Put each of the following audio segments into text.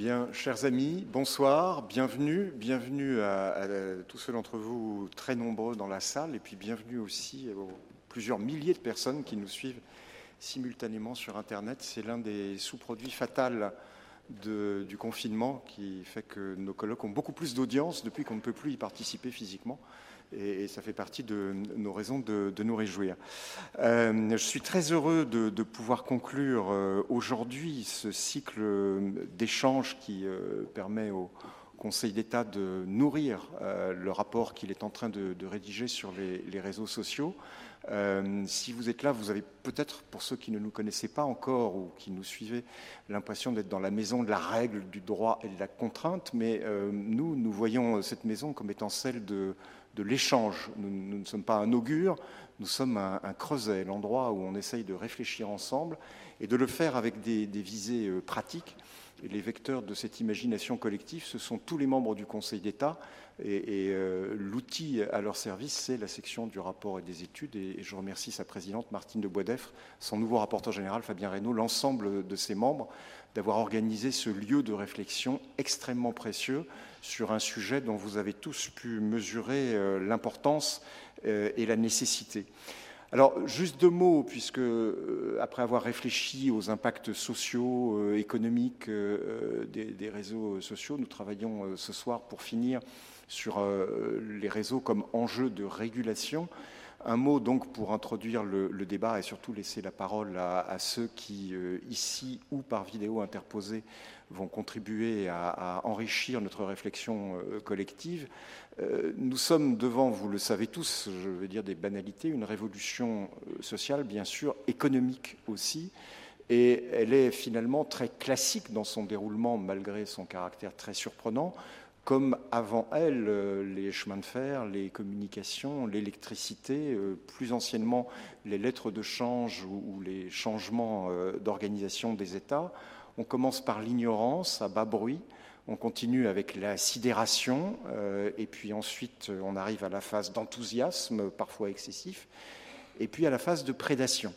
Bien, chers amis, bonsoir, bienvenue, bienvenue à, tous ceux d'entre vous très nombreux dans la salle, et puis bienvenue aussi aux plusieurs milliers de personnes qui nous suivent simultanément sur Internet. C'est l'un des sous-produits fatals du confinement qui fait que nos colloques ont beaucoup plus d'audience depuis qu'on ne peut plus y participer physiquement et, ça fait partie de nos raisons de, nous réjouir. Euh, je suis très heureux de, pouvoir conclure euh, aujourd'hui ce cycle d'échanges qui euh, permet au Conseil d'État de nourrir le rapport qu'il est en train de, rédiger sur les, réseaux sociaux. si vous êtes là, vous avez peut-être, pour ceux qui ne nous connaissaient pas encore ou qui nous suivaient, l'impression d'être dans la maison de la règle, du droit et de la contrainte, mais nous, nous voyons cette maison comme étant celle de, de l'échange. Nous, ne sommes pas un augure, nous sommes un, creuset, l'endroit où on essaye de réfléchir ensemble et de le faire avec des, visées euh, pratiques. Et les vecteurs de cette imagination collective, ce sont tous les membres du Conseil d'État. Et, euh, l'outil à leur service, c'est la section du rapport et des études. Et, je remercie sa présidente, Martine de Boisdeffre, son nouveau rapporteur général, Fabien Reynaud, l'ensemble de ses membres, d'avoir organisé ce lieu de réflexion extrêmement précieux sur un sujet dont vous avez tous pu mesurer euh, l'importance euh, et la nécessité. Alors, juste deux mots, puisque euh, après avoir réfléchi aux impacts sociaux, économiques des, réseaux sociaux, nous travaillons ce soir pour finir sur les réseaux comme enjeu de régulation. Un mot donc pour introduire le, débat et surtout laisser la parole à, ceux qui, ici ou par vidéo interposée, vont contribuer à, enrichir notre réflexion euh, collective. Euh, nous sommes devant, vous le savez tous, je veux dire des banalités, une révolution euh, sociale, bien sûr, économique aussi, et elle est finalement très classique dans son déroulement, malgré son caractère très surprenant, comme avant elle, les chemins de fer, les communications, l'électricité, plus anciennement les lettres de change ou les changements d'organisation des États. On commence par l'ignorance à bas bruit, on continue avec la sidération, euh, et puis ensuite on arrive à la phase d'enthousiasme, parfois excessif, et puis à la phase de prédation.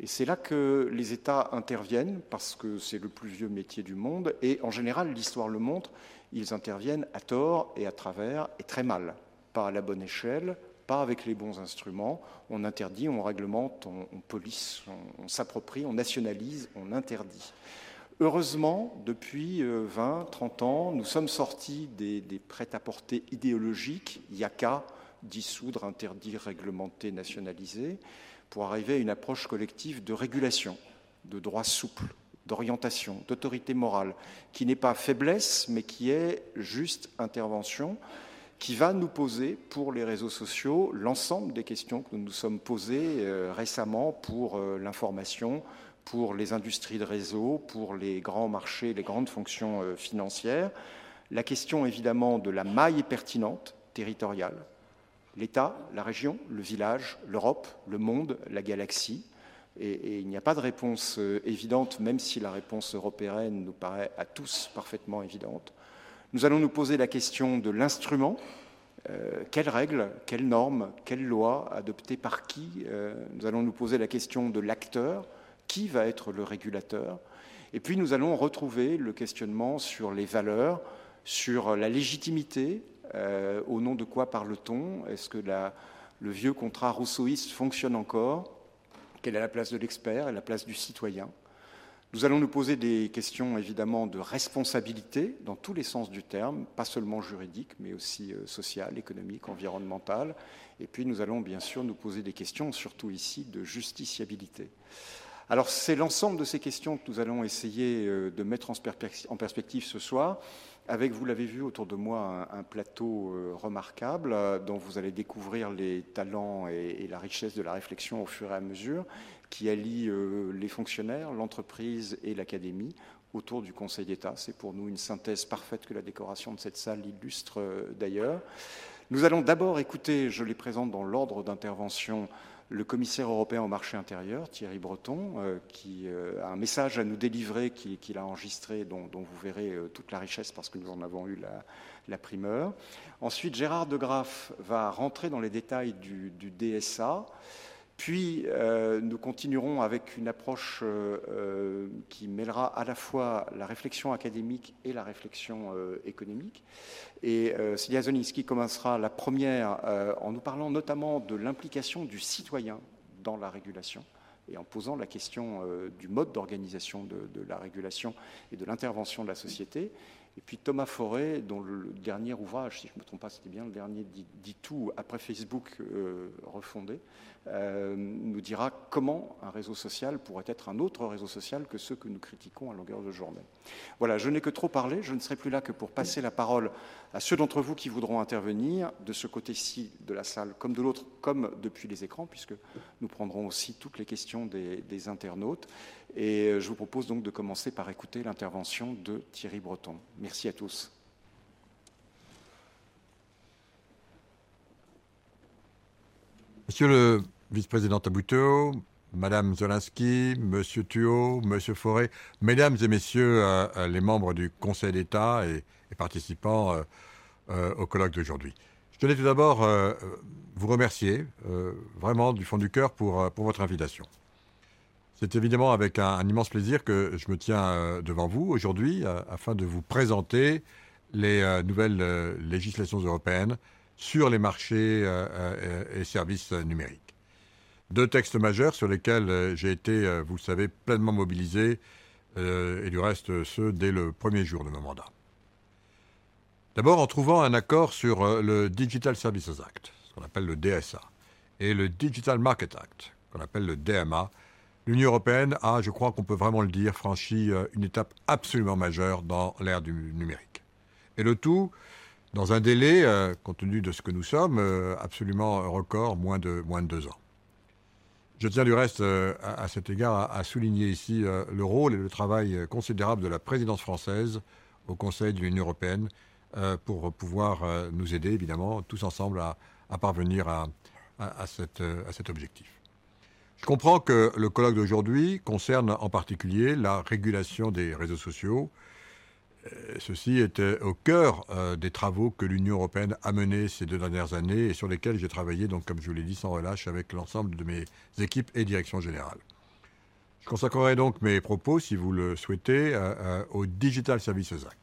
Et c'est là que les États interviennent, parce que c'est le plus vieux métier du monde, et en général, l'histoire le montre, ils interviennent à tort et à travers, et très mal, pas à la bonne échelle, pas avec les bons instruments. On interdit, on réglemente, on, police, on s'approprie, on nationalise, on interdit. Heureusement, depuis 20, euh, 30 ans, nous sommes sortis des, prêts-à-porter idéologiques, il dissoudre, interdire, réglementer, nationaliser, pour arriver à une approche collective de régulation, de droit souple, d'orientation, d'autorité morale, qui n'est pas faiblesse, mais qui est juste intervention, qui va nous poser pour les réseaux sociaux l'ensemble des questions que nous nous sommes posées euh, récemment pour euh, l'information, pour les industries de réseau, pour les grands marchés, les grandes fonctions euh, financières. La question évidemment de la maille pertinente territoriale, l'État, la région, le village, l'Europe, le monde, la galaxie. Et, il n'y a pas de réponse euh, évidente, même si la réponse européenne nous paraît à tous parfaitement évidente. Nous allons nous poser la question de l'instrument. Euh, quelles règles, quelles normes, quelles lois adoptées par qui Nous allons nous poser la question de l'acteur, qui va être le régulateur. Et puis nous allons retrouver le questionnement sur les valeurs, sur la légitimité, euh, au nom de quoi parle-t-on? Est-ce que le vieux contrat rousseauiste fonctionne encore? Quelle est la place de l'expert et la place du citoyen? Nous allons nous poser des questions évidemment de responsabilité dans tous les sens du terme, pas seulement juridique, mais aussi euh, social, économique, environnemental. Et puis nous allons bien sûr nous poser des questions, surtout ici, de justiciabilité. Alors c'est l'ensemble de ces questions que nous allons essayer euh, de mettre en perspective ce soir, avec, vous l'avez vu autour de moi, un, plateau euh, remarquable euh, dont vous allez découvrir les talents et, la richesse de la réflexion au fur et à mesure, qui allie les fonctionnaires, l'entreprise et l'académie autour du Conseil d'État. C'est pour nous une synthèse parfaite que la décoration de cette salle illustre d'ailleurs. Nous allons d'abord écouter, je les présente dans l'ordre d'intervention, le commissaire européen au marché intérieur, Thierry Breton, euh, qui euh, a un message à nous délivrer qu'il a enregistré, dont, vous verrez euh, toute la richesse parce que nous en avons eu la, primeur. Ensuite, Gérard de Graff va rentrer dans les détails du, DSA, Puis, euh, nous continuerons avec une approche euh, euh, qui mêlera à la fois la réflexion académique et la réflexion économique. Et Celia Zoniski commencera la première en nous parlant notamment de l'implication du citoyen dans la régulation et en posant la question du mode d'organisation de, la régulation et de l'intervention de la société. Et puis Thomas Forêt, dont le dernier ouvrage, si je ne me trompe pas, c'était bien le dernier, dit, tout après Facebook euh, refondé, euh, nous dira comment un réseau social pourrait être un autre réseau social que ceux que nous critiquons à longueur de journée. Voilà, je n'ai que trop parlé, je ne serai plus là que pour passer la parole à ceux d'entre vous qui voudront intervenir, de ce côté-ci de la salle comme de l'autre, comme depuis les écrans, puisque nous prendrons aussi toutes les questions des, internautes. Et euh, je vous propose donc de commencer par écouter l'intervention de Thierry Breton. Merci à tous. Monsieur le vice-président Tabuteau, Madame Zolansky, Monsieur Thuot, Monsieur Forêt, Mesdames et Messieurs euh, euh, les membres du Conseil d'État et, participants au colloque d'aujourd'hui. Je tenais tout d'abord vous remercier vraiment du fond du cœur pour, pour votre invitation. C'est évidemment avec un, immense plaisir que je me tiens euh, devant vous aujourd'hui euh, afin de vous présenter les euh, nouvelles législations européennes sur les marchés et services numériques. Deux textes majeurs sur lesquels j'ai été, vous le savez, pleinement mobilisé, et du reste ceux dès le premier jour de mon mandat. D'abord en trouvant un accord sur le Digital Services Act, ce qu'on appelle le DSA, et le Digital Market Act, qu'on appelle le DMA, l'Union européenne a, je crois qu'on peut vraiment le dire, franchi euh, une étape absolument majeure dans l'ère du numérique. Et le tout dans un délai, euh, compte tenu de ce que nous sommes, euh, absolument record, moins de, moins de deux ans. Je tiens du reste, à, cet égard, à, souligner ici le rôle et le travail considérable de la présidence française au Conseil de l'Union européenne pour pouvoir nous aider, évidemment, tous ensemble à, parvenir à cet objectif. Je comprends que le colloque d'aujourd'hui concerne en particulier la régulation des réseaux sociaux. Euh, ceci était au cœur euh, des travaux que l'Union européenne a menés ces deux dernières années et sur lesquels j'ai travaillé, donc, comme je vous l'ai dit, sans relâche avec l'ensemble de mes équipes et directions générales. Je consacrerai donc mes propos, si vous le souhaitez, euh, au Digital Services Act.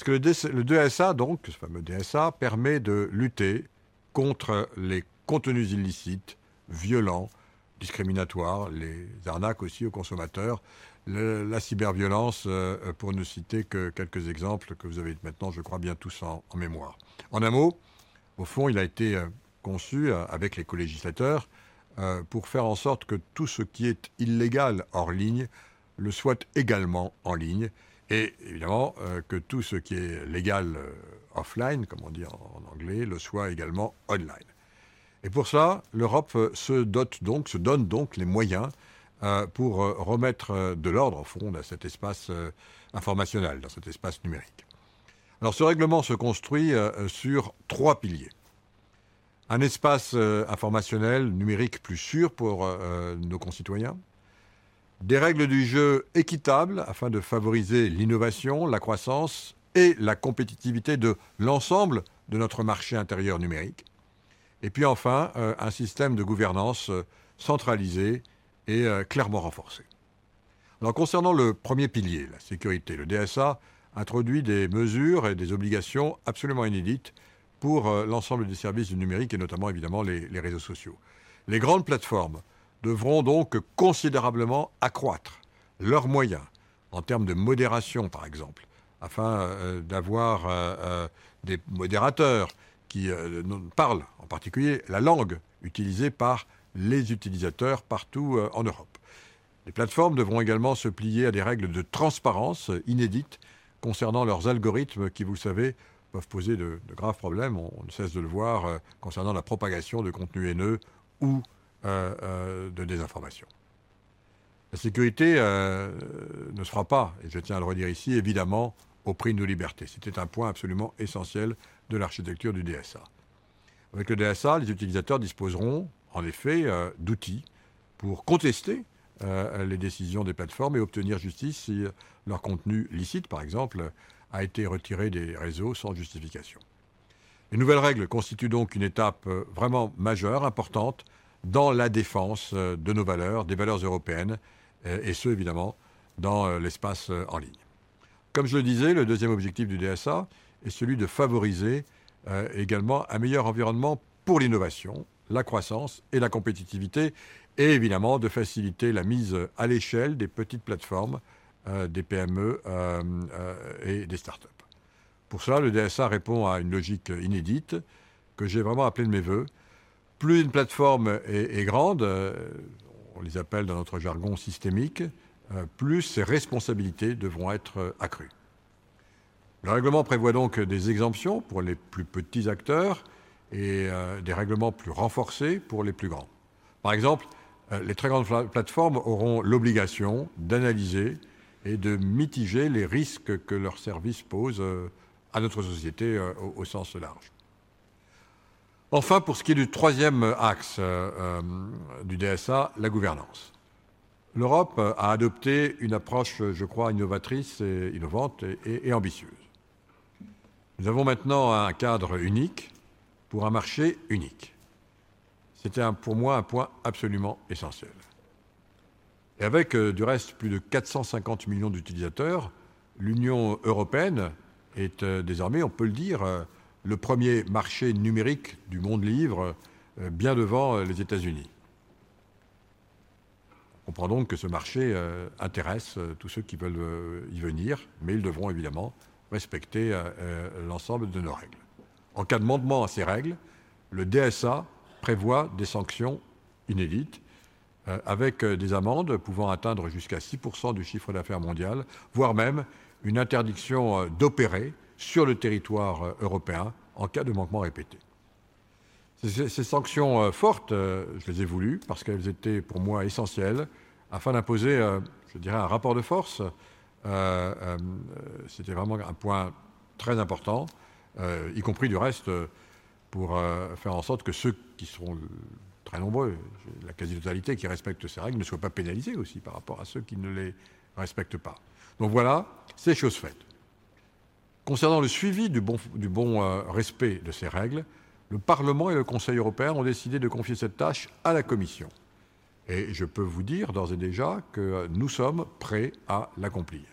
Parce que le, DSA, donc, ce fameux DSA, permet de lutter contre les contenus illicites, violents, discriminatoires, les arnaques aussi aux consommateurs, la cyberviolence, euh, pour ne citer que quelques exemples que vous avez maintenant, je crois bien tous en, mémoire. En un mot, au fond, il a été euh, conçu euh, avec les co-législateurs pour faire en sorte que tout ce qui est illégal hors ligne le soit également en ligne, et évidemment que tout ce qui est légal offline, comme on dit en anglais, le soit également online. Et pour ça, l'Europe euh, se dote donc, se donne donc les moyens euh, pour euh, remettre de l'ordre, au fond, dans cet espace informationnel, dans cet espace numérique. Alors ce règlement se construit sur trois piliers. Un espace informationnel numérique plus sûr pour nos concitoyens, des règles du jeu équitables afin de favoriser l'innovation, la croissance et la compétitivité de l'ensemble de notre marché intérieur numérique, et puis enfin, euh, un système de gouvernance euh, centralisé et euh, clairement renforcé. Alors concernant le premier pilier, la sécurité, le DSA introduit des mesures et des obligations absolument inédites pour l'ensemble des services du numérique et notamment évidemment les, les, réseaux sociaux. Les grandes plateformes devront donc considérablement accroître leurs moyens en termes de modération par exemple, afin d'avoir des modérateurs qui euh, parlent en particulier la langue utilisée par les utilisateurs partout euh, en Europe. Les plateformes devront également se plier à des règles de transparence inédites concernant leurs algorithmes qui, vous savez, peuvent poser de, graves problèmes. On, ne cesse de le voir euh, concernant la propagation de contenus haineux ou de désinformation. La sécurité ne se fera pas, et je tiens à le redire ici, évidemment, au prix de nos libertés. C'était un point absolument essentiel de l'architecture du DSA. Avec le DSA, les utilisateurs disposeront en effet euh, d'outils pour contester euh, les décisions des plateformes et obtenir justice si leur contenu licite, par exemple, a été retiré des réseaux sans justification. Les nouvelles règles constituent donc une étape euh, vraiment majeure, importante, dans la défense de nos valeurs, des valeurs européennes, et ce, évidemment, dans l'espace en ligne. Comme je le disais, le deuxième objectif du DSA est celui de favoriser également un meilleur environnement pour l'innovation, la croissance et la compétitivité, et évidemment de faciliter la mise à l'échelle des petites plateformes, euh, des PME euh, euh, et des startups. Pour cela, le DSA répond à une logique inédite que j'ai vraiment appelée de mes voeux. Plus une plateforme est, grande, on les appelle dans notre jargon systémique, plus ses responsabilités devront être accrues. Le règlement prévoit donc des exemptions pour les plus petits acteurs et des règlements plus renforcés pour les plus grands. Par exemple, euh, les très grandes plateformes auront l'obligation d'analyser et de mitiger les risques que leurs services posent euh, à notre société euh, au, sens large. Enfin, pour ce qui est du troisième axe du DSA, la gouvernance. L'Europe a adopté une approche, je crois, innovatrice et innovante et ambitieuse. Nous avons maintenant un cadre unique pour un marché unique. C'était pour moi un point absolument essentiel. Et avec, euh, du reste, plus de 450 millions d'utilisateurs, l'Union européenne est euh, désormais, on peut le dire, euh, le premier marché numérique du monde livre, bien devant les États-Unis. On comprend donc que ce marché intéresse tous ceux qui veulent y venir, mais ils devront évidemment respecter l'ensemble de nos règles. En cas de mandement à ces règles, le DSA prévoit des sanctions inédites, euh, avec euh, des amendes pouvant atteindre jusqu'à 6% du chiffre d'affaires mondial, voire même une interdiction euh, d'opérer sur le territoire européen en cas de manquement répété. Ces, sanctions fortes, je les ai voulues parce qu'elles étaient pour moi essentielles afin d'imposer, je dirais, un rapport de force. C'était vraiment un point très important, y compris du reste pour euh, faire en sorte que ceux qui seront très nombreux, la quasi-totalité qui respectent ces règles, ne soient pas pénalisés aussi par rapport à ceux qui ne les respectent pas. Donc voilà, c'est chose faite. Concernant le suivi du bon, euh, respect de ces règles, le Parlement et le Conseil européen ont décidé de confier cette tâche à la Commission. Et je peux vous dire d'ores et déjà que nous sommes prêts à l'accomplir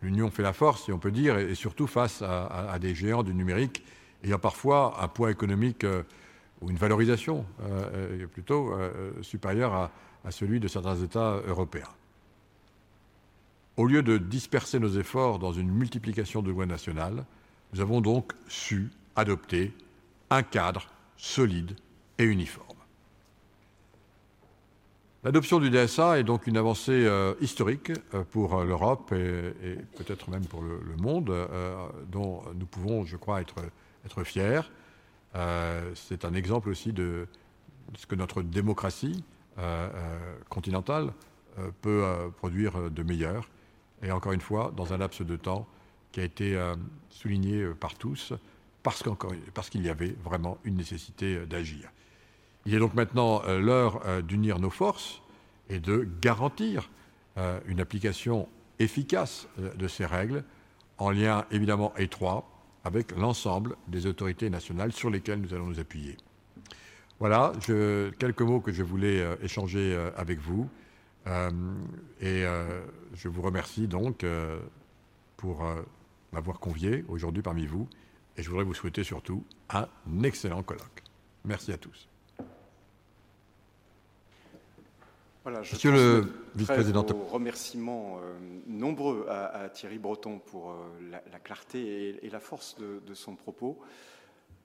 l'union fait la force, si on peut dire, et, surtout face à, des géants du numérique ayant parfois un poids économique euh, ou une valorisation euh, plutôt supérieure à, celui de certains États européens. Au lieu de disperser nos efforts dans une multiplication de lois nationales, nous avons donc su adopter un cadre solide et uniforme. L'adoption du DSA est donc une avancée euh, historique euh, pour euh, l'Europe et, peut-être même pour le, monde, dont nous pouvons, je crois, être, être fiers. C'est un exemple aussi de, ce que notre démocratie continentale peut produire de meilleur. Et encore une fois, dans un laps de temps qui a été souligné par tous, parce qu'il y avait vraiment une nécessité d'agir. Il est donc maintenant euh, l'heure euh, d'unir nos forces et de garantir euh, une application efficace de ces règles en lien évidemment étroit avec l'ensemble des autorités nationales sur lesquelles nous allons nous appuyer. Voilà, quelques mots que je voulais échanger avec vous. Et je vous remercie donc pour m'avoir convié aujourd'hui parmi vous. Et je voudrais vous souhaiter surtout un excellent colloque. Merci à tous. Voilà, je Monsieur le vice-président. Remerciements euh, nombreux à, Thierry Breton pour euh, la, clarté et, la force de, son propos.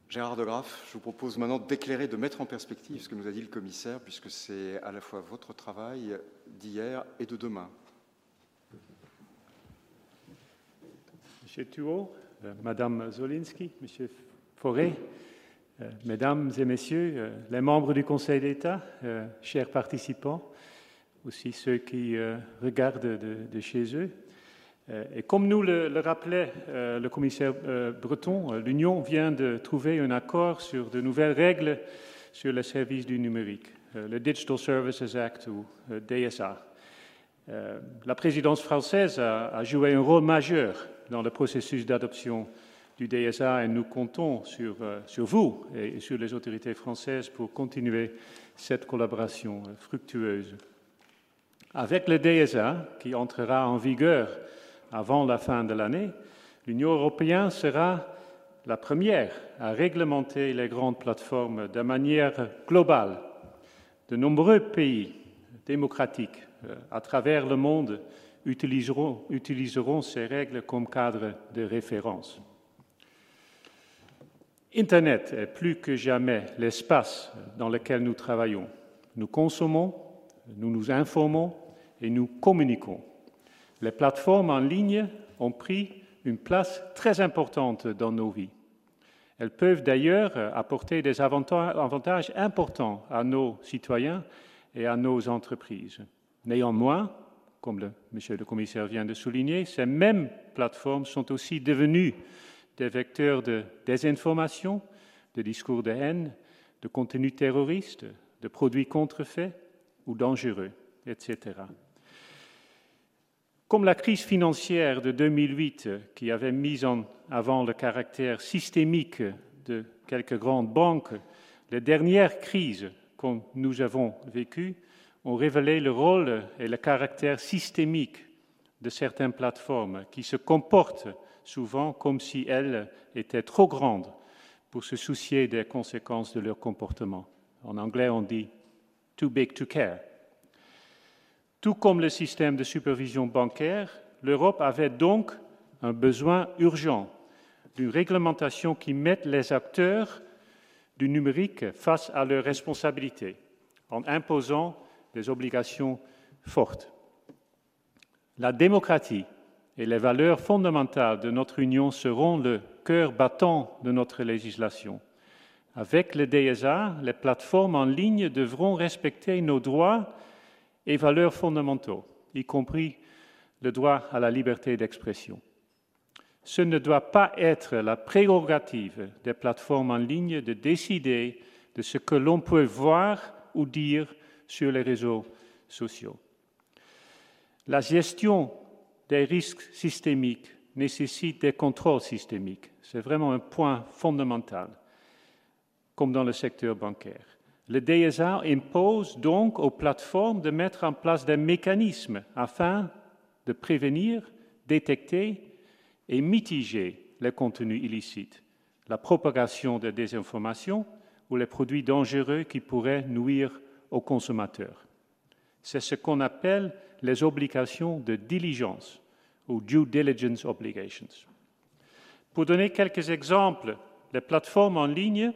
Gérard de Graff, je vous propose maintenant d'éclairer, de mettre en perspective ce que nous a dit le commissaire, puisque c'est à la fois votre travail d'hier et de demain. Monsieur Thuot, euh, Madame Zolinski, Monsieur Forêt, Mesdames et Messieurs, les membres du Conseil d'État, chers participants, aussi ceux qui euh, regardent de, chez eux. Euh, et comme nous le, rappelait euh, le commissaire Breton, l'Union vient de trouver un accord sur de nouvelles règles sur les services du numérique, le Digital Services Act ou DSA. la présidence française a, joué un rôle majeur dans le processus d'adoption du DSA et nous comptons sur, euh, vous et sur les autorités françaises pour continuer cette collaboration euh, fructueuse. Avec le DSA, qui entrera en vigueur avant la fin de l'année, l'Union européenne sera la première à réglementer les grandes plateformes de manière globale. De nombreux pays démocratiques euh, à travers le monde utiliseront, utiliseront ces règles comme cadre de référence. Internet est plus que jamais l'espace dans lequel nous travaillons. Nous consommons, nous nous informons et nous communiquons. Les plateformes en ligne ont pris une place très importante dans nos vies. Elles peuvent d'ailleurs apporter des avantages importants à nos citoyens et à nos entreprises. Néanmoins, comme le le commissaire vient de souligner, ces mêmes plateformes sont aussi devenues des vecteurs de désinformation, de discours de haine, de contenus terroristes, de produits contrefaits ou dangereux, etc. Comme la crise financière de 2008, qui avait mis en avant le caractère systémique de quelques grandes banques, les dernières crises que nous avons vécues ont révélé le rôle et le caractère systémique de certaines plateformes qui se comportent souvent comme si elles étaient trop grandes pour se soucier des conséquences de leur comportement. En anglais, on dit too big to care. Tout comme le système de supervision bancaire, l'Europe avait donc un besoin urgent d'une réglementation qui mette les acteurs du numérique face à leurs responsabilités en imposant des obligations fortes. La démocratie et les valeurs fondamentales de notre Union seront le cœur battant de notre législation. Avec le DSA, les plateformes en ligne devront respecter nos droits et valeurs fondamentaux, y compris le droit à la liberté d'expression. Ce ne doit pas être la prérogative des plateformes en ligne de décider de ce que l'on peut voir ou dire sur les réseaux sociaux. La gestion des risques systémiques nécessite des contrôles systémiques. C'est vraiment un point fondamental, comme dans le secteur bancaire. Le DSA impose donc aux plateformes de mettre en place des mécanismes afin de prévenir, détecter et mitiger les contenus illicites, la propagation de désinformation ou les produits dangereux qui pourraient nuire aux consommateurs. C'est ce qu'on appelle les obligations de diligence ou due diligence obligations. Pour donner quelques exemples, les plateformes en ligne,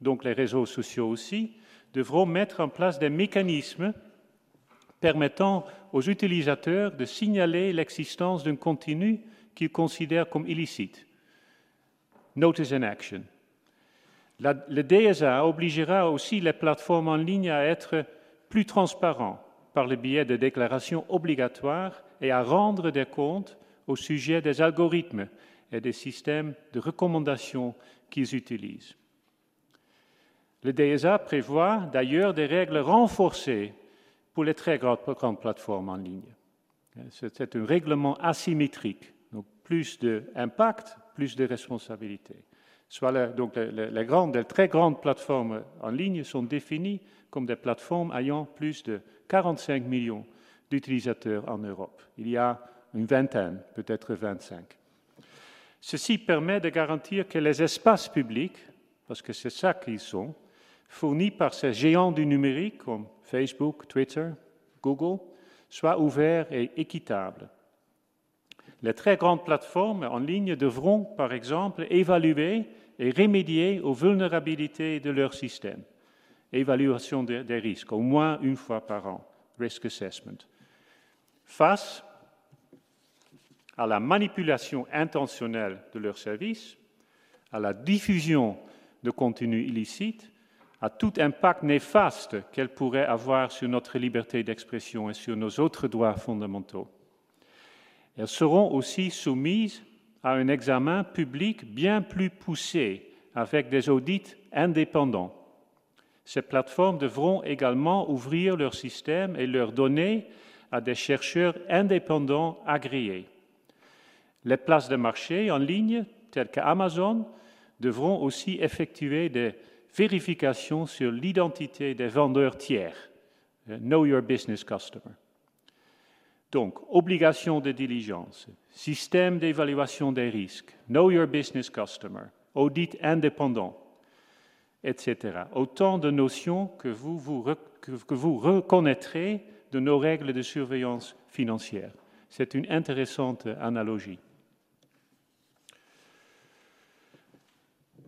donc les réseaux sociaux aussi, devront mettre en place des mécanismes permettant aux utilisateurs de signaler l'existence d'un contenu qu'ils considèrent comme illicite. Notice and action le DSA obligera aussi les plateformes en ligne à être plus transparents par le biais de déclarations obligatoires et à rendre des comptes au sujet des algorithmes et des systèmes de recommandation qu'ils utilisent. Le DSA prévoit d'ailleurs des règles renforcées pour les très grandes plateformes en ligne. C'est un règlement asymétrique, donc plus d'impact, plus de responsabilité donc les, grandes, les très grandes plateformes en ligne sont définies comme des plateformes ayant plus de 45 millions d'utilisateurs en Europe. Il y a une vingtaine, peut-être 25. Ceci permet de garantir que les espaces publics, parce que c'est ça qu'ils sont, fournis par ces géants du numérique comme Facebook, Twitter, Google, soient ouverts et équitables. Les très grandes plateformes en ligne devront, par exemple, évaluer et remédier aux vulnérabilités de leur système. Évaluation des risques, au moins une fois par an, risk assessment. Face à la manipulation intentionnelle de leurs services, à la diffusion de contenus illicites, à tout impact néfaste qu'elle pourrait avoir sur notre liberté d'expression et sur nos autres droits fondamentaux. Elles seront aussi soumises à un examen public bien plus poussé, avec des audits indépendants. Ces plateformes devront également ouvrir leur système et leurs données à des chercheurs indépendants agréés. Les places de marché en ligne, tels qu'Amazon, devront aussi effectuer des vérifications sur l'identité des vendeurs tiers. Euh, know your business customer. Donc, obligation de diligence, système d'évaluation des risques, know your business customer, audit indépendant, etc. Autant de notions que vous reconnaîtrez de nos règles de surveillance financière. C'est une intéressante analogie.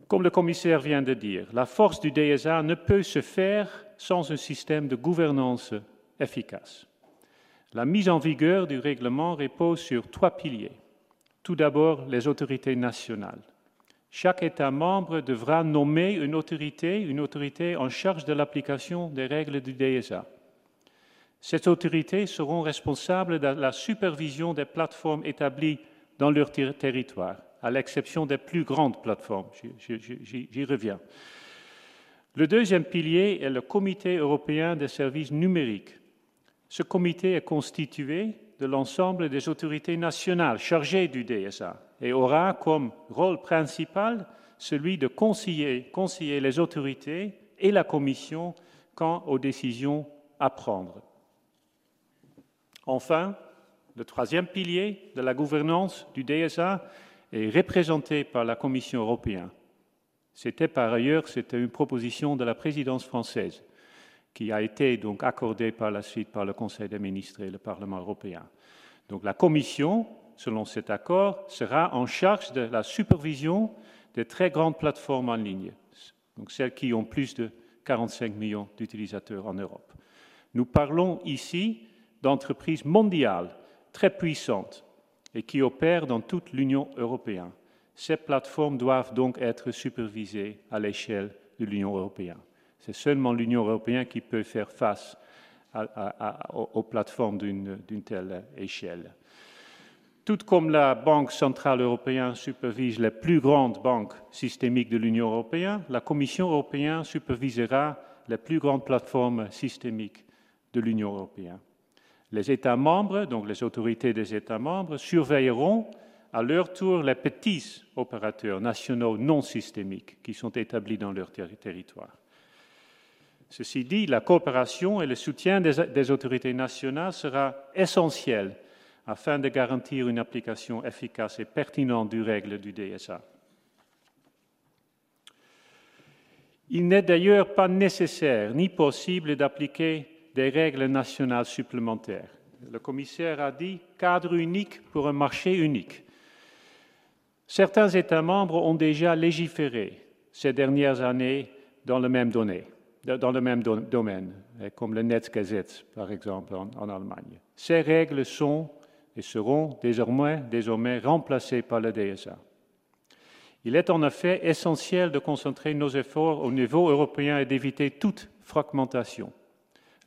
Comme le commissaire vient de dire, la force du DSA ne peut se faire sans un système de gouvernance efficace. La mise en vigueur du règlement repose sur trois piliers. Tout d'abord, les autorités nationales. Chaque État membre devra nommer une autorité, une autorité en charge de l'application des règles du DSA. Ces autorités seront responsables de la supervision des plateformes établies dans leur territoire à l'exception des plus grandes plateformes. J'y reviens. Le deuxième pilier est le Comité européen des services numériques. Ce comité est constitué de l'ensemble des autorités nationales chargées du DSA et aura comme rôle principal celui de conseiller, conseiller les autorités et la Commission quant aux décisions à prendre. Enfin, le troisième pilier de la gouvernance du DSA est représenté par la Commission européenne. C'était par ailleurs c'était une proposition de la présidence française qui a été donc accordée par la suite par le Conseil des ministres et le Parlement européen. Donc la Commission, selon cet accord, sera en charge de la supervision des très grandes plateformes en ligne, donc celles qui ont plus de 45 millions d'utilisateurs en Europe. Nous parlons ici d'entreprises mondiales très puissantes et qui opèrent dans toute l'Union européenne. Ces plateformes doivent donc être supervisées à l'échelle de l'Union européenne. C'est seulement l'Union européenne qui peut faire face aux plateformes d'une telle échelle. Tout comme la Banque centrale européenne supervise les plus grandes banques systémiques de l'Union européenne, la Commission européenne supervisera les plus grandes plateformes systémiques de l'Union européenne. Les États membres, donc les autorités des États membres, surveilleront à leur tour les petits opérateurs nationaux non systémiques qui sont établis dans leur territoire. Ceci dit, la coopération et le soutien des, autorités nationales sera essentiel afin de garantir une application efficace et pertinente du règle du DSA. Il n'est d'ailleurs pas nécessaire ni possible d'appliquer des règles nationales supplémentaires. Le commissaire a dit cadre unique pour un marché unique. Certains États membres ont déjà légiféré ces dernières années dans le même, domaine, comme le Netzgesetz, par exemple, en, Allemagne. Ces règles sont et seront désormais, désormais remplacées par le DSA. Il est en effet essentiel de concentrer nos efforts au niveau européen et d'éviter toute fragmentation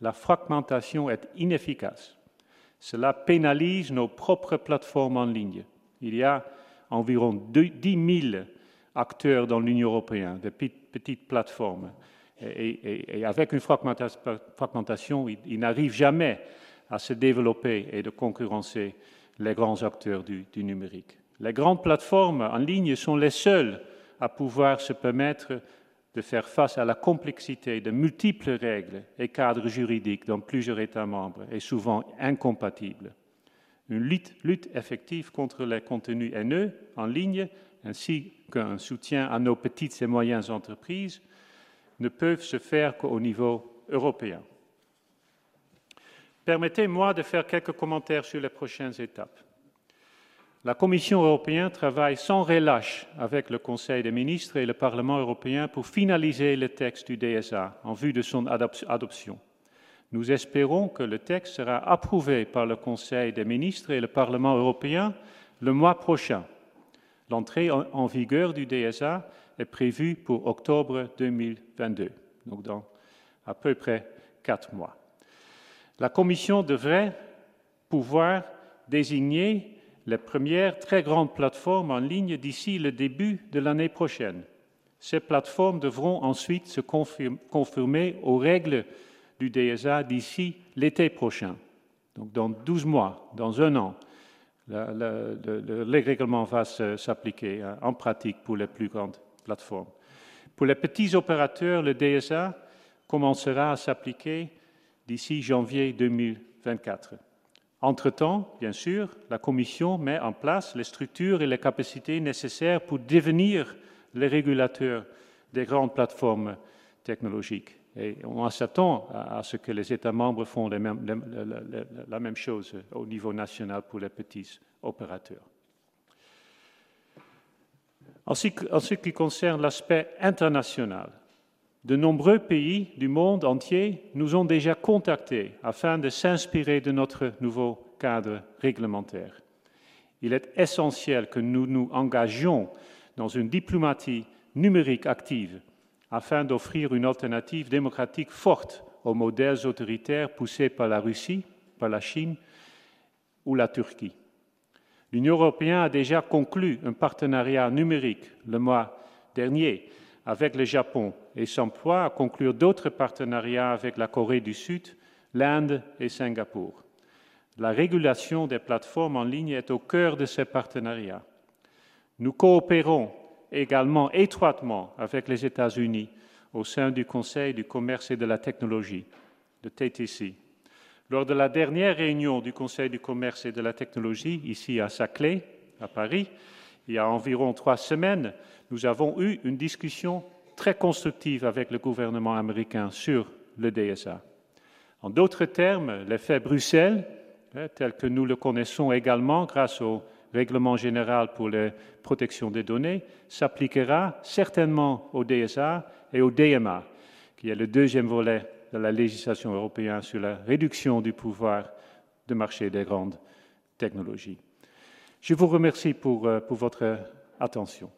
la fragmentation est inefficace. Cela pénalise nos propres plateformes en ligne. Il y a environ 10 000 acteurs dans l'Union européenne, de petites plateformes. Et, avec une fragmentation, ils, n'arrivent jamais à se développer et de concurrencer les grands acteurs du, du numérique. Les grandes plateformes en ligne sont les seules à pouvoir se permettre de faire face à la complexité de multiples règles et cadres juridiques dans plusieurs États membres et souvent incompatibles. Une lutte, effective contre les contenus haineux en ligne ainsi qu'un soutien à nos petites et moyennes entreprises ne peuvent se faire qu'au niveau européen. Permettez-moi de faire quelques commentaires sur les prochaines étapes. La Commission européenne travaille sans relâche avec le Conseil des ministres et le Parlement européen pour finaliser le texte du DSA en vue de son adoption. Nous espérons que le texte sera approuvé par le Conseil des ministres et le Parlement européen le mois prochain. L'entrée en vigueur du DSA est prévue pour octobre 2022, donc dans à peu près quatre mois. La Commission devrait pouvoir désigner les premières très grandes plateformes en ligne d'ici le début de l'année prochaine. Ces plateformes devront ensuite se conformer aux règles du DSA d'ici l'été prochain. Donc dans 12 mois, dans un an, le, règlement va s'appliquer hein, en pratique pour les plus grandes plateformes. Pour les petits opérateurs, le DSA commencera à s'appliquer d'ici janvier 2024. Entre-temps, bien sûr, la Commission met en place les structures et les capacités nécessaires pour devenir les régulateurs des grandes plateformes technologiques. Et on s'attend à ce que les États membres font la même chose au niveau national pour les petits opérateurs. En ce qui concerne l'aspect international, de nombreux pays du monde entier nous ont déjà contactés afin de s'inspirer de notre nouveau cadre réglementaire. Il est essentiel que nous nous engagions dans une diplomatie numérique active afin d'offrir une alternative démocratique forte aux modèles autoritaires poussés par la Russie, par la Chine ou la Turquie. L'Union européenne a déjà conclu un partenariat numérique le mois dernier avec le Japon et s'emploie à conclure d'autres partenariats avec la Corée du Sud, l'Inde et Singapour. La régulation des plateformes en ligne est au cœur de ces partenariats. Nous coopérons également étroitement avec les États-Unis au sein du Conseil du commerce et de la technologie, le TTC. Lors de la dernière réunion du Conseil du commerce et de la technologie, ici à Saclay, à Paris, il y a environ trois semaines, nous avons eu une discussion très constructive avec le gouvernement américain sur le DSA. En d'autres termes, l'effet Bruxelles, hein, tel que nous le connaissons également grâce au règlement général pour la protection des données, s'appliquera certainement au DSA et au DMA, qui est le deuxième volet de la législation européenne sur la réduction du pouvoir de marché des grandes technologies. Je vous remercie pour, euh, votre attention.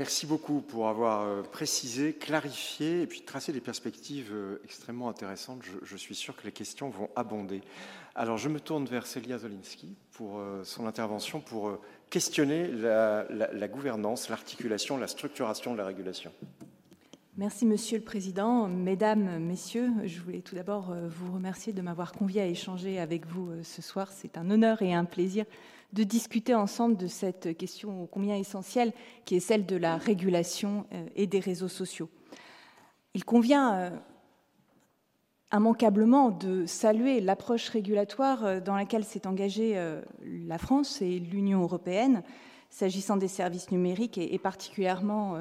Merci beaucoup pour avoir euh, précisé, clarifié et puis tracé des perspectives euh, extrêmement intéressantes. Je, suis sûr que les questions vont abonder. Alors je me tourne vers Celia Zolinski pour euh, son intervention pour questionner la, la gouvernance, l'articulation, la structuration de la régulation. Merci Monsieur le Président. Mesdames, Messieurs, je voulais tout d'abord vous remercier de m'avoir convié à échanger avec vous ce soir. C'est un honneur et un plaisir de discuter ensemble de cette question combien essentielle qui est celle de la régulation euh, et des réseaux sociaux. Il convient euh, immanquablement de saluer l'approche régulatoire euh, dans laquelle s'est engagée la France et l'Union européenne s'agissant des services numériques et particulièrement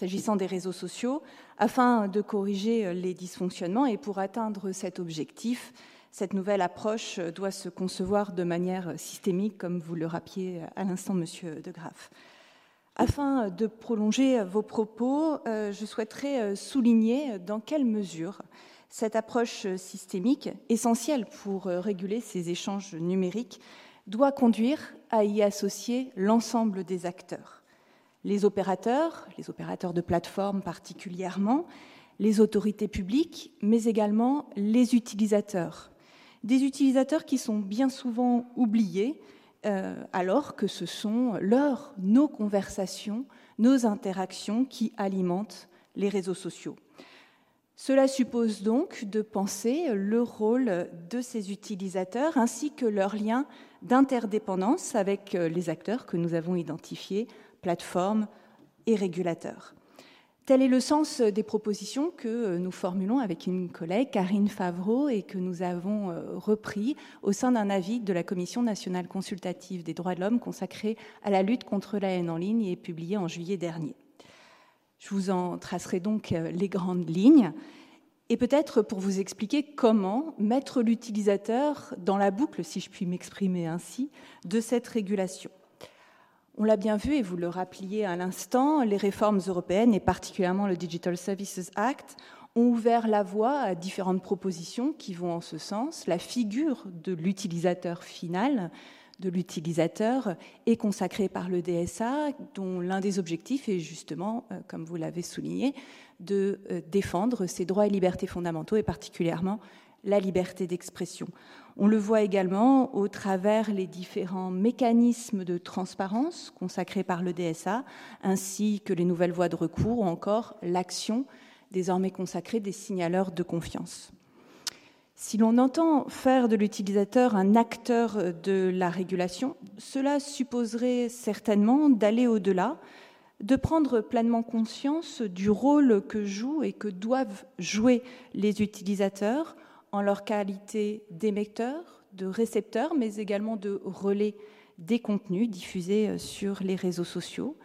s'agissant des réseaux sociaux, afin de corriger les dysfonctionnements et pour atteindre cet objectif, cette nouvelle approche doit se concevoir de manière systémique, comme vous le rappeliez à l'instant, Monsieur De Graaf. Afin de prolonger vos propos, euh, je souhaiterais euh, souligner dans quelle mesure cette approche systémique, essentielle pour euh, réguler ces échanges numériques, doit conduire à y associer l'ensemble des acteurs. Les opérateurs, les opérateurs de plateformes particulièrement, les autorités publiques, mais également les utilisateurs, des utilisateurs qui sont bien souvent oubliés, euh, alors que ce sont leurs, nos conversations, nos interactions qui alimentent les réseaux sociaux. Cela suppose donc de penser le rôle de ces utilisateurs ainsi que leur lien d'interdépendance avec les acteurs que nous avons identifiés, plateformes et régulateurs. Tel est le sens des propositions que nous formulons avec une collègue, Karine Favreau, et que nous avons euh, repris au sein d'un avis de la Commission nationale consultative des droits de l'homme consacré à la lutte contre la haine en ligne et publié en juillet dernier. Je vous en tracerai donc euh, les grandes lignes et peut-être pour vous expliquer comment mettre l'utilisateur dans la boucle, si je puis m'exprimer ainsi, de cette régulation. On l'a bien vu, et vous le rappeliez à l'instant, les réformes européennes, et particulièrement le Digital Services Act, ont ouvert la voie à différentes propositions qui vont en ce sens. La figure de l'utilisateur final, de l'utilisateur, est consacrée par le DSA, dont l'un des objectifs est justement, euh, comme vous l'avez souligné, de euh, défendre ses droits et libertés fondamentaux, et particulièrement la liberté d'expression. On le voit également au travers les différents mécanismes de transparence consacrés par le DSA, ainsi que les nouvelles voies de recours ou encore l'action désormais consacrés des signaleurs de confiance. Si l'on entend faire de l'utilisateur un acteur de la régulation, cela supposerait certainement d'aller au-delà, de prendre pleinement conscience du rôle que jouent et que doivent jouer les utilisateurs en leur qualité d'émetteurs, de récepteurs, mais également de relais des contenus diffusés sur les réseaux sociaux,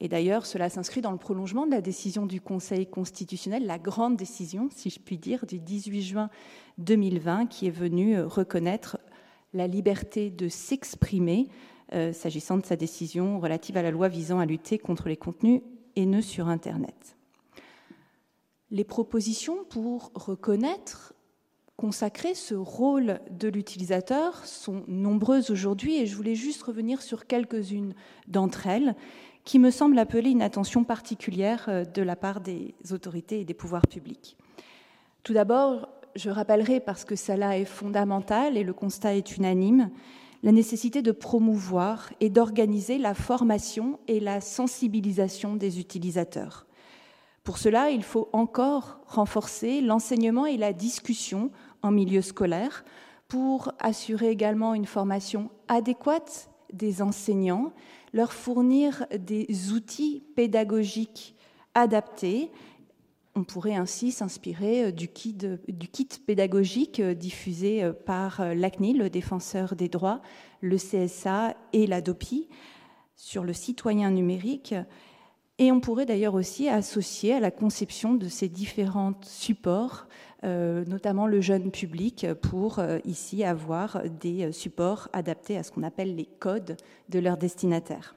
et d'ailleurs, cela s'inscrit dans le prolongement de la décision du Conseil constitutionnel, la grande décision, si je puis dire, du 18 juin 2020, qui est venue euh, reconnaître la liberté de s'exprimer euh, s'agissant de sa décision relative à la loi visant à lutter contre les contenus haineux sur Internet. Les propositions pour reconnaître, consacrer ce rôle de l'utilisateur sont nombreuses aujourd'hui et je voulais juste revenir sur quelques-unes d'entre elles qui me semble appeler une attention particulière euh, de la part des autorités et des pouvoirs publics. Tout d'abord, je rappellerai, parce que cela est fondamental et le constat est unanime, la nécessité de promouvoir et d'organiser la formation et la sensibilisation des utilisateurs. Pour cela, il faut encore renforcer l'enseignement et la discussion en milieu scolaire pour assurer également une formation adéquate des enseignants, leur fournir des outils pédagogiques adaptés. On pourrait ainsi s'inspirer euh, du kit, du kit pédagogique euh, diffusé euh, par l'ACNI, le défenseur des droits, le CSA et l'ADOPI sur le citoyen numérique. Et on pourrait d'ailleurs aussi associer à la conception de ces différents supports euh, notamment le jeune public, pour euh, ici avoir des euh, supports adaptés à ce qu'on appelle les codes de leurs destinataires.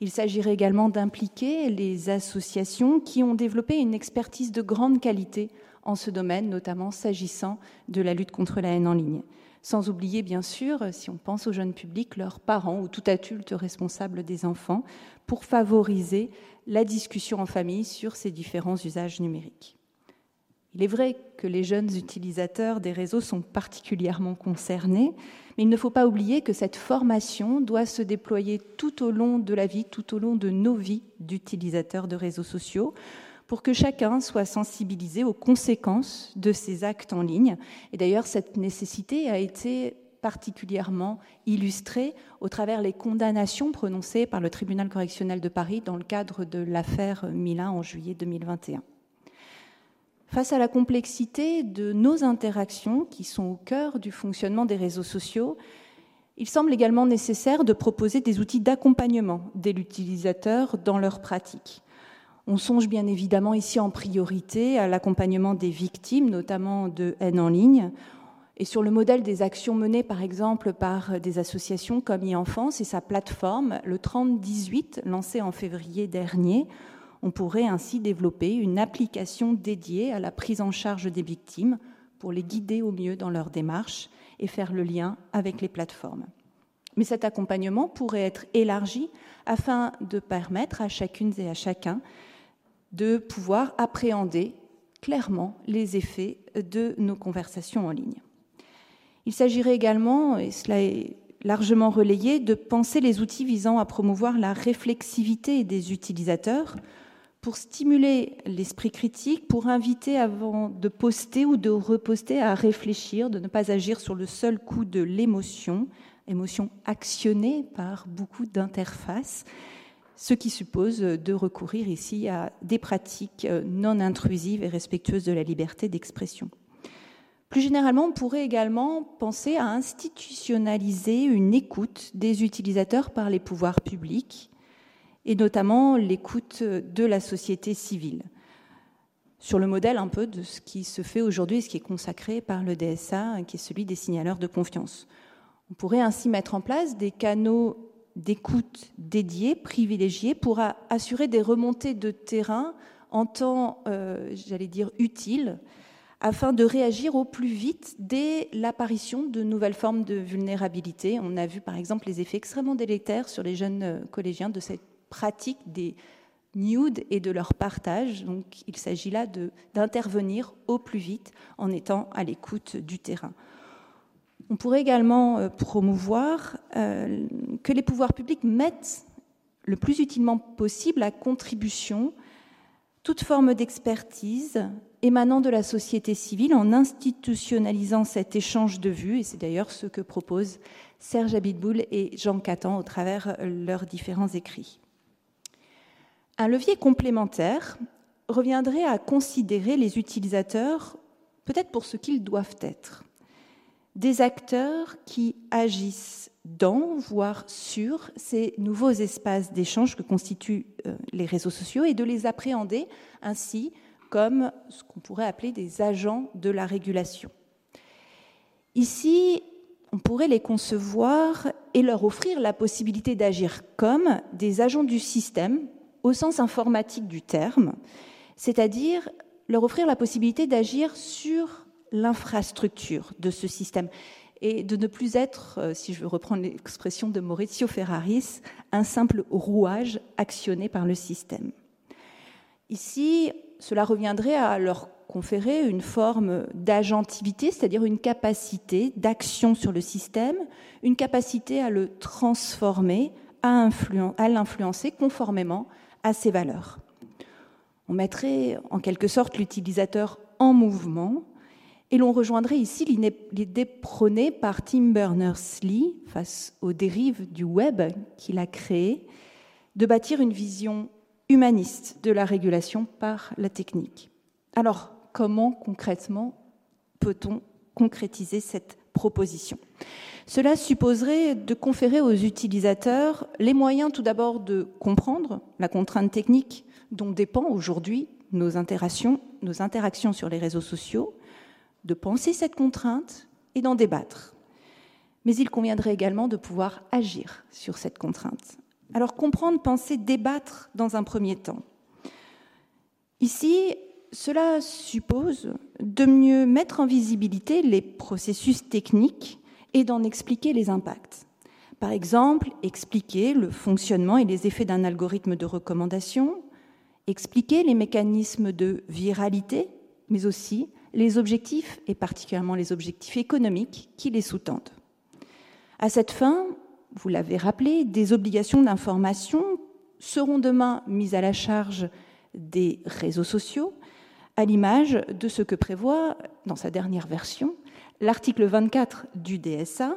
Il s'agirait également d'impliquer les associations qui ont développé une expertise de grande qualité en ce domaine, notamment s'agissant de la lutte contre la haine en ligne. Sans oublier, bien sûr, si on pense aux jeunes publics, leurs parents ou tout adulte responsable des enfants, pour favoriser la discussion en famille sur ces différents usages numériques. Il est vrai que les jeunes utilisateurs des réseaux sont particulièrement concernés, mais il ne faut pas oublier que cette formation doit se déployer tout au long de la vie, tout au long de nos vies d'utilisateurs de réseaux sociaux, pour que chacun soit sensibilisé aux conséquences de ces actes en ligne. Et d'ailleurs, cette nécessité a été particulièrement illustrée au travers les condamnations prononcées par le tribunal correctionnel de Paris dans le cadre de l'affaire Mila en juillet 2021. Face à la complexité de nos interactions qui sont au cœur du fonctionnement des réseaux sociaux, il semble également nécessaire de proposer des outils d'accompagnement de l'utilisateur dans leur pratique. On songe bien évidemment ici en priorité à l'accompagnement des victimes, notamment de haine en ligne, et sur le modèle des actions menées par exemple par des associations comme e-enfance et sa plateforme, le 3018, lancée en février dernier, on pourrait ainsi développer une application dédiée à la prise en charge des victimes pour les guider au mieux dans leur démarche et faire le lien avec les plateformes. Mais cet accompagnement pourrait être élargi afin de permettre à chacune et à chacun de pouvoir appréhender clairement les effets de nos conversations en ligne. Il s'agirait également, et cela est largement relayé, de penser les outils visant à promouvoir la réflexivité des utilisateurs pour stimuler l'esprit critique, pour inviter avant de poster ou de reposter à réfléchir, de ne pas agir sur le seul coup de l'émotion, émotion actionnée par beaucoup d'interfaces, ce qui suppose de recourir ici à des pratiques non intrusives et respectueuses de la liberté d'expression. Plus généralement, on pourrait également penser à institutionnaliser une écoute des utilisateurs par les pouvoirs publics et notamment l'écoute de la société civile, sur le modèle un peu de ce qui se fait aujourd'hui et ce qui est consacré par le DSA, qui est celui des signaleurs de confiance. On pourrait ainsi mettre en place des canaux d'écoute dédiés, privilégiés, pour assurer des remontées de terrain en temps, euh, j'allais dire, utile, afin de réagir au plus vite dès l'apparition de nouvelles formes de vulnérabilité. On a vu par exemple les effets extrêmement délétères sur les jeunes euh, collégiens de cette pratique des nudes et de leur partage. Donc il s'agit là d'intervenir au plus vite en étant à l'écoute du terrain. On pourrait également euh, promouvoir euh, que les pouvoirs publics mettent le plus utilement possible à contribution toute forme d'expertise émanant de la société civile en institutionnalisant cet échange de vues, et c'est d'ailleurs ce que proposent Serge Abitboul et Jean Catan au travers leurs différents écrits. Un levier complémentaire reviendrait à considérer les utilisateurs peut-être pour ce qu'ils doivent être, des acteurs qui agissent dans, voire sur ces nouveaux espaces d'échange que constituent euh, les réseaux sociaux et de les appréhender ainsi comme ce qu'on pourrait appeler des agents de la régulation. Ici, on pourrait les concevoir et leur offrir la possibilité d'agir comme des agents du système au sens informatique du terme, c'est-à-dire leur offrir la possibilité d'agir sur l'infrastructure de ce système et de ne plus être, euh, si je veux reprendre l'expression de Maurizio Ferraris, un simple rouage actionné par le système. Ici, cela reviendrait à leur conférer une forme d'agentivité, c'est-à-dire une capacité d'action sur le système, une capacité à le transformer, à, l'influencer conformément à ses valeurs. On mettrait en quelque sorte l'utilisateur en mouvement et l'on rejoindrait ici l'idée prônée par Tim Berners-Lee face aux dérives du web qu'il a créé, de bâtir une vision humaniste de la régulation par la technique. Alors, comment concrètement peut-on concrétiser cette proposition? Cela supposerait de conférer aux utilisateurs les moyens tout d'abord de comprendre la contrainte technique dont dépend aujourd'hui nos interactions, nos interactions sur les réseaux sociaux, de penser cette contrainte et d'en débattre. Mais il conviendrait également de pouvoir agir sur cette contrainte. Alors comprendre, penser, débattre dans un premier temps. Ici, cela suppose de mieux mettre en visibilité les processus techniques et d'en expliquer les impacts. Par exemple, expliquer le fonctionnement et les effets d'un algorithme de recommandation, expliquer les mécanismes de viralité, mais aussi les objectifs, et particulièrement les objectifs économiques, qui les sous-tendent. À cette fin, vous l'avez rappelé, des obligations d'information seront demain mises à la charge des réseaux sociaux, à l'image de ce que prévoit, dans sa dernière version, l'article 24 du DSA,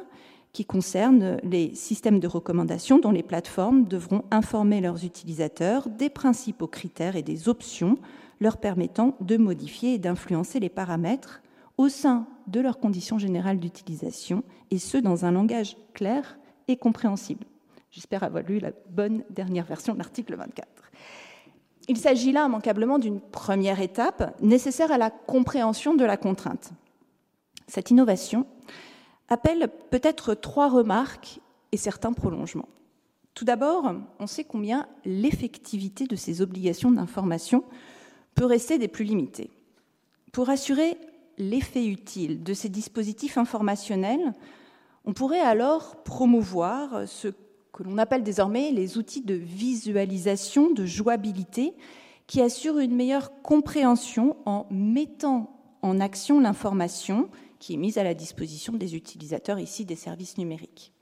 qui concerne les systèmes de recommandation dont les plateformes devront informer leurs utilisateurs des principaux critères et des options leur permettant de modifier et d'influencer les paramètres au sein de leurs conditions générales d'utilisation, et ce, dans un langage clair et compréhensible. J'espère avoir lu la bonne dernière version de l'article 24. Il s'agit là immanquablement d'une première étape nécessaire à la compréhension de la contrainte. Cette innovation appelle peut-être trois remarques et certains prolongements. Tout d'abord, on sait combien l'effectivité de ces obligations d'information peut rester des plus limitées. Pour assurer l'effet utile de ces dispositifs informationnels, on pourrait alors promouvoir ce que l'on appelle désormais les outils de visualisation, de jouabilité, qui assurent une meilleure compréhension en mettant en action l'information qui est mise à la disposition des utilisateurs ici des services numériques.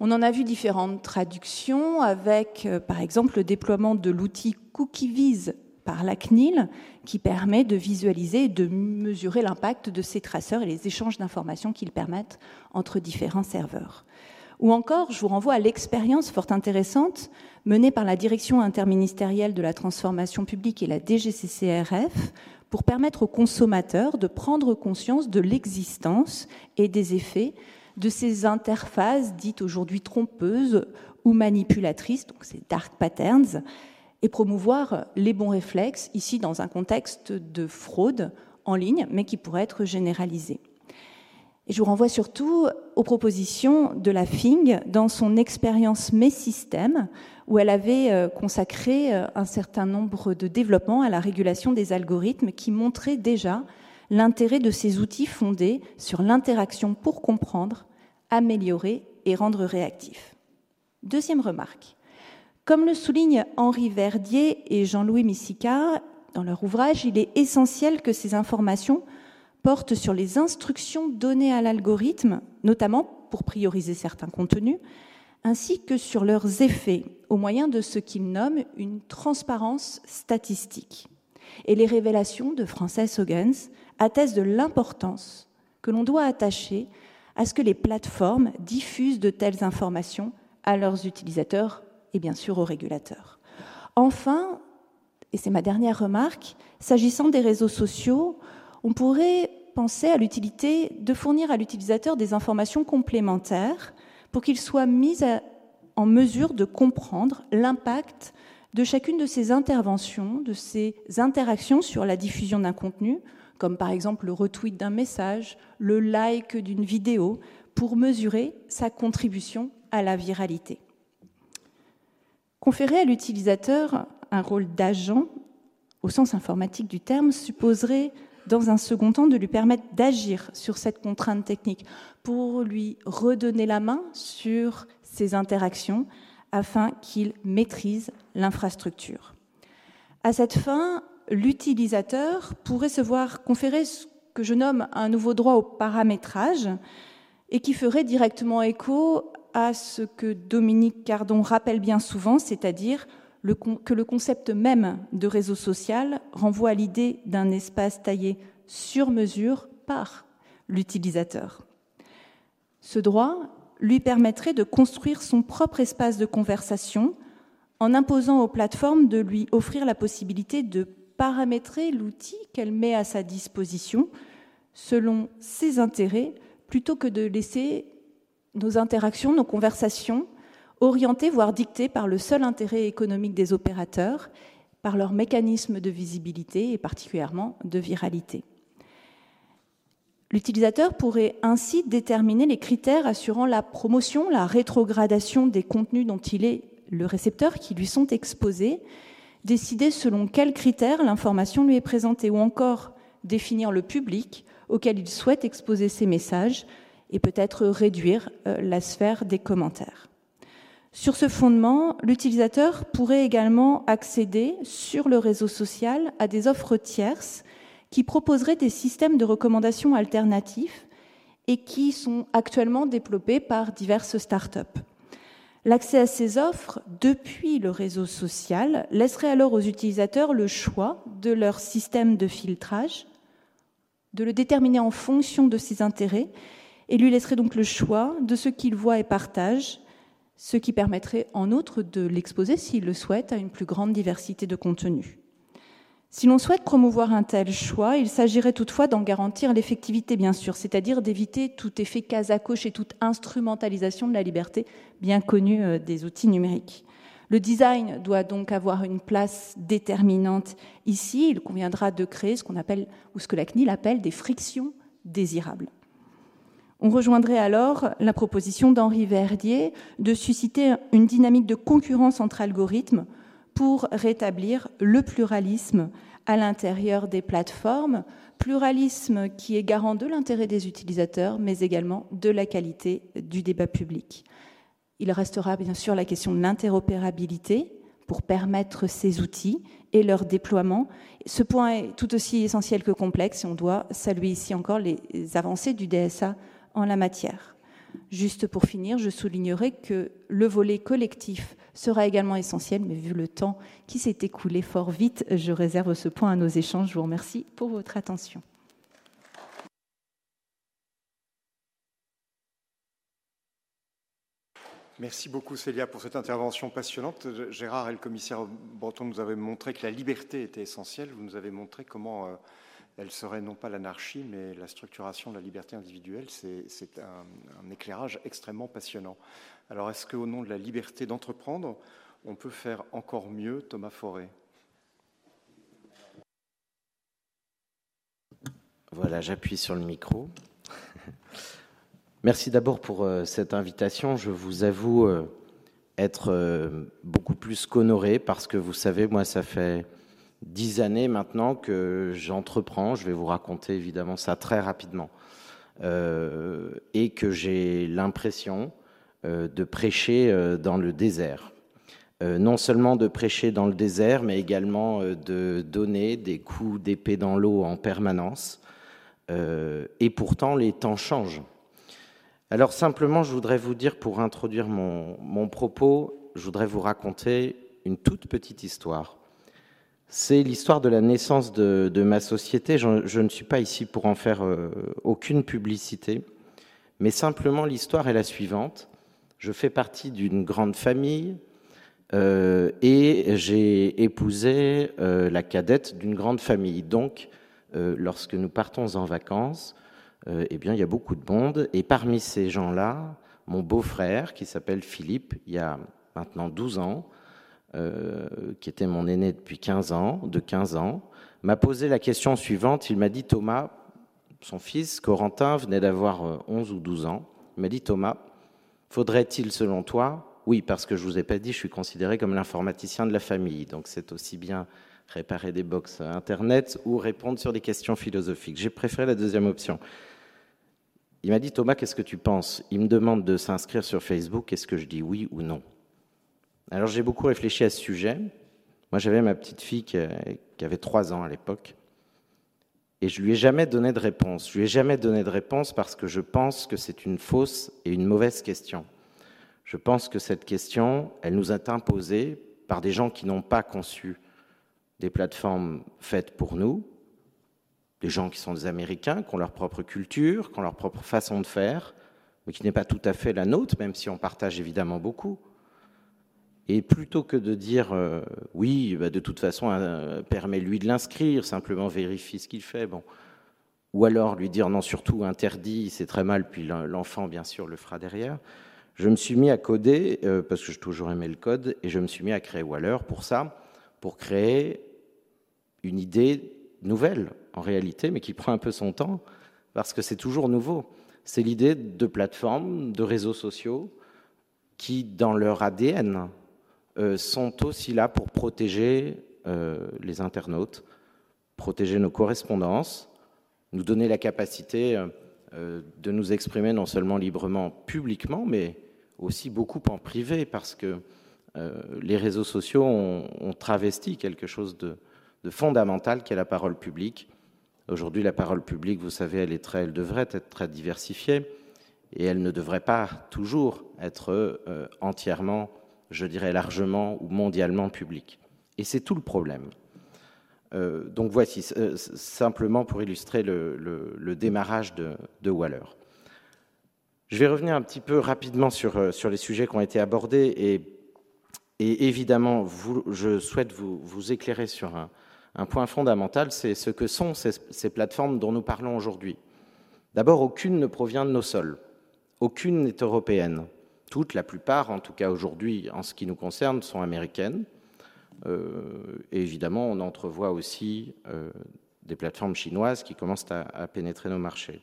On en a vu différentes traductions avec, euh, par exemple, le déploiement de l'outil CookieVis par la CNIL, qui permet de visualiser et de mesurer l'impact de ces traceurs et les échanges d'informations qu'ils permettent entre différents serveurs. Ou encore, je vous renvoie à l'expérience fort intéressante menée par la Direction interministérielle de la transformation publique et la DGCCRF pour permettre aux consommateurs de prendre conscience de l'existence et des effets de ces interfaces dites aujourd'hui trompeuses ou manipulatrices, donc ces dark patterns, et promouvoir les bons réflexes, ici dans un contexte de fraude en ligne, mais qui pourrait être généralisé. Et je vous renvoie surtout aux propositions de la FING dans son expérience Mes Systèmes, où elle avait euh, consacré euh, un certain nombre de développements à la régulation des algorithmes qui montraient déjà l'intérêt de ces outils fondés sur l'interaction pour comprendre, améliorer et rendre réactif. Deuxième remarque. Comme le soulignent Henri Verdier et Jean-Louis Missica dans leur ouvrage, il est essentiel que ces informations portent sur les instructions données à l'algorithme, notamment pour prioriser certains contenus, ainsi que sur leurs effets au moyen de ce qu'ils nomment une transparence statistique. Et les révélations de Frances Huggins attestent de l'importance que l'on doit attacher à ce que les plateformes diffusent de telles informations à leurs utilisateurs et bien sûr aux régulateurs. Enfin, et c'est ma dernière remarque, s'agissant des réseaux sociaux, on pourrait penser à l'utilité de fournir à l'utilisateur des informations complémentaires pour qu'il soit mis en mesure de comprendre l'impact de chacune de ces interventions, de ces interactions sur la diffusion d'un contenu, comme par exemple le retweet d'un message, le like d'une vidéo, pour mesurer sa contribution à la viralité. Conférer à l'utilisateur un rôle d'agent, au sens informatique du terme, supposerait dans un second temps de lui permettre d'agir sur cette contrainte technique pour lui redonner la main sur ses interactions afin qu'il maîtrise l'infrastructure. À cette fin, l'utilisateur pourrait se voir conférer ce que je nomme un nouveau droit au paramétrage et qui ferait directement écho à ce que Dominique Cardon rappelle bien souvent, c'est-à-dire que le concept même de réseau social renvoie à l'idée d'un espace taillé sur mesure par l'utilisateur. Ce droit lui permettrait de construire son propre espace de conversation en imposant aux plateformes de lui offrir la possibilité de paramétrer l'outil qu'elle met à sa disposition selon ses intérêts plutôt que de laisser nos interactions, nos conversations orientées, voire dictées par le seul intérêt économique des opérateurs, par leur mécanisme de visibilité et particulièrement de viralité. L'utilisateur pourrait ainsi déterminer les critères assurant la promotion, la rétrogradation des contenus dont il est le récepteur qui lui sont exposés, décider selon quels critères l'information lui est présentée ou encore définir le public auquel il souhaite exposer ses messages et peut-être réduire euh, la sphère des commentaires. Sur ce fondement, l'utilisateur pourrait également accéder sur le réseau social à des offres tierces qui proposeraient des systèmes de recommandation alternatifs et qui sont actuellement développés par diverses startups. L'accès à ces offres depuis le réseau social laisserait alors aux utilisateurs le choix de leur système de filtrage, de le déterminer en fonction de ses intérêts, et lui laisserait donc le choix de ce qu'il voit et partage, ce qui permettrait en outre de l'exposer, s'il le souhaite, à une plus grande diversité de contenus. Si l'on souhaite promouvoir un tel choix, il s'agirait toutefois d'en garantir l'effectivité, bien sûr, c'est-à-dire d'éviter tout effet cas à coche et toute instrumentalisation de la liberté bien connue euh, des outils numériques. Le design doit donc avoir une place déterminante ici. Il conviendra de créer ce qu'on appelle, ou ce que la CNIL appelle des frictions désirables. On rejoindrait alors la proposition d'Henri Verdier de susciter une dynamique de concurrence entre algorithmes pour rétablir le pluralisme à l'intérieur des plateformes, pluralisme qui est garant de l'intérêt des utilisateurs, mais également de la qualité du débat public. Il restera bien sûr la question de l'interopérabilité pour permettre ces outils et leur déploiement. Ce point est tout aussi essentiel que complexe et on doit saluer ici encore les avancées du DSA en la matière. Juste pour finir, je soulignerai que le volet collectif sera également essentiel, mais vu le temps qui s'est écoulé fort vite, je réserve ce point à nos échanges. Je vous remercie pour votre attention. Merci beaucoup Célia pour cette intervention passionnante. Gérard et le commissaire Breton nous avaient montré que la liberté était essentielle. Vous nous avez montré comment euh, elle serait non pas l'anarchie, mais la structuration de la liberté individuelle. C'est un, éclairage extrêmement passionnant. Alors, est-ce qu'au nom de la liberté d'entreprendre, on peut faire encore mieux, Thomas Forêt? Voilà, j'appuie sur le micro. Merci d'abord pour euh, cette invitation. Je vous avoue euh, être euh, beaucoup plus qu'honoré parce que vous savez, moi, ça fait dix années maintenant que j'entreprends. Je vais vous raconter évidemment ça très rapidement. Euh, et que j'ai l'impression euh, de prêcher euh, dans le désert. non seulement de prêcher dans le désert, mais également de donner des coups d'épée dans l'eau en permanence. et pourtant, les temps changent. Alors simplement, je voudrais vous dire, pour introduire mon propos, je voudrais vous raconter une toute petite histoire. C'est l'histoire de la naissance de, ma société. Je, ne suis pas ici pour en faire euh, aucune publicité, mais simplement l'histoire est la suivante. Je fais partie d'une grande famille euh, et j'ai épousé euh, la cadette d'une grande famille. Donc, lorsque nous partons en vacances, eh bien, il y a beaucoup de monde. Et parmi ces gens-là, mon beau-frère, qui s'appelle Philippe, il y a maintenant 12 ans, qui était mon aîné depuis 15 ans, de 15 ans, m'a posé la question suivante. Il m'a dit Thomas, son fils Corentin venait d'avoir 11 euh, ou 12 ans. Il m'a dit Thomas, faudrait-il selon toi Oui, parce que je vous ai pas dit, je suis considéré comme l'informaticien de la famille, donc c'est aussi bien réparer des box internet ou répondre sur des questions philosophiques. J'ai préféré la deuxième option. Il m'a dit Thomas, qu'est-ce que tu penses? Il me demande de s'inscrire sur Facebook. Est-ce que je dis oui ou non? Alors j'ai beaucoup réfléchi à ce sujet. Moi j'avais ma petite fille qui, avait trois ans à l'époque. Et je lui ai jamais donné de réponse. Je lui ai jamais donné de réponse parce que je pense que c'est une fausse et une mauvaise question. Je pense que cette question, elle nous est imposée par des gens qui n'ont pas conçu des plateformes faites pour nous, des gens qui sont des Américains, qui ont leur propre culture, qui ont leur propre façon de faire, mais qui n'est pas tout à fait la nôtre, même si on partage évidemment beaucoup. Et plutôt que de dire euh, oui, bah, de toute façon, euh, permets-lui de l'inscrire, simplement vérifie ce qu'il fait, bon. Ou alors lui dire non, surtout interdit, c'est très mal, puis l'enfant, bien sûr, le fera derrière. Je me suis mis à coder, euh, parce que j'ai toujours aimé le code, et je me suis mis à créer Waller pour ça, pour créer une idée nouvelle, en réalité, mais qui prend un peu son temps, parce que c'est toujours nouveau. C'est l'idée de plateformes, de réseaux sociaux, qui, dans leur ADN, sont aussi là pour protéger euh, les internautes, protéger nos correspondances, nous donner la capacité euh, de nous exprimer non seulement librement publiquement, mais aussi beaucoup en privé, parce que les réseaux sociaux ont, travesti quelque chose de, de fondamental qu'est la parole publique. Aujourd'hui, la parole publique, vous savez, elle, est très, elle devrait être très diversifiée et elle ne devrait pas toujours être entièrement je dirais largement ou mondialement public. Et c'est tout le problème. Euh, donc voici, euh, simplement pour illustrer le, démarrage de, Waller. Je vais revenir un petit peu rapidement sur, euh, les sujets qui ont été abordés et, évidemment, je souhaite vous, éclairer sur un, point fondamental, c'est ce que sont ces plateformes dont nous parlons aujourd'hui. D'abord, aucune ne provient de nos sols, aucune n'est européenne toutes, la plupart, en tout cas aujourd'hui, en ce qui nous concerne, sont américaines. Euh, et évidemment, on entrevoit aussi euh, des plateformes chinoises qui commencent à, pénétrer nos marchés.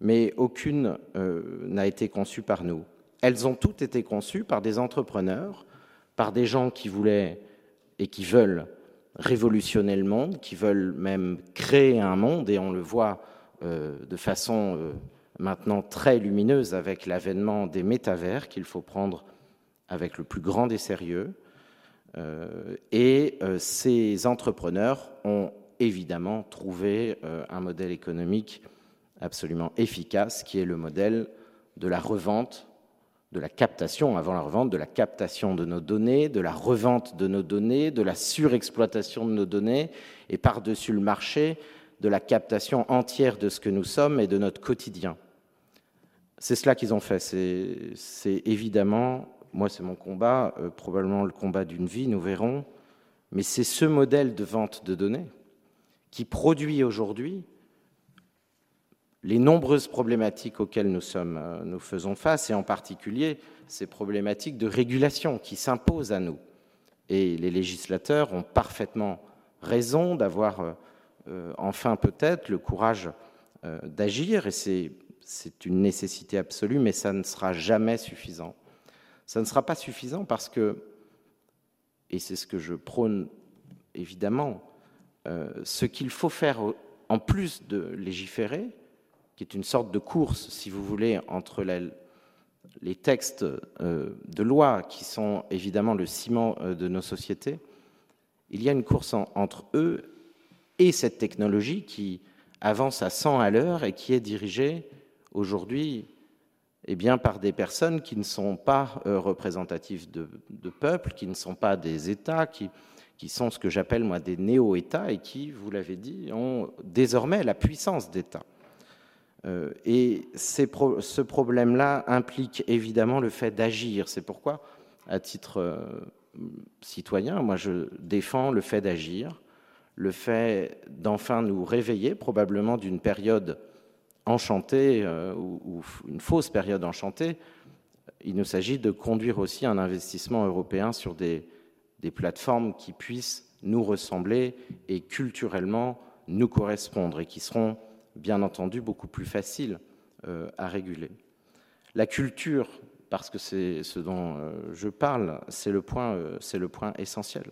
Mais aucune euh, n'a été conçue par nous. Elles ont toutes été conçues par des entrepreneurs, par des gens qui voulaient et qui veulent révolutionner le monde, qui veulent même créer un monde, et on le voit de façon maintenant très lumineuse avec l'avènement des métavers qu'il faut prendre avec le plus grand des sérieux. Euh, et euh, ces entrepreneurs ont évidemment trouvé euh, un modèle économique absolument efficace qui est le modèle de la revente, de la captation, avant la revente, de la captation de nos données, de la revente de nos données, de la surexploitation de nos données, et par-dessus le marché, de la captation entière de ce que nous sommes et de notre quotidien. C'est cela qu'ils ont fait. C'est évidemment, moi c'est mon combat, euh, probablement le combat d'une vie, nous verrons, mais c'est ce modèle de vente de données qui produit aujourd'hui les nombreuses problématiques auxquelles nous, sommes, euh, nous faisons face, et en particulier ces problématiques de régulation qui s'imposent à nous. Et les législateurs ont parfaitement raison d'avoir euh, enfin peut-être le courage d'agir, et c'est c'est une nécessité absolue, mais ça ne sera jamais suffisant. Ça ne sera pas suffisant parce que, et c'est ce que je prône évidemment, euh, ce qu'il faut faire en plus de légiférer, qui est une sorte de course, si vous voulez, entre les textes euh, de loi qui sont évidemment le ciment euh, de nos sociétés, il y a une course entre eux et cette technologie qui avance à 100 à l'heure et qui est dirigée aujourd'hui eh bien, par des personnes qui ne sont pas euh, représentatives de, peuples, qui ne sont pas des États, qui, qui sont ce que j'appelle moi des néo-États et qui, vous l'avez dit, ont désormais la puissance d'État. Euh, et ce problème-là implique évidemment le fait d'agir. C'est pourquoi, à titre euh, citoyen, moi je défends le fait d'agir, le fait d'enfin nous réveiller, probablement d'une période enchantée euh, ou, une fausse période enchantée. Il nous s'agit de conduire aussi un investissement européen sur des plateformes qui puissent nous ressembler et culturellement nous correspondre et qui seront bien entendu beaucoup plus faciles euh, à réguler. La culture, parce que c'est ce dont euh, je parle, c'est le, le point essentiel.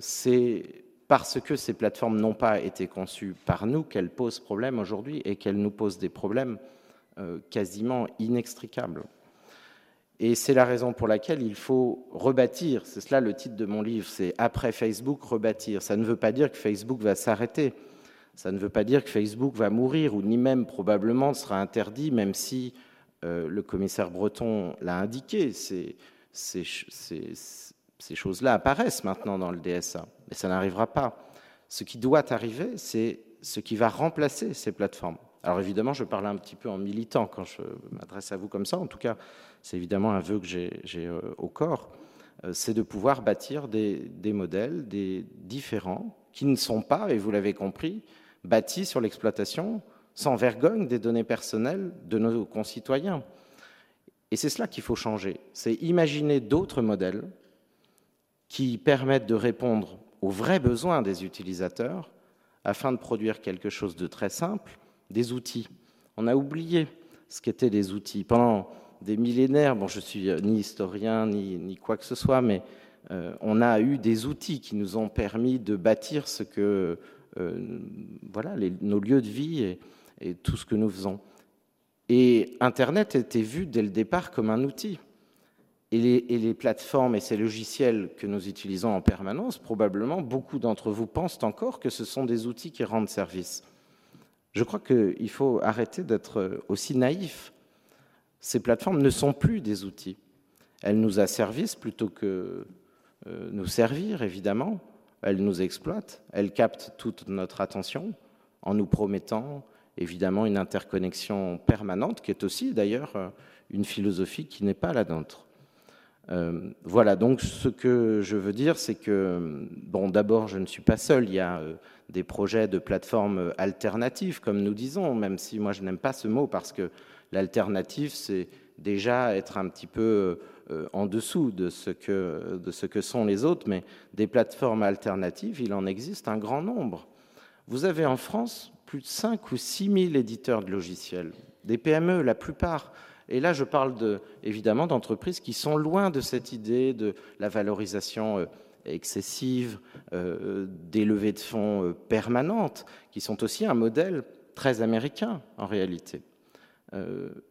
c'est parce que ces plateformes n'ont pas été conçues par nous qu'elles posent problème aujourd'hui et qu'elles nous posent des problèmes quasiment inextricables. Et c'est la raison pour laquelle il faut rebâtir. C'est cela le titre de mon livre, c'est Après Facebook, rebâtir. Ça ne veut pas dire que Facebook va s'arrêter. Ça ne veut pas dire que Facebook va mourir, ou ni même probablement sera interdit, même si euh, le commissaire Breton l'a indiqué. Ces choses-là apparaissent maintenant dans le DSA, mais ça n'arrivera pas. Ce qui doit arriver, c'est ce qui va remplacer ces plateformes. Alors évidemment, je parle un petit peu en militant quand je m'adresse à vous comme ça. En tout cas, c'est évidemment un vœu que j'ai euh, au corps. Euh, c'est de pouvoir bâtir des, modèles différents qui ne sont pas, et vous l'avez compris, bâtis sur l'exploitation sans vergogne des données personnelles de nos concitoyens. Et c'est cela qu'il faut changer. C'est imaginer d'autres modèles qui permettent de répondre aux vrais besoins des utilisateurs afin de produire quelque chose de très simple des outils. On a oublié ce qu'étaient les outils. Pendant des millénaires, bon, je suis euh, ni historien ni, quoi que ce soit, mais euh, on a eu des outils qui nous ont permis de bâtir ce que, euh, voilà, nos lieux de vie et, tout ce que nous faisons. Et Internet était vu dès le départ comme un outil. Et les, plateformes et ces logiciels que nous utilisons en permanence, probablement, beaucoup d'entre vous pensent encore que ce sont des outils qui rendent service. Je crois qu'il faut arrêter d'être aussi naïf. Ces plateformes ne sont plus des outils. Elles nous asservissent plutôt que euh, nous servir, évidemment. Elles nous exploitent, elles captent toute notre attention en nous promettant évidemment une interconnexion permanente, qui est aussi d'ailleurs une philosophie qui n'est pas la nôtre. Euh, voilà, donc ce que je veux dire, c'est que, bon, d'abord, je ne suis pas seul, il y a euh, des projets de plateformes alternatives, comme nous disons, même si moi je n'aime pas ce mot, parce que l'alternative, c'est déjà être un petit peu euh, en dessous de ce, que, de ce que sont les autres, mais des plateformes alternatives, il en existe un grand nombre. Vous avez en France plus de 5 ou 6 000 éditeurs de logiciels, des PME, la plupart et là, je parle de, évidemment d'entreprises qui sont loin de cette idée de la valorisation euh, excessive, euh, des levées de fonds euh, permanentes, qui sont aussi un modèle très américain en réalité,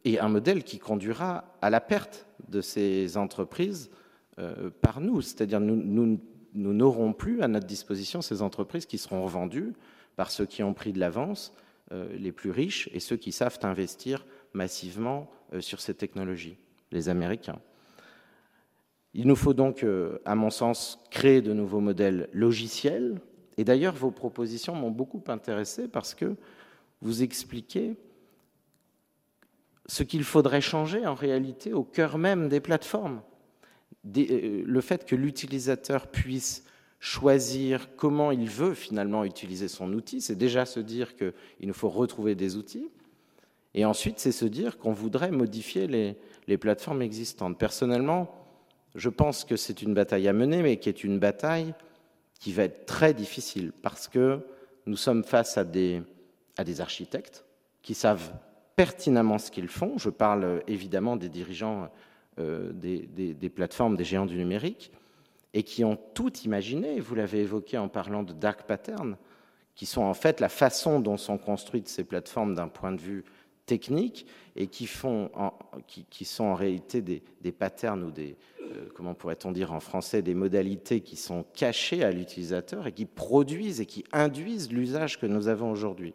et un modèle qui conduira à la perte de ces entreprises par nous, c'est-à-dire nous n'aurons plus à notre disposition ces entreprises qui seront revendues par ceux qui ont pris de l'avance, les plus riches, et ceux qui savent investir massivement euh, sur ces technologies, les Américains. Il nous faut donc, euh, à mon sens, créer de nouveaux modèles logiciels. Et d'ailleurs, vos propositions m'ont beaucoup intéressé parce que vous expliquez ce qu'il faudrait changer en réalité au cœur même des plateformes. Euh, le fait que l'utilisateur puisse choisir comment il veut finalement utiliser son outil, c'est déjà se dire qu'il nous faut retrouver des outils, et ensuite, c'est se dire qu'on voudrait modifier les, plateformes existantes. Personnellement, je pense que c'est une bataille à mener, mais qui est une bataille qui va être très difficile parce que nous sommes face à des, architectes qui savent pertinemment ce qu'ils font. Je parle évidemment des dirigeants euh, des, des, plateformes, des géants du numérique, et qui ont tout imaginé, vous l'avez évoqué en parlant de dark patterns, qui sont en fait la façon dont sont construites ces plateformes d'un point de vue techniques et qui, sont en réalité des, patterns ou des, euh, comment pourrait-on dire en français, des modalités qui sont cachées à l'utilisateur et qui produisent et qui induisent l'usage que nous avons aujourd'hui.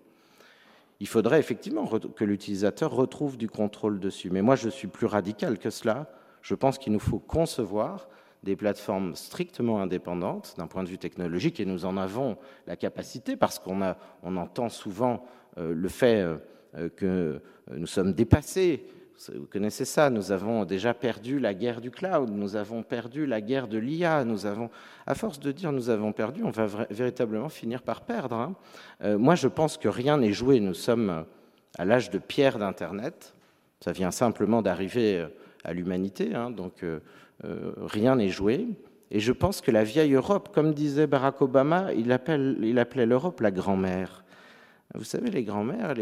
Il faudrait effectivement que l'utilisateur retrouve du contrôle dessus. Mais moi, je suis plus radical que cela. Je pense qu'il nous faut concevoir des plateformes strictement indépendantes d'un point de vue technologique, et nous en avons la capacité, parce qu'on on entend souvent euh, le fait euh, que nous sommes dépassés. Vous connaissez ça, nous avons déjà perdu la guerre du cloud, nous avons perdu la guerre de l'IA, nous avons, à force de dire nous avons perdu, on va véritablement finir par perdre. Hein. Euh, moi, je pense que rien n'est joué, nous sommes à l'âge de pierre d'Internet, ça vient simplement d'arriver à l'humanité, hein, donc euh, rien n'est joué. Et je pense que la vieille Europe, comme disait Barack Obama, il appelait l'Europe la grand-mère. Vous savez, les grands-mères,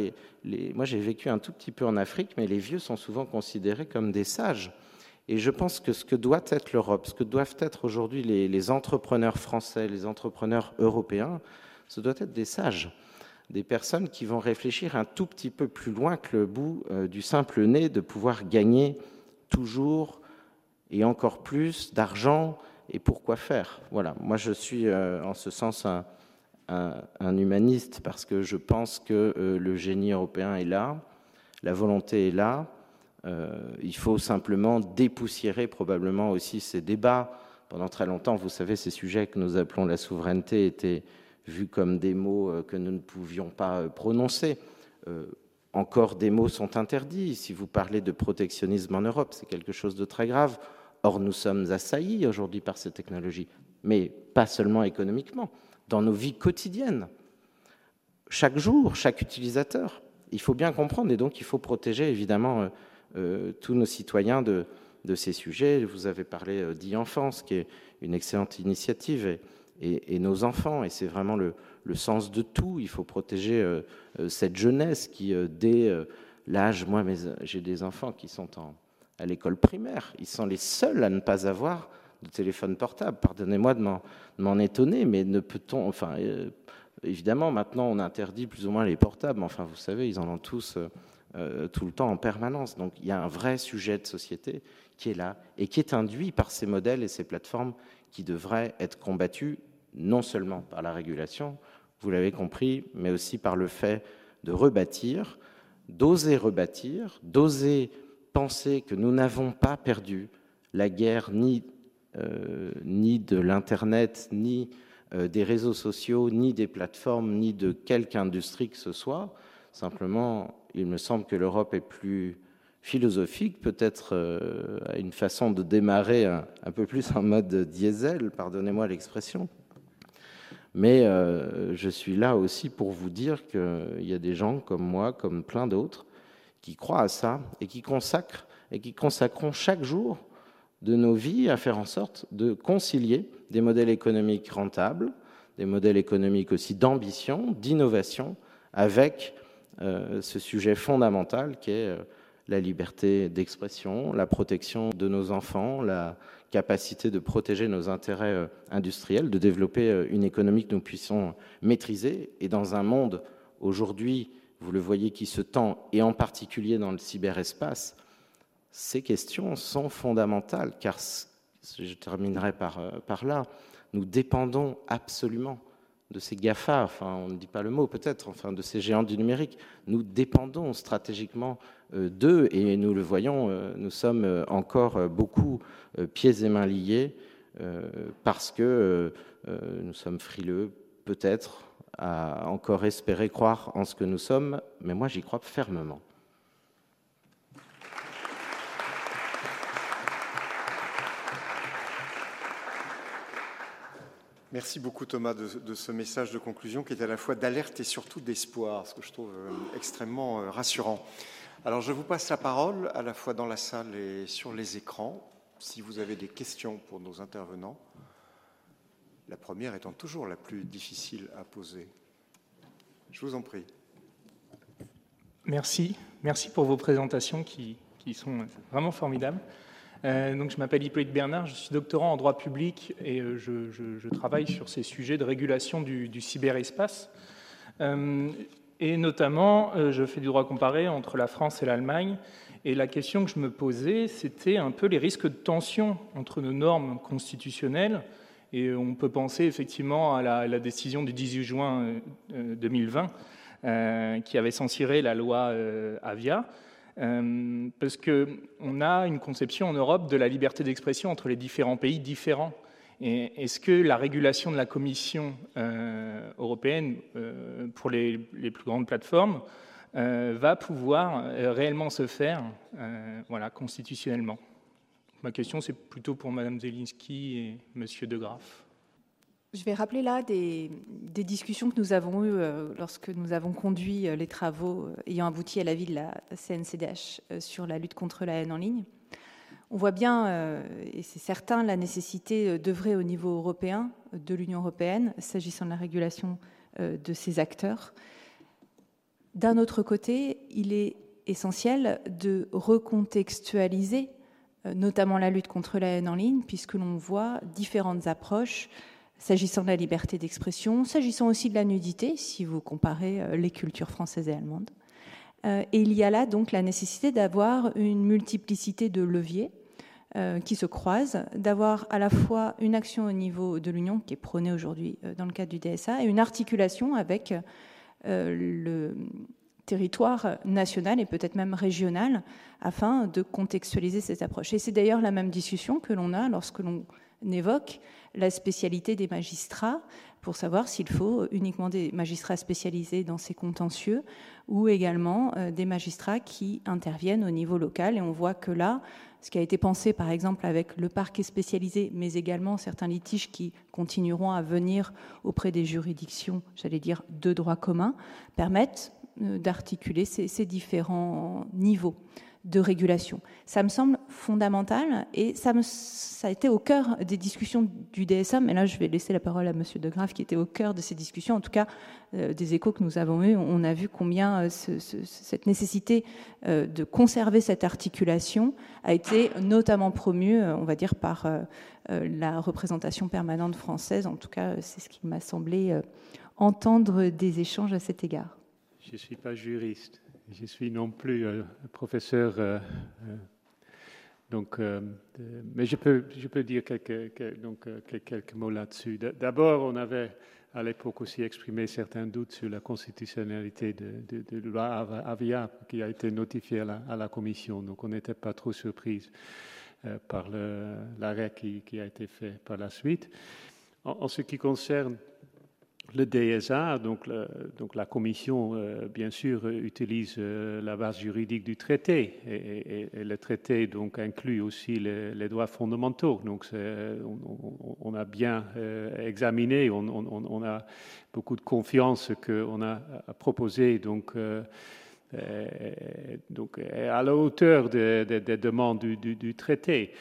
moi j'ai vécu un tout petit peu en Afrique, mais les vieux sont souvent considérés comme des sages. Et je pense que ce que doit être l'Europe, ce que doivent être aujourd'hui les, les, entrepreneurs français, les entrepreneurs européens, ce doit être des sages, des personnes qui vont réfléchir un tout petit peu plus loin que le bout euh, du simple nez de pouvoir gagner toujours et encore plus d'argent et pourquoi faire. Voilà, moi je suis euh, en ce sens un, humaniste parce que je pense que euh, le génie européen est là, la volonté est là. Euh, il faut simplement dépoussiérer probablement aussi ces débats. Pendant très longtemps, vous savez, ces sujets que nous appelons la souveraineté étaient vus comme des mots que nous ne pouvions pas prononcer. encore des mots sont interdits. Si vous parlez de protectionnisme en Europe, c'est quelque chose de très grave. Or, nous sommes assaillis aujourd'hui par ces technologies, mais pas seulement économiquement, dans nos vies quotidiennes. Chaque jour, chaque utilisateur. Il faut bien comprendre, et donc il faut protéger évidemment euh, euh, tous nos citoyens de, ces sujets. Vous avez parlé euh, d'e-enfance, qui est une excellente initiative, et, nos enfants, et c'est vraiment le, sens de tout. Il faut protéger cette jeunesse qui, dès l'âge, moi j'ai des enfants qui sont à l'école primaire. Ils sont les seuls à ne pas avoir de téléphone portable. Pardonnez-moi de m'en étonner, mais ne peut-on. Enfin, euh, évidemment, maintenant, on interdit plus ou moins les portables, mais enfin, vous savez, ils en ont tous euh, euh, tout le temps en permanence. Donc, il y a un vrai sujet de société qui est là et qui est induit par ces modèles et ces plateformes qui devraient être combattus non seulement par la régulation, vous l'avez compris, mais aussi par le fait de rebâtir, d'oser rebâtir, d'oser penser que nous n'avons pas perdu la guerre ni, ni de l'Internet, ni euh, des réseaux sociaux, ni des plateformes, ni de quelque industrie que ce soit. Simplement, il me semble que l'Europe est plus philosophique, peut-être euh, une façon de démarrer un, un, peu plus en mode diesel, pardonnez-moi l'expression. Mais je suis là aussi pour vous dire qu'il y a des gens comme moi, comme plein d'autres, qui croient à ça et qui consacrent et qui consacreront chaque jour de nos vies à faire en sorte de concilier des modèles économiques rentables, des modèles économiques aussi d'ambition, d'innovation, avec euh, ce sujet fondamental qui est euh, la liberté d'expression, la protection de nos enfants, la capacité de protéger nos intérêts euh, industriels, de développer une économie que nous puissions maîtriser. Et dans un monde aujourd'hui vous le voyez, qui se tend, et en particulier dans le cyberespace, ces questions sont fondamentales, car je terminerai par, euh, par là, nous dépendons absolument de ces GAFA, enfin on ne dit pas le mot peut-être, enfin de ces géants du numérique, nous dépendons stratégiquement euh, d'eux et nous le voyons, euh, nous sommes encore beaucoup pieds et mains liés parce que nous sommes frileux, peut-être, à encore espérer croire en ce que nous sommes, mais moi j'y crois fermement. Merci beaucoup Thomas de, ce message de conclusion qui est à la fois d'alerte et surtout d'espoir, ce que je trouve euh, extrêmement euh, rassurant. Alors je vous passe la parole à la fois dans la salle et sur les écrans. Si vous avez des questions pour nos intervenants, la première étant toujours la plus difficile à poser. Je vous en prie. Merci. Merci pour vos présentations qui, sont vraiment formidables. Euh, donc, je m'appelle Hippolyte Bernard, je suis doctorant en droit public et euh, je, travaille sur ces sujets de régulation du, cyberespace. Euh, et notamment, je fais du droit comparé entre la France et l'Allemagne. Et la question que je me posais, c'était un peu les risques de tension entre nos normes constitutionnelles et on peut penser effectivement à la, décision du 18 juin 2020 euh, euh, qui avait censuré la loi euh, parce qu'on a une conception en Europe de la liberté d'expression entre les différents pays différents. Est-ce que la régulation de la Commission européenne pour les, plus grandes plateformes va pouvoir réellement se faire voilà, constitutionnellement? Ma question, c'est plutôt pour Mme Zelinski et M. De Graaf. Je vais rappeler là des, discussions que nous avons eues euh, lorsque nous avons conduit euh, les travaux euh, ayant abouti à l'avis de la CNCDH sur la lutte contre la haine en ligne. On voit bien, et c'est certain, la nécessité d'œuvrer au niveau européen, de l'Union européenne, s'agissant de la régulation de ces acteurs. D'un autre côté, il est essentiel de recontextualiser notamment la lutte contre la haine en ligne, puisque l'on voit différentes approches s'agissant de la liberté d'expression, s'agissant aussi de la nudité, si vous comparez euh, les cultures françaises et allemandes. Euh, et il y a là donc la nécessité d'avoir une multiplicité de leviers euh, qui se croisent, d'avoir à la fois une action au niveau de l'Union qui est prônée aujourd'hui dans le cadre du DSA et une articulation avec le territoire national et peut-être même régional afin de contextualiser cette approche. Et c'est d'ailleurs la même discussion que l'on a lorsque l'on évoque la spécialité des magistrats pour savoir s'il faut uniquement des magistrats spécialisés dans ces contentieux ou également euh, des magistrats qui interviennent au niveau local. Et on voit que là, ce qui a été pensé par exemple avec le parquet spécialisé, mais également certains litiges qui continueront à venir auprès des juridictions, j'allais dire, de droit commun, permettent euh, d'articuler ces différents niveaux de régulation. Ça me semble fondamental et ça, me, ça a été au cœur des discussions du DSA, mais là je vais laisser la parole à M. De Graaf qui était au cœur de ces discussions, en tout cas euh, des échos que nous avons eus, on a vu combien euh, cette nécessité euh, de conserver cette articulation a été notamment promue, on va dire, par la représentation permanente française, en tout cas c'est ce qui m'a semblé entendre des échanges à cet égard. Je ne suis pas juriste. Je suis non plus euh, professeur, euh, euh, donc, mais je peux, je peux dire quelques, donc, quelques mots là-dessus. D'abord, on avait à l'époque aussi exprimé certains doutes sur la constitutionnalité de, de, loi Avia qui a été notifiée à la, Commission. Donc, on n'était pas trop surprise par l'arrêt qui, a été fait par la suite. en ce qui concerne le DSA, donc, la Commission, euh, bien sûr, utilise euh, la base juridique du traité et, le traité donc inclut aussi les, droits fondamentaux. Donc on, a bien euh, examiné, on, a beaucoup de confiance qu'on a proposé donc, donc à la hauteur des, demandes du traité.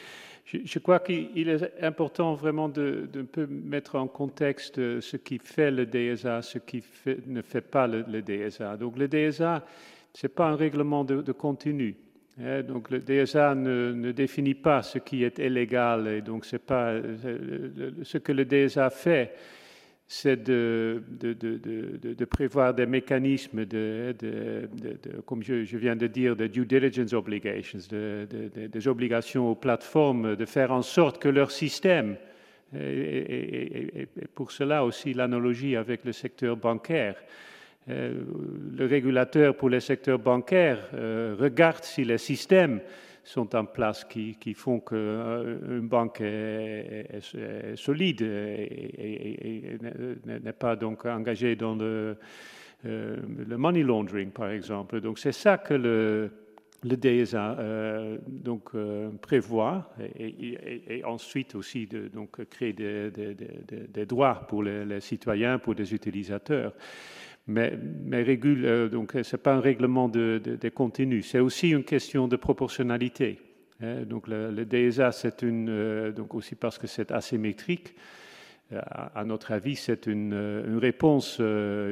Je, crois qu'il est important vraiment de, de, peu mettre en contexte ce qui fait le DSA, ce qui ne fait pas le, DSA. Donc le DSA, ce n'est pas un règlement de, contenu. Hein. donc le DSA ne, ne, définit pas ce qui est illégal et donc c'est pas ce que le DSA fait c'est de, prévoir des mécanismes comme je, viens de dire, de due diligence obligations, des obligations aux plateformes de faire en sorte que leur système, et, pour cela aussi l'analogie avec le secteur bancaire, euh, le régulateur pour le secteur bancaire euh, regarde si les systèmes sont en place qui, qui font qu'une euh, banque est, solide et, n'est pas donc engagée dans le, euh, le, money laundering, par exemple. Donc c'est ça que le, le DSA euh, donc, prévoit et, ensuite aussi de, donc, créer des, des, des, droits pour les, les, citoyens, pour les utilisateurs mais, régule, euh, donc ce n'est pas un règlement de, de, contenus, c'est aussi une question de proportionnalité. Hein. donc le, DSA, c'est une, euh, donc aussi parce que c'est asymétrique, euh, à, notre avis, c'est une, une, réponse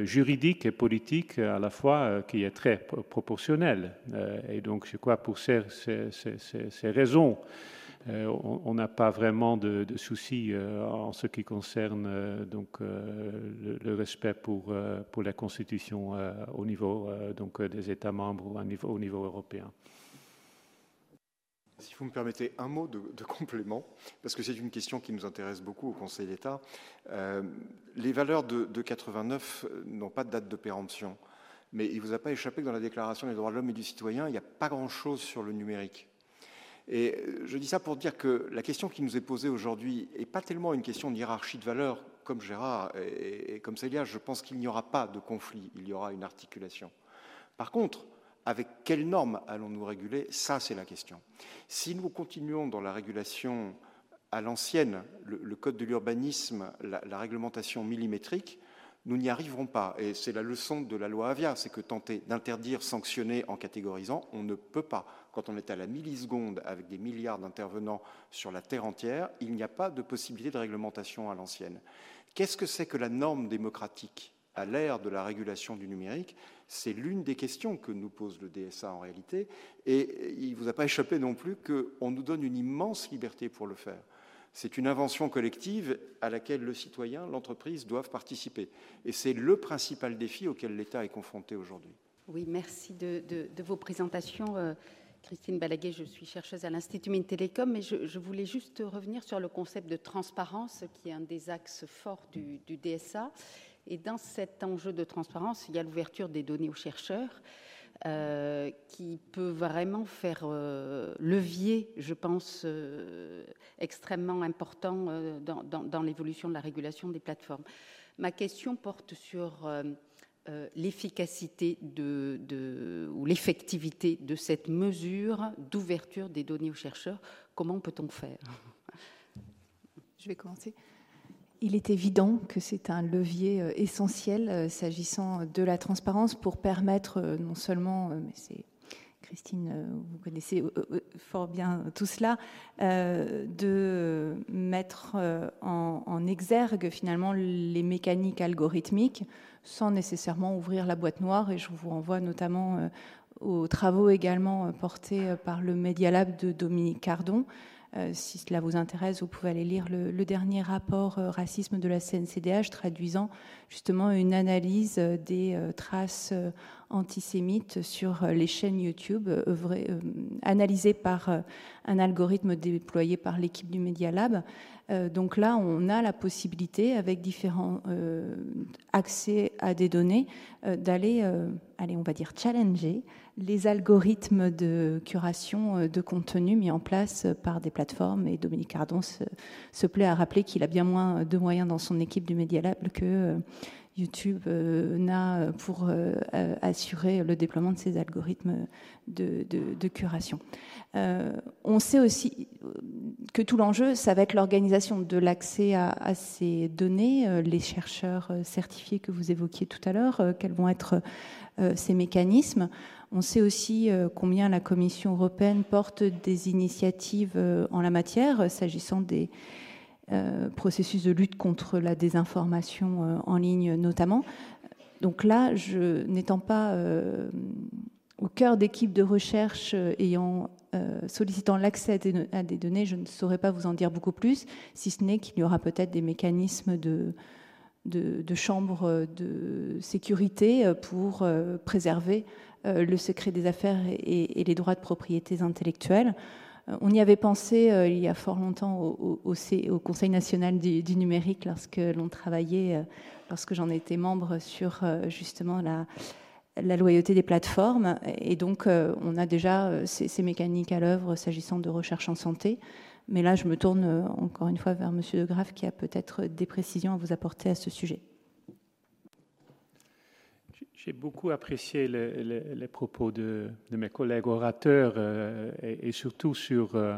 juridique et politique à la fois qui est très proportionnelle. et donc, je crois pour ces, ces, ces, raisons, euh, on n'a pas vraiment de, soucis euh, en ce qui concerne euh, donc, le, respect pour, la Constitution au niveau donc, des États membres ou au niveau, au niveau européen. Si vous me permettez un mot de, complément, parce que c'est une question qui nous intéresse beaucoup au Conseil d'État. les valeurs de, de 89 n'ont pas de date de péremption. Mais il ne vous a pas échappé que dans la Déclaration des droits de l'homme et du citoyen, il n'y a pas grand-chose sur le numérique. Et je dis ça pour dire que la question qui nous est posée aujourd'hui n'est pas tellement une question de hiérarchie de valeurs, comme Gérard et, comme Célia, je pense qu'il n'y aura pas de conflit, il y aura une articulation. Par contre, avec quelles normes allons-nous réguler? Ça, c'est la question. Si nous continuons dans la régulation à l'ancienne, le, code de l'urbanisme, la, réglementation millimétrique, nous n'y arriverons pas. Et c'est la leçon de la loi Avia, c'est que tenter d'interdire, sanctionner en catégorisant, on ne peut pas. Quand on est à la milliseconde avec des milliards d'intervenants sur la Terre entière, il n'y a pas de possibilité de réglementation à l'ancienne. Qu'est-ce que c'est que la norme démocratique à l'ère de la régulation du numérique? C'est l'une des questions que nous pose le DSA en réalité. Et il ne vous a pas échappé non plus qu'on nous donne une immense liberté pour le faire. C'est une invention collective à laquelle le citoyen, l'entreprise doivent participer. Et c'est le principal défi auquel l'État est confronté aujourd'hui. Oui, merci de, vos présentations. Christine Balaguet, je suis chercheuse à l'Institut Mines Télécom, mais je, voulais juste revenir sur le concept de transparence, qui est un des axes forts du, du DSA. Et dans cet enjeu de transparence, il y a l'ouverture des données aux chercheurs. Euh, qui peut vraiment faire euh, levier, je pense, euh, extrêmement important dans, l'évolution de la régulation des plateformes. Ma question porte sur l'efficacité de, ou l'effectivité de cette mesure d'ouverture des données aux chercheurs. Comment peut-on faire? Je vais commencer. Il est évident que c'est un levier euh, essentiel euh, s'agissant de la transparence pour permettre euh, non seulement, Christine, vous connaissez fort bien tout cela, de mettre en, exergue finalement les mécaniques algorithmiques sans nécessairement ouvrir la boîte noire. Et je vous renvoie notamment aux travaux également portés par le Media Lab de Dominique Cardon, euh, si cela vous intéresse, vous pouvez aller lire le, dernier rapport euh, racisme de la CNCDH traduisant justement une analyse euh, des traces antisémites sur les chaînes YouTube, analysées par un algorithme déployé par l'équipe du Media Lab. donc là, on a la possibilité, avec différents accès à des données, d'aller, allez, on va dire, challenger les algorithmes de curation euh, de contenu mis en place par des plateformes. Et Dominique Cardon se, plaît à rappeler qu'il a bien moins de moyens dans son équipe du Media Lab que euh, YouTube euh, n'a pour assurer le déploiement de ces algorithmes de, curation. on sait aussi que tout l'enjeu, ça va être l'organisation de l'accès à, ces données, les chercheurs certifiés que vous évoquiez tout à l'heure, quels vont être ces mécanismes. On sait aussi euh, combien la Commission européenne porte des initiatives euh, en la matière, euh, s'agissant des processus de lutte contre la désinformation en ligne notamment. Donc là, n'étant pas au cœur d'équipes de recherche ayant sollicitant l'accès à, des données, je ne saurais pas vous en dire beaucoup plus, si ce n'est qu'il y aura peut-être des mécanismes de, de, de chambres de sécurité pour préserver euh, le secret des affaires et, les droits de propriété intellectuelle. Euh, on y avait pensé euh, il y a fort longtemps au, Conseil national du, numérique lorsque l'on travaillait, lorsque j'en étais membre sur justement la, loyauté des plateformes. Et donc, on a déjà ces, ces mécaniques à l'œuvre s'agissant de recherche en santé. Mais là, je me tourne encore une fois vers M. De Graaf qui a peut-être des précisions à vous apporter à ce sujet. J'ai beaucoup apprécié les, propos de, mes collègues orateurs euh, et, surtout sur euh,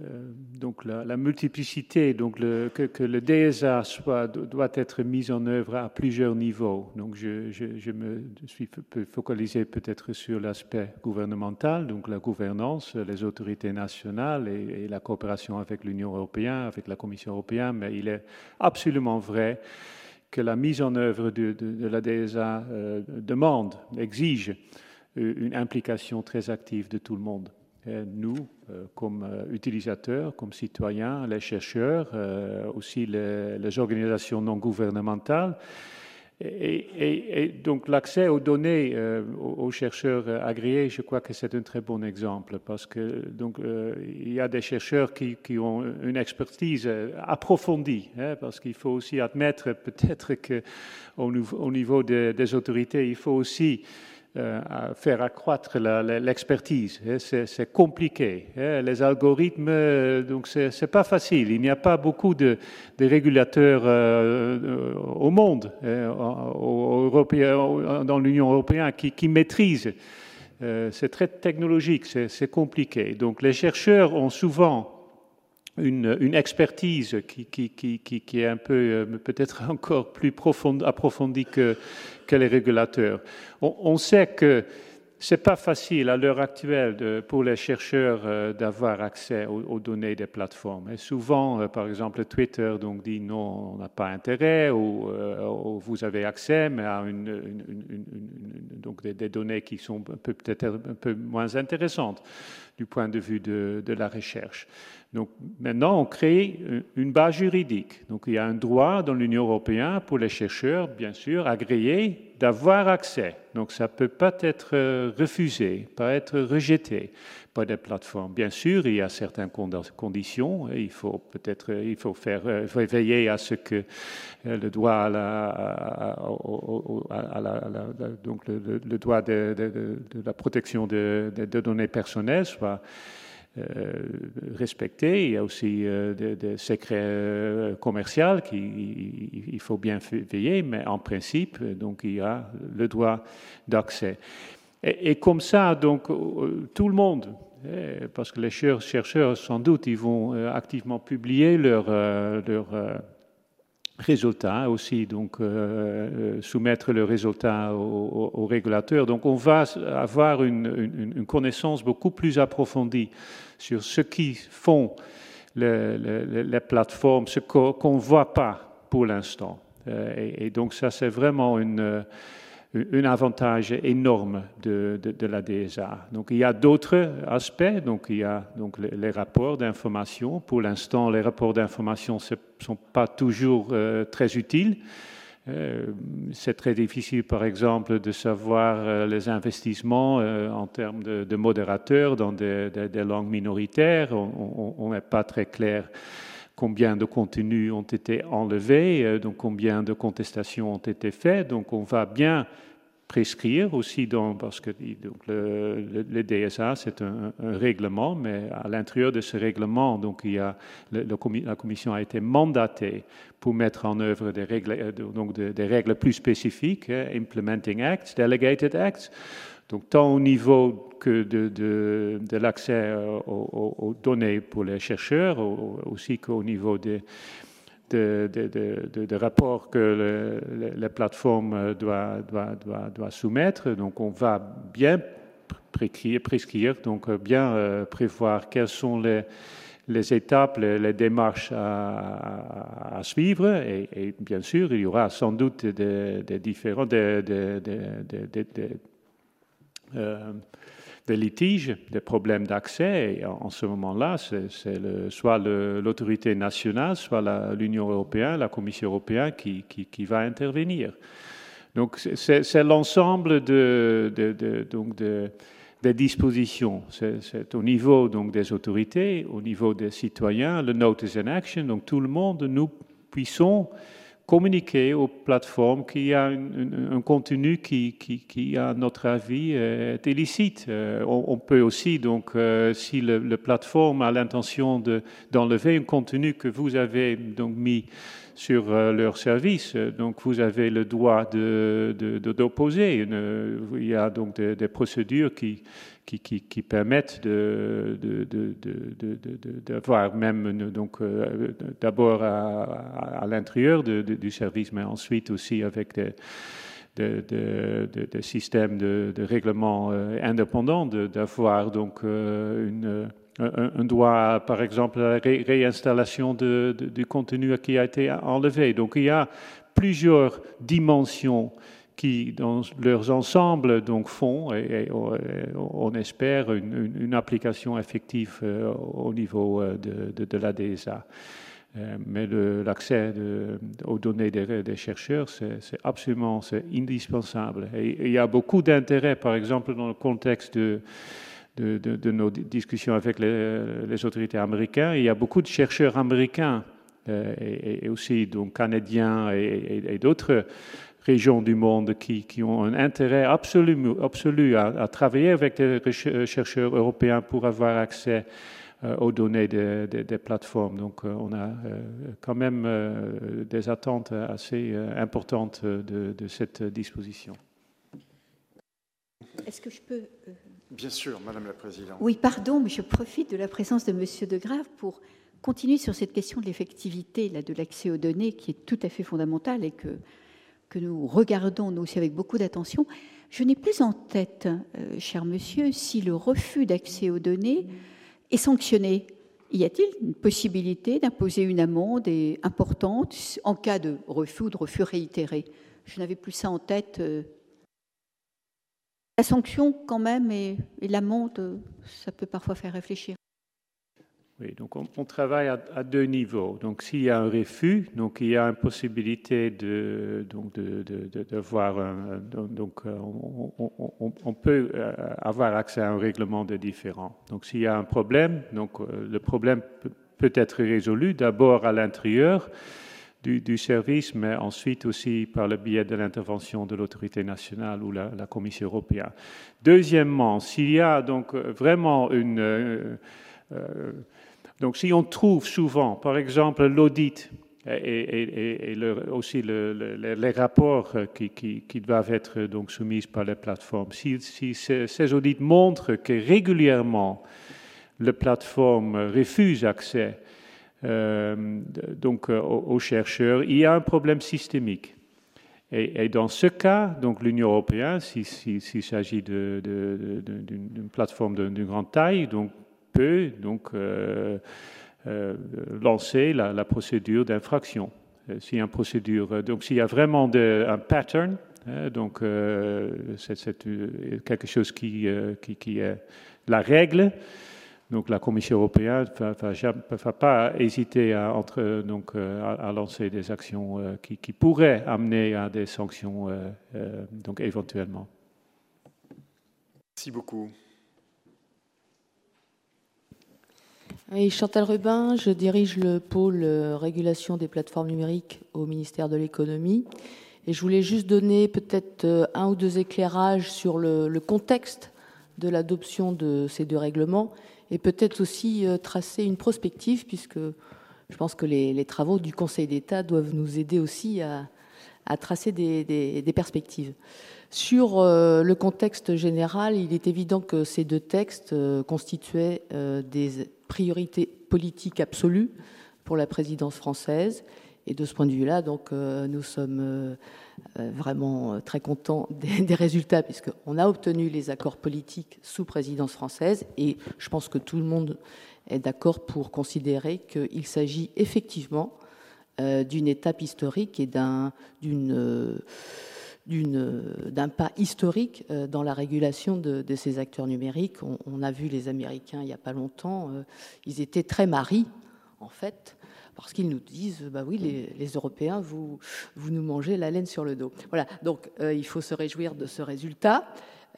euh, donc la, multiplicité, donc que, le DSA doit être mis en œuvre à plusieurs niveaux. Donc je, me suis focalisé peut-être sur l'aspect gouvernemental, donc la gouvernance, les autorités nationales et la coopération avec l'Union européenne, avec la Commission européenne, mais il est absolument vrai que la mise en œuvre de, la DSA euh, demande, exige euh, une implication très active de tout le monde. nous, euh, comme utilisateurs, comme citoyens, les chercheurs, aussi les, organisations non gouvernementales, Et, donc l'accès aux données euh, aux, chercheurs agréés, je crois que c'est un très bon exemple parce que donc euh, il y a des chercheurs qui, qui ont une expertise approfondie, hein, parce qu'il faut aussi admettre peut-être que au, au niveau des autorités, il faut aussi euh, à faire accroître l'expertise. Hein, c'est compliqué. Hein. Les algorithmes, euh, donc c'est pas facile. Il n'y a pas beaucoup de, régulateurs euh, au monde, hein, dans l'Union européenne, qui maîtrisent. c'est très technologique, c'est compliqué. Donc les chercheurs ont souvent une, expertise qui, qui, qui, qui, est un peu euh, peut-être encore plus approfondie que, que les régulateurs. On, sait que c'est pas facile à l'heure actuelle pour les chercheurs euh, d'avoir accès aux, données des plateformes. Et souvent, euh, par exemple, Twitter donc dit non, on n'a pas intérêt, ou, vous avez accès, mais à une, donc des, données qui sont peut-être un peu moins intéressantes du point de vue de, la recherche. Donc maintenant, on crée une base juridique. Donc il y a un droit dans l'Union européenne pour les chercheurs, bien sûr, agréés, d'avoir accès. Donc ça ne peut pas être euh, refusé, pas être rejeté par des plateformes. Bien sûr, il y a certaines conditions. Il faut peut-être, il faut faire euh, veiller à ce que euh, le droit à la, donc le, droit de, la protection de, données personnelles soit euh, respecter. Il y a aussi euh, des, secrets euh, commerciaux qu'il il faut bien veiller, mais en principe, donc il y a le droit d'accès. Et, comme ça, donc tout le monde, parce que les chercheurs, sans doute, ils vont activement publier leurs leur, résultats aussi, donc soumettre le résultat aux, régulateurs. Donc on va avoir une, connaissance beaucoup plus approfondie sur ce qui font les, plateformes, ce qu'on ne voit pas pour l'instant. Euh, et, donc ça, c'est vraiment une, un avantage énorme de, de, la DSA. Donc il y a d'autres aspects, donc il y a donc les, rapports d'information. Pour l'instant, les rapports d'information ne sont pas toujours euh, très utiles. Euh, c'est très difficile, par exemple, de savoir euh, les investissements en termes de, modérateurs dans des, langues minoritaires. On n'est pas très clair combien de contenus ont été enlevés, donc combien de contestations ont été faites. Donc on va bien prescrire aussi, dans, parce que donc le, DSA, c'est un, règlement, mais à l'intérieur de ce règlement, donc il y a, la Commission a été mandatée pour mettre en œuvre des règles, euh, donc des règles plus spécifiques, hein, Implementing Acts, Delegated Acts, donc tant au niveau que de, de, l'accès euh, aux, données pour les chercheurs, aussi qu'au niveau des de, rapports que la plateforme doit, doit, soumettre. Donc on va bien prescrire, donc bien euh, prévoir quelles sont les, étapes, les, démarches à, suivre. Et, bien sûr, il y aura sans doute des, différents... Euh, des litiges, des problèmes d'accès. Et en ce moment-là, c'est soit l'autorité nationale, soit l'Union européenne, la Commission européenne qui, va intervenir. Donc c'est l'ensemble de, donc de, des dispositions. C'est au niveau donc, des autorités, au niveau des citoyens, le notice and action. Donc tout le monde, nous puissions communiquer aux plateformes qu'il y a un, contenu qui, qui, à notre avis, est illicite. Euh, on, peut aussi, donc, euh, si le, plateforme a l'intention d'enlever un contenu que vous avez donc mis sur euh, leur service, donc vous avez le droit d'opposer. De, il y a donc des procédures qui qui, permettent d'avoir même donc euh, d'abord à, l'intérieur du service, mais ensuite aussi avec des, systèmes de, règlement euh, indépendants, d'avoir donc euh, une, un, droit, par exemple, à la réinstallation du contenu qui a été enlevé. Donc il y a plusieurs dimensions qui, dans leurs ensembles, donc, font, et, on espère, une, application effective euh, au niveau euh, de, de, la DSA. Euh, mais l'accès aux données des, chercheurs, c'est absolument indispensable. Il y a beaucoup d'intérêt, par exemple, dans le contexte de, de, nos discussions avec les, autorités américaines. Il y a beaucoup de chercheurs américains et, aussi donc, canadiens et, d'autres régions du monde qui, qui, ont un intérêt absolu, absolu à, à, travailler avec des chercheurs européens pour avoir accès euh, aux données des, plateformes. Donc euh, on a euh, quand même des attentes assez importantes de, cette disposition. Est-ce que je peux... Bien sûr, Madame la Présidente. Oui, pardon, mais je profite de la présence de Monsieur De Grave pour continuer sur cette question de l'effectivité de l'accès aux données qui est tout à fait fondamentale et que, que nous regardons nous aussi avec beaucoup d'attention. Je n'ai plus en tête, cher monsieur, si le refus d'accès aux données et sanctionné. Y a-t-il une possibilité d'imposer une amende importante en cas de refus ou de refus réitéré? Je n'avais plus ça en tête. Euh. La sanction, quand même, et l'amende, ça peut parfois faire réfléchir. Oui, donc on, travaille à, deux niveaux. Donc s'il y a un refus, donc il y a une possibilité de donc de, voir un, donc euh, on, peut euh, avoir accès à un règlement de différent. Donc s'il y a un problème, donc euh, le problème peut être résolu d'abord à l'intérieur du, service, mais ensuite aussi par le biais de l'intervention de l'autorité nationale ou la, la, Commission européenne. Deuxièmement, s'il y a donc vraiment une donc si on trouve souvent, par exemple, l'audit et, aussi les rapports qui, doivent être donc soumis par les plateformes, si, ces, audits montrent que régulièrement les plateformes refusent accès euh, donc, aux, chercheurs, il y a un problème systémique. Et, dans ce cas, l'Union européenne, s'il s'agit d'une plateforme de, grande taille, donc peut donc euh, euh, lancer la, procédure d'infraction. Euh, a une procédure, donc s'il y a vraiment un pattern, hein, donc c'est quelque chose qui, qui, est la règle. Donc la Commission européenne ne va, pas hésiter à, entre, donc, à, lancer des actions qui, qui, pourraient amener à des sanctions donc éventuellement. Merci beaucoup. Chantal Rubin, je dirige le pôle euh, régulation des plateformes numériques au ministère de l'économie. Et je voulais juste donner peut-être euh, un ou deux éclairages sur le, contexte de l'adoption de ces deux règlements et peut-être aussi euh, tracer une prospective, puisque je pense que les, travaux du Conseil d'État doivent nous aider aussi à, tracer des, perspectives. Sur le contexte général, il est évident que ces deux textes constituaient des priorité politique absolue pour la présidence française. Et de ce point de vue-là, donc, euh, nous sommes euh, euh, vraiment très contents des, des résultats, puisqu'on a obtenu les accords politiques sous présidence française. Et je pense que tout le monde est d'accord pour considérer qu'il s'agit effectivement d'une étape historique et d'une d'un pas historique euh, dans la régulation de, ces acteurs numériques. On, a vu les Américains il n'y a pas longtemps, euh, ils étaient très maris, en fait, parce qu'ils nous disent, bah oui, les, Européens, vous, nous mangez la laine sur le dos. Voilà, donc euh, il faut se réjouir de ce résultat.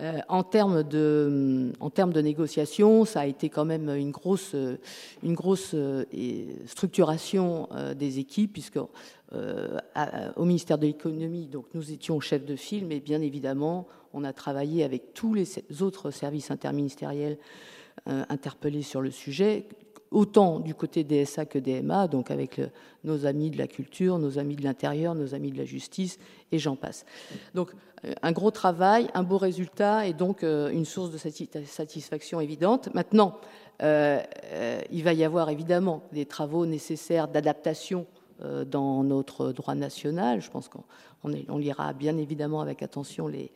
Euh, en termes de, en termes de négociation, ça a été quand même une grosse, une grosse euh, structuration euh, des équipes, puisque au ministère de l'économie, donc nous étions chefs de file, mais bien évidemment, on a travaillé avec tous les autres services interministériels interpellés sur le sujet, autant du côté DSA que DMA, donc avec nos amis de la culture, nos amis de l'intérieur, nos amis de la justice, et j'en passe. Donc euh, un gros travail, un beau résultat, et donc euh, une source de satisfaction évidente. Maintenant, euh, il va y avoir évidemment des travaux nécessaires d'adaptation dans notre droit national. Je pense qu'on on lira bien évidemment avec attention les,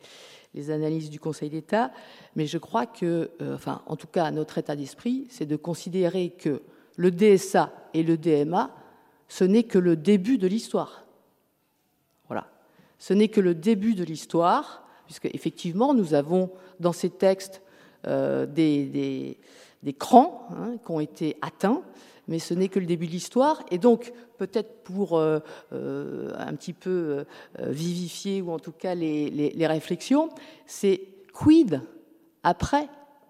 analyses du Conseil d'État, mais je crois que, euh, enfin, en tout cas, notre état d'esprit, c'est de considérer que le DSA et le DMA, ce n'est que le début de l'histoire. Voilà. Ce n'est que le début de l'histoire, puisque effectivement, nous avons dans ces textes euh, des, des, crans hein, qui ont été atteints, mais ce n'est que le début de l'histoire. Et donc, peut-être pour un petit peu vivifier, ou en tout cas les, réflexions, c'est quid après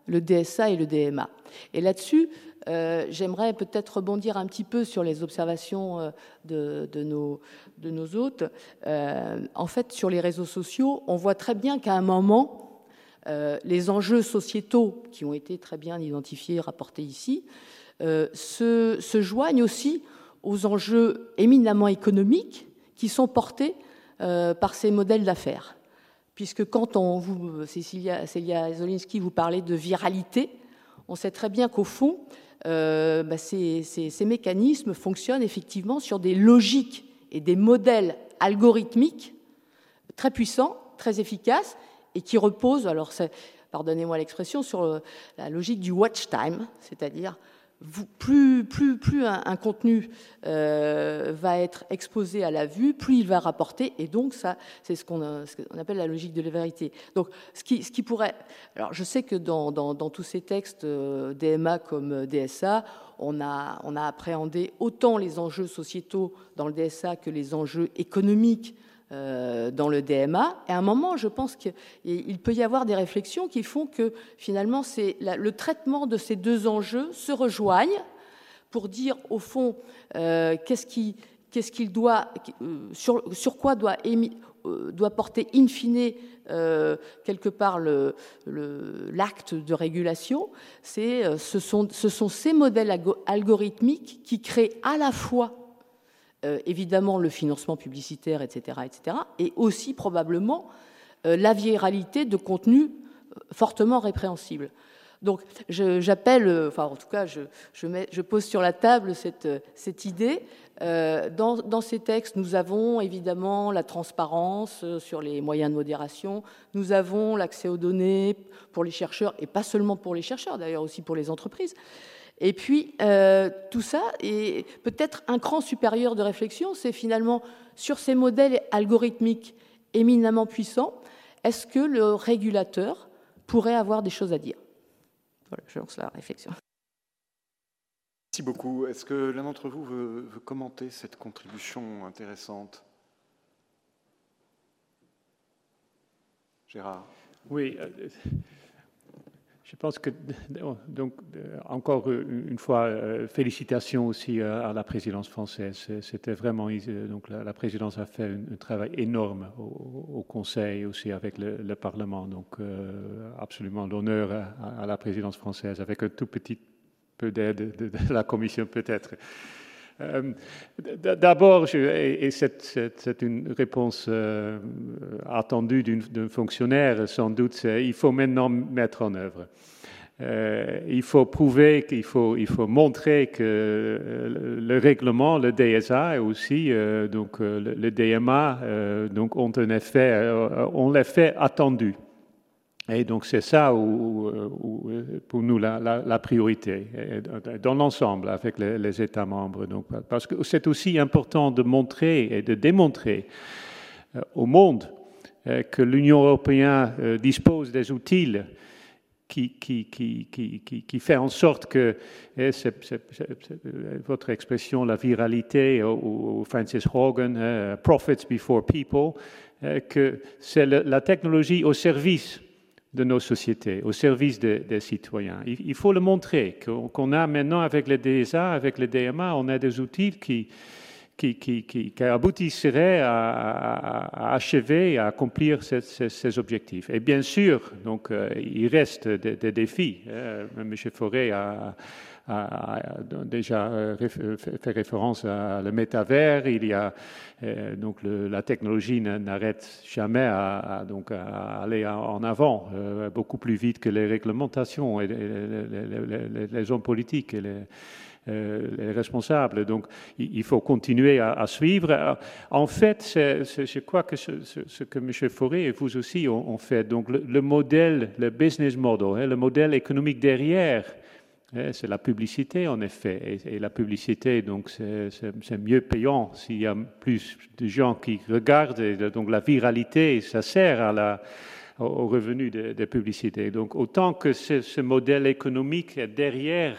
le DSA et le DMA. Et là-dessus, euh, j'aimerais peut-être rebondir un petit peu sur les observations euh, de, nos, hôtes. Euh, en fait, sur les réseaux sociaux, on voit très bien qu'à un moment, les enjeux sociétaux qui ont été très bien identifiés, rapportés ici, se, joignent aussi aux enjeux éminemment économiques qui sont portés par ces modèles d'affaires. Puisque quand on vous, Cécilia, Célia Zolinski, vous parlez de viralité, on sait très bien qu'au fond, euh, bah, ces, mécanismes fonctionnent effectivement sur des logiques et des modèles algorithmiques très puissants, très efficaces, et qui reposent, alors pardonnez-moi l'expression, sur euh, la logique du watch time, c'est-à-dire plus, un, contenu euh, va être exposé à la vue, plus il va rapporter, et donc ça, c'est ce qu'on appelle la logique de la vérité. Donc, ce qui, pourrait, alors je sais que dans, tous ces textes euh, DMA comme DSA, on a, on a appréhendé autant les enjeux sociétaux dans le DSA que les enjeux économiques euh, dans le DMA. Et à un moment, je pense qu'il peut y avoir des réflexions qui font que finalement, c'est le traitement de ces deux enjeux se rejoignent pour dire au fond euh, qu'est-ce qu'il doit, euh, sur, quoi doit, doit porter in fine quelque part l'acte le, de régulation, c'est ce sont ces modèles algorithmiques qui créent à la fois euh, évidemment le financement publicitaire, etc., etc., et aussi probablement euh, la viralité de contenus euh, fortement répréhensibles. Donc j'appelle, enfin en tout cas je, pose sur la table cette, idée. dans, ces textes, nous avons évidemment la transparence sur les moyens de modération, nous avons l'accès aux données pour les chercheurs, et pas seulement pour les chercheurs, d'ailleurs aussi pour les entreprises. Et puis, euh, tout ça, est peut-être un cran supérieur de réflexion, c'est finalement sur ces modèles algorithmiques éminemment puissants, est-ce que le régulateur pourrait avoir des choses à dire? Voilà, je lance la réflexion. Merci beaucoup. Est-ce que l'un d'entre vous veut, commenter cette contribution intéressante? Gérard Oui. Euh, je pense que, donc, encore une fois, euh, félicitations aussi à la présidence française. C'était vraiment, donc la, présidence a fait un, travail énorme au, Conseil, aussi avec le, Parlement. Donc, euh, absolument l'honneur à, la présidence française, avec un tout petit peu d'aide de, la Commission peut-être. Euh, d'abord, et c'est une réponse euh, attendue d'un fonctionnaire, sans doute, il faut maintenant mettre en œuvre. Euh, il faut prouver qu'il faut, il faut montrer que le règlement, le DSA et aussi donc, le, DMA donc, ont un effet, ont l'effet attendu. Et donc c'est ça pour nous la, priorité, dans l'ensemble avec les, États membres. Donc, parce que c'est aussi important de montrer et de démontrer euh, au monde euh, que l'Union européenne euh, dispose des outils qui, qui, qui, qui, fait en sorte que, et votre expression, la viralité, ou, Francis Hogan, profits before people, que c'est la technologie au service de nos sociétés, au service des, citoyens. Il, faut le montrer, qu'on a maintenant avec les DSA, avec les DMA, on a des outils qui, qui, qui, qui aboutisseraient à, achever, à accomplir ces, objectifs. Et bien sûr, donc, euh, il reste des, défis. Euh, M. Forêt a a, déjà euh, euh, fait référence à le métavers. Il y a euh, donc la technologie n'arrête jamais à, donc à aller en avant beaucoup plus vite que les réglementations et les, hommes politiques et les, responsables. Donc, il faut continuer à, suivre. En fait, je crois que ce, que M. Fauré et vous aussi ont, fait, donc le, modèle, le business model, hein, le modèle économique derrière c'est la publicité, en effet. Et, la publicité, donc, c'est mieux payant s'il y a plus de gens qui regardent. Donc, la viralité, ça sert à la, au revenu des de publicités. Donc, autant que ce, modèle économique est derrière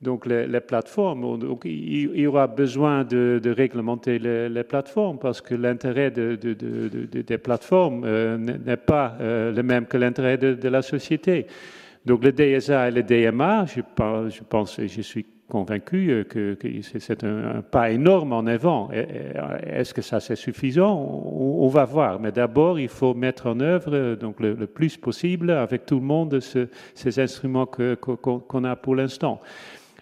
donc les, plateformes. Donc, il, y aura besoin de, réglementer les, plateformes parce que l'intérêt de, des plateformes euh, n'est pas euh, le même que l'intérêt de, la société. Donc le DSA et le DMA, je pense, je, je suis convaincu euh, que, c'est un, pas énorme en avant. Est-ce que ça c'est suffisant? On, va voir. Mais d'abord, il faut mettre en œuvre donc le, plus possible avec tout le monde ces instruments qu'on a pour l'instant.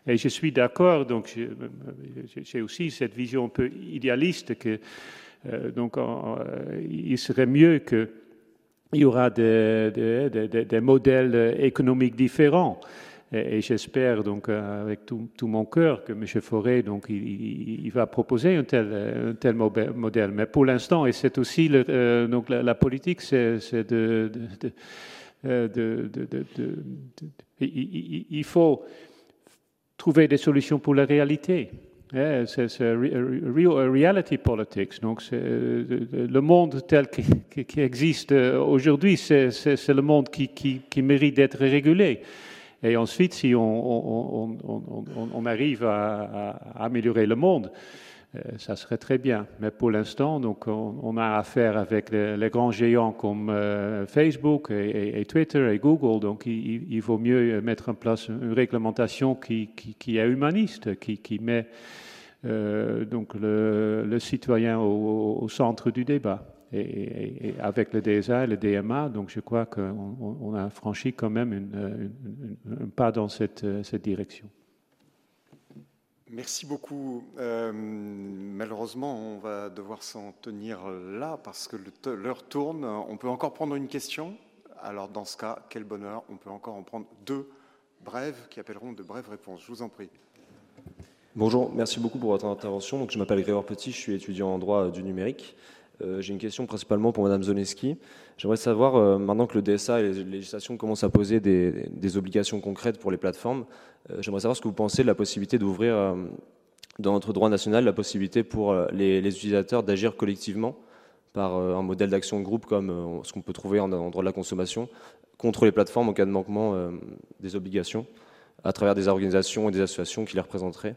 Et je suis d'accord, donc j'ai aussi cette vision un peu idéaliste que euh, donc il serait mieux que il y aura des, modèles économiques différents. Et, j'espère donc avec tout, mon cœur que M. Forêt donc il, va proposer un tel, modèle. Mais pour l'instant, et c'est aussi euh, donc la, politique, c'est de, il faut trouver des solutions pour la réalité. Eh, c'est reality politics. Donc, le monde tel qui, existe aujourd'hui, c'est le monde qui, mérite d'être régulé. Et ensuite, si on, arrive à, améliorer le monde, euh, ça serait très bien. Mais pour l'instant, donc, on, a affaire avec les, grands géants comme euh, Facebook et, Twitter et Google. Donc, il, vaut mieux mettre en place une réglementation qui, est humaniste, qui met euh, donc le, citoyen au, centre du débat. Et, avec le DSA et le DMA, donc je crois qu'on a franchi quand même un pas dans cette, direction. Merci beaucoup. Euh, malheureusement, on va devoir s'en tenir là parce que l'heure tourne. On peut encore prendre une question? Alors dans ce cas, quel bonheur, on peut encore en prendre deux brèves qui appelleront de brèves réponses. Je vous en prie. Bonjour, merci beaucoup pour votre intervention. Donc, je m'appelle Grégoire Petit, je suis étudiant en droit du numérique. Euh, j'ai une question principalement pour Madame Zoneski. J'aimerais savoir, euh, maintenant que le DSA et les législations commencent à poser des, obligations concrètes pour les plateformes, euh, j'aimerais savoir ce que vous pensez de la possibilité d'ouvrir dans notre droit national la possibilité pour les, utilisateurs d'agir collectivement par un modèle d'action de groupe comme ce qu'on peut trouver en, droit de la consommation contre les plateformes en cas de manquement des obligations à travers des organisations et des associations qui les représenteraient.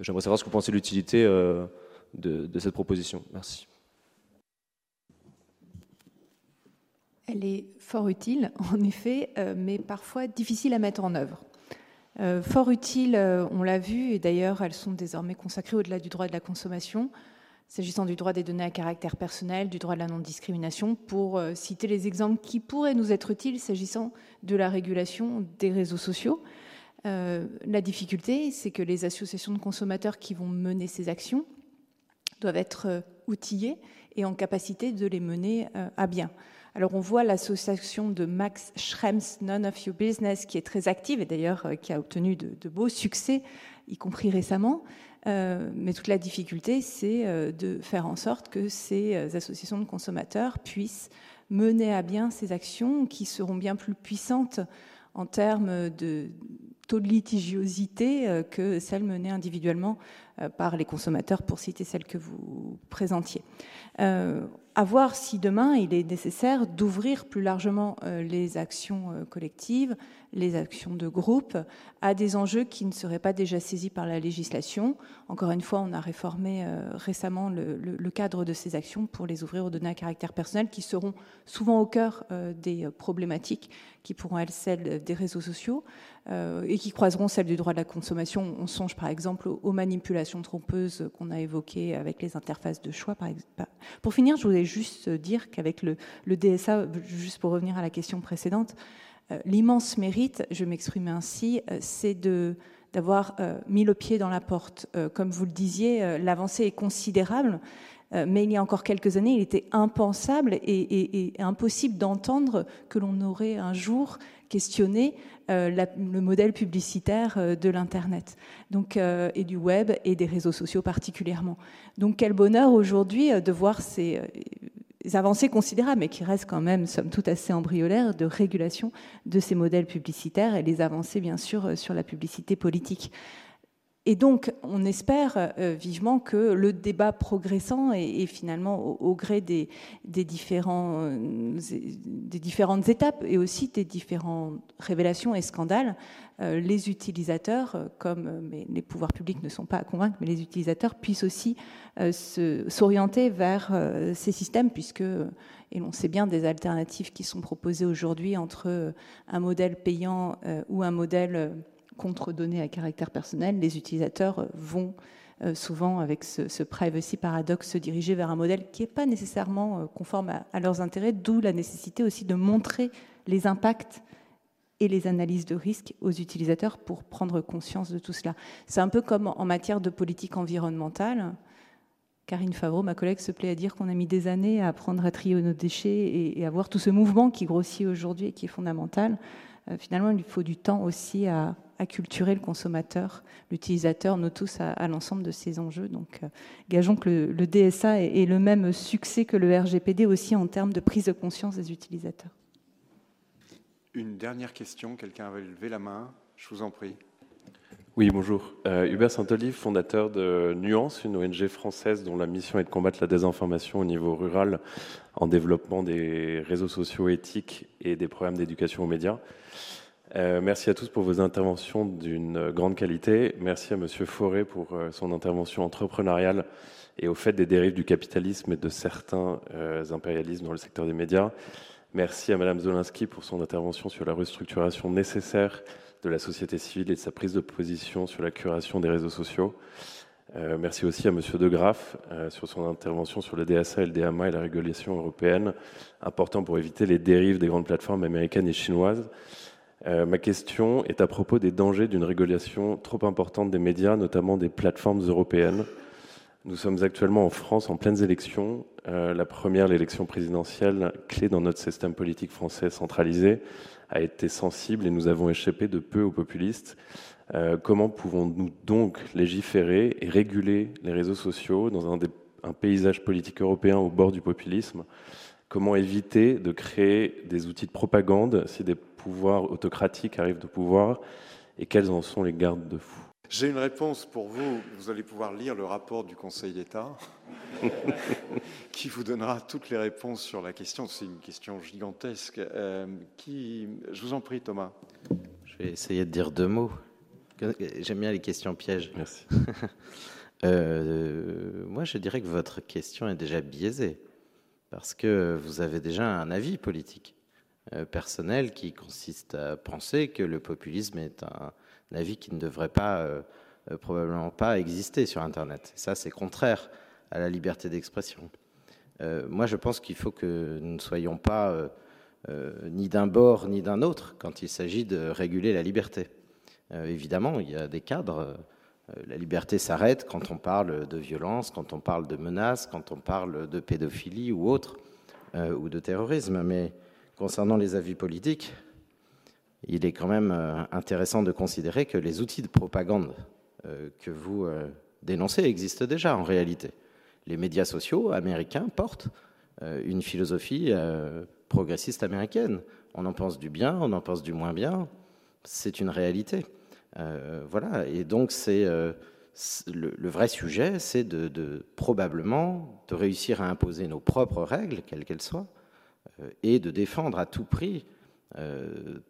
J'aimerais savoir ce que vous pensez de l'utilité de cette proposition. Merci. Elle est fort utile, en effet, euh, mais parfois difficile à mettre en œuvre. Euh, fort utile, euh, on l'a vu, et d'ailleurs elles sont désormais consacrées au-delà du droit de la consommation, s'agissant du droit des données à caractère personnel, du droit de la non-discrimination, pour citer les exemples qui pourraient nous être utiles s'agissant de la régulation des réseaux sociaux. La difficulté, c'est que les associations de consommateurs qui vont mener ces actions doivent être outillées et en capacité de les mener à bien. Alors on voit l'association de Max Schrems, None of Your Business, qui est très active et d'ailleurs euh, qui a obtenu de, beaux succès, y compris récemment. Euh, mais toute la difficulté, c'est euh, de faire en sorte que ces associations de consommateurs puissent mener à bien ces actions qui seront bien plus puissantes en termes de taux de litigiosité que celles menées individuellement par les consommateurs, pour citer celles que vous présentiez à voir si demain il est nécessaire d'ouvrir plus largement euh, les actions euh, collectives, les actions de groupe à des enjeux qui ne seraient pas déjà saisis par la législation. Encore une fois, on a réformé euh, récemment le, cadre de ces actions pour les ouvrir aux données à caractère personnel qui seront souvent au cœur des problématiques qui pourront être celles des réseaux sociaux et qui croiseront celles du droit de la consommation. On songe par exemple aux manipulations trompeuses qu'on a évoquées avec les interfaces de choix. Par exemple. Pour finir, je voulais juste dire qu'avec le, DSA, juste pour revenir à la question précédente, euh, l'immense mérite, je m'exprime ainsi, euh, c'est de d'avoir euh, mis le pied dans la porte. comme vous le disiez, l'avancée est considérable, mais il y a encore quelques années, il était impensable et, impossible d'entendre que l'on aurait un jour questionné le modèle publicitaire de l'Internet donc, et du web et des réseaux sociaux particulièrement. Donc quel bonheur aujourd'hui de voir ces avancées considérables, mais qui restent quand même, somme toute, assez embryonnaires de régulation de ces modèles publicitaires et les avancées, bien sûr, euh, sur la publicité politique. Et donc, on espère euh, vivement que le débat progressant et, finalement au, gré des, différents, euh, des, différentes étapes et aussi des différentes révélations et scandales, euh, les utilisateurs, comme les pouvoirs publics ne sont pas à convaincre, mais les utilisateurs puissent aussi s'orienter vers ces systèmes, puisque, et l'on sait bien des alternatives qui sont proposées aujourd'hui entre un modèle payant ou un modèle contre données à caractère personnel, les utilisateurs vont euh, souvent, avec ce, privacy paradoxe, se diriger vers un modèle qui n'est pas nécessairement euh, conforme à, leurs intérêts, d'où la nécessité aussi de montrer les impacts et les analyses de risque aux utilisateurs pour prendre conscience de tout cela. C'est un peu comme en matière de politique environnementale. Karine Favreau, ma collègue, se plaît à dire qu'on a mis des années à apprendre à trier nos déchets et, à voir tout ce mouvement qui grossit aujourd'hui et qui est fondamental. Euh, finalement, il faut du temps aussi à, acculturer le consommateur, l'utilisateur, nous tous, à, l'ensemble de ces enjeux. Donc, euh, gageons que le, DSA ait, le même succès que le RGPD aussi en termes de prise de conscience des utilisateurs. Une dernière question, quelqu'un avait levé la main, je vous en prie. Oui, bonjour. Euh, Hubert Saint-Olive, fondateur de Nuance, une ONG française dont la mission est de combattre la désinformation au niveau rural en développement des réseaux sociaux éthiques et des programmes d'éducation aux médias. Euh, merci à tous pour vos interventions d'une grande qualité. Merci à Monsieur Forêt pour euh, son intervention entrepreneuriale et au fait des dérives du capitalisme et de certains euh, impérialismes dans le secteur des médias. Merci à Madame Zolinski pour son intervention sur la restructuration nécessaire de la société civile et de sa prise de position sur la curation des réseaux sociaux. merci aussi à Monsieur De Graaf sur son intervention sur le DSA, le DMA et la régulation européenne, important pour éviter les dérives des grandes plateformes américaines et chinoises. Euh, ma question est à propos des dangers d'une régulation trop importante des médias, notamment des plateformes européennes. Nous sommes actuellement en France en pleines élections. Euh, la première, l'élection présidentielle, clé dans notre système politique français centralisé, a été sensible et nous avons échappé de peu aux populistes. Euh, comment pouvons-nous donc légiférer et réguler les réseaux sociaux dans un, un paysage politique européen au bord du populisme? Comment éviter de créer des outils de propagande si des pouvoir autocratique arrive de pouvoir et quels en sont les gardes-fous J'ai une réponse pour vous. Vous allez pouvoir lire le rapport du Conseil d'État qui vous donnera toutes les réponses sur la question. C'est une question gigantesque. Euh, qui... Je vous en prie, Thomas. Je vais essayer de dire deux mots. J'aime bien les questions pièges. Merci. Euh, moi, je dirais que votre question est déjà biaisée parce que vous avez déjà un avis politique. Euh, personnel qui consiste à penser que le populisme est un, avis qui ne devrait pas, euh, euh, probablement pas exister sur Internet. Ça, c'est contraire à la liberté d'expression. moi, je pense qu'il faut que nous ne soyons pas ni d'un bord ni d'un autre quand il s'agit de réguler la liberté. évidemment, il y a des cadres. la liberté s'arrête quand on parle de violence, quand on parle de menaces, quand on parle de pédophilie ou autre, ou de terrorisme. Mais concernant les avis politiques, il est quand même euh, intéressant de considérer que les outils de propagande euh, que vous euh, dénoncez existent déjà en réalité. Les médias sociaux américains portent une philosophie progressiste américaine. On en pense du bien, on en pense du moins bien. C'est une réalité. voilà. Et donc, c'est le, vrai sujet, c'est de, probablement de réussir à imposer nos propres règles, quelles qu'elles soient, et de défendre à tout prix, euh,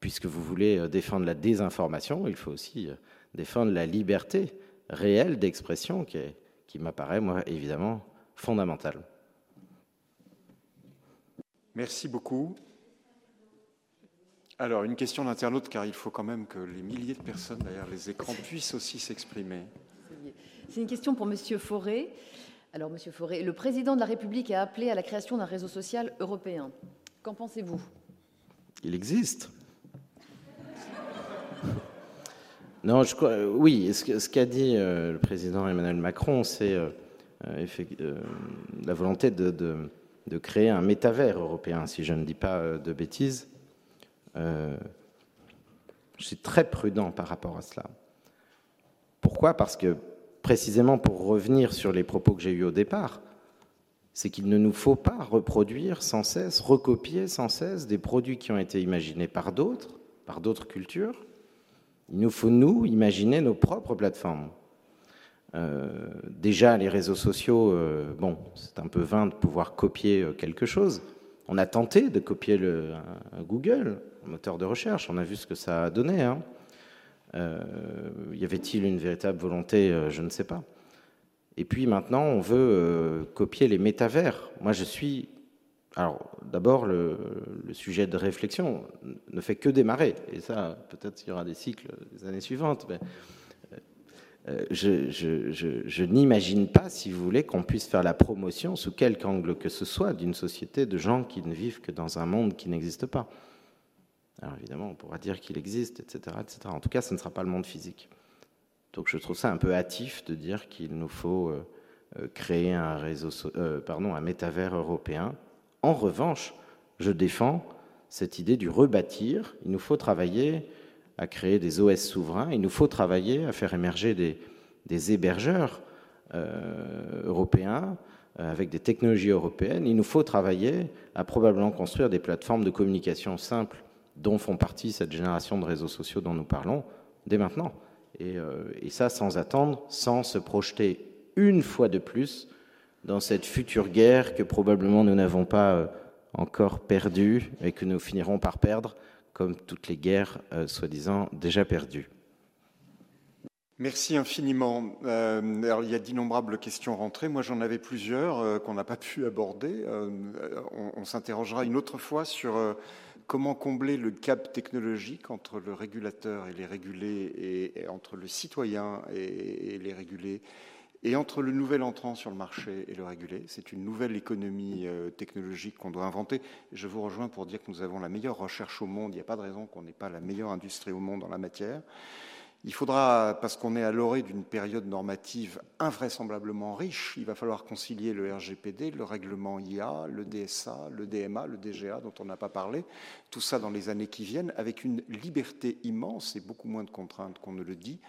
puisque vous voulez euh, défendre la désinformation, il faut aussi défendre la liberté réelle d'expression qui, qui m'apparaît, moi, évidemment, fondamentale. Merci beaucoup. Alors, une question d'internaute, car il faut quand même que les milliers de personnes derrière les écrans puissent aussi s'exprimer. C'est une question pour Monsieur Fauré. Alors, Monsieur Forêt, le président de la République a appelé à la création d'un réseau social européen. Qu'en pensez-vous? Il existe. Non, je crois, euh, oui, ce qu'a dit euh, le président Emmanuel Macron, c'est euh, la volonté de, créer un métavers européen, si je ne dis pas de bêtises. je suis très prudent par rapport à cela. Pourquoi? Parce que précisément pour revenir sur les propos que j'ai eus au départ, c'est qu'il ne nous faut pas reproduire sans cesse, recopier sans cesse des produits qui ont été imaginés par d'autres, par d'autres cultures, Il nous faut, nous, imaginer nos propres plateformes. Euh, déjà, les réseaux sociaux, euh, bon, c'est un peu vain de pouvoir copier euh, quelque chose. On a tenté de copier le, Google, moteur de recherche. On a vu ce que ça a donné. Hein. Y avait-il une véritable volonté Je ne sais pas. Et puis maintenant, on veut copier les métavers. Moi, je suis. Alors, d'abord, le, sujet de réflexion ne fait que démarrer. Et ça, peut-être il y aura des cycles des années suivantes. Mais euh, je, n'imagine pas, si vous voulez, qu'on puisse faire la promotion, sous quelque angle que ce soit, d'une société de gens qui ne vivent que dans un monde qui n'existe pas. Alors évidemment, on pourra dire qu'il existe, etc., etc. En tout cas, ce ne sera pas le monde physique. Donc je trouve ça un peu hâtif de dire qu'il nous faut euh, euh, créer un réseau, pardon, un métavers européen. En revanche, je défends cette idée du rebâtir. Il nous faut travailler à créer des OS souverains. Il nous faut travailler à faire émerger des, hébergeurs euh, européens euh, avec des technologies européennes. Il nous faut travailler à probablement construire des plateformes de communication simples dont font partie cette génération de réseaux sociaux dont nous parlons dès maintenant. Et, euh, et ça sans attendre, sans se projeter une fois de plus dans cette future guerre que probablement nous n'avons pas encore perdue et que nous finirons par perdre comme toutes les guerres euh, soi-disant déjà perdues. Merci infiniment. Euh, il y a d'innombrables questions rentrées. Moi, j'en avais plusieurs euh, qu'on n'a pas pu aborder. on, s'interrogera une autre fois sur comment combler le cap technologique entre le régulateur et les régulés, et, entre le citoyen et les régulés, et entre le nouvel entrant sur le marché et le régulé, c'est une nouvelle économie euh, technologique qu'on doit inventer. Je vous rejoins pour dire que nous avons la meilleure recherche au monde. Il n'y a pas de raison qu'on n'ait pas la meilleure industrie au monde dans la matière. Il faudra, parce qu'on est à l'orée d'une période normative invraisemblablement riche, il va falloir concilier le RGPD, le règlement IA, le DSA, le DMA, le DGA dont on n'a pas parlé, tout ça dans les années qui viennent, avec une liberté immense et beaucoup moins de contraintes qu'on ne le dit,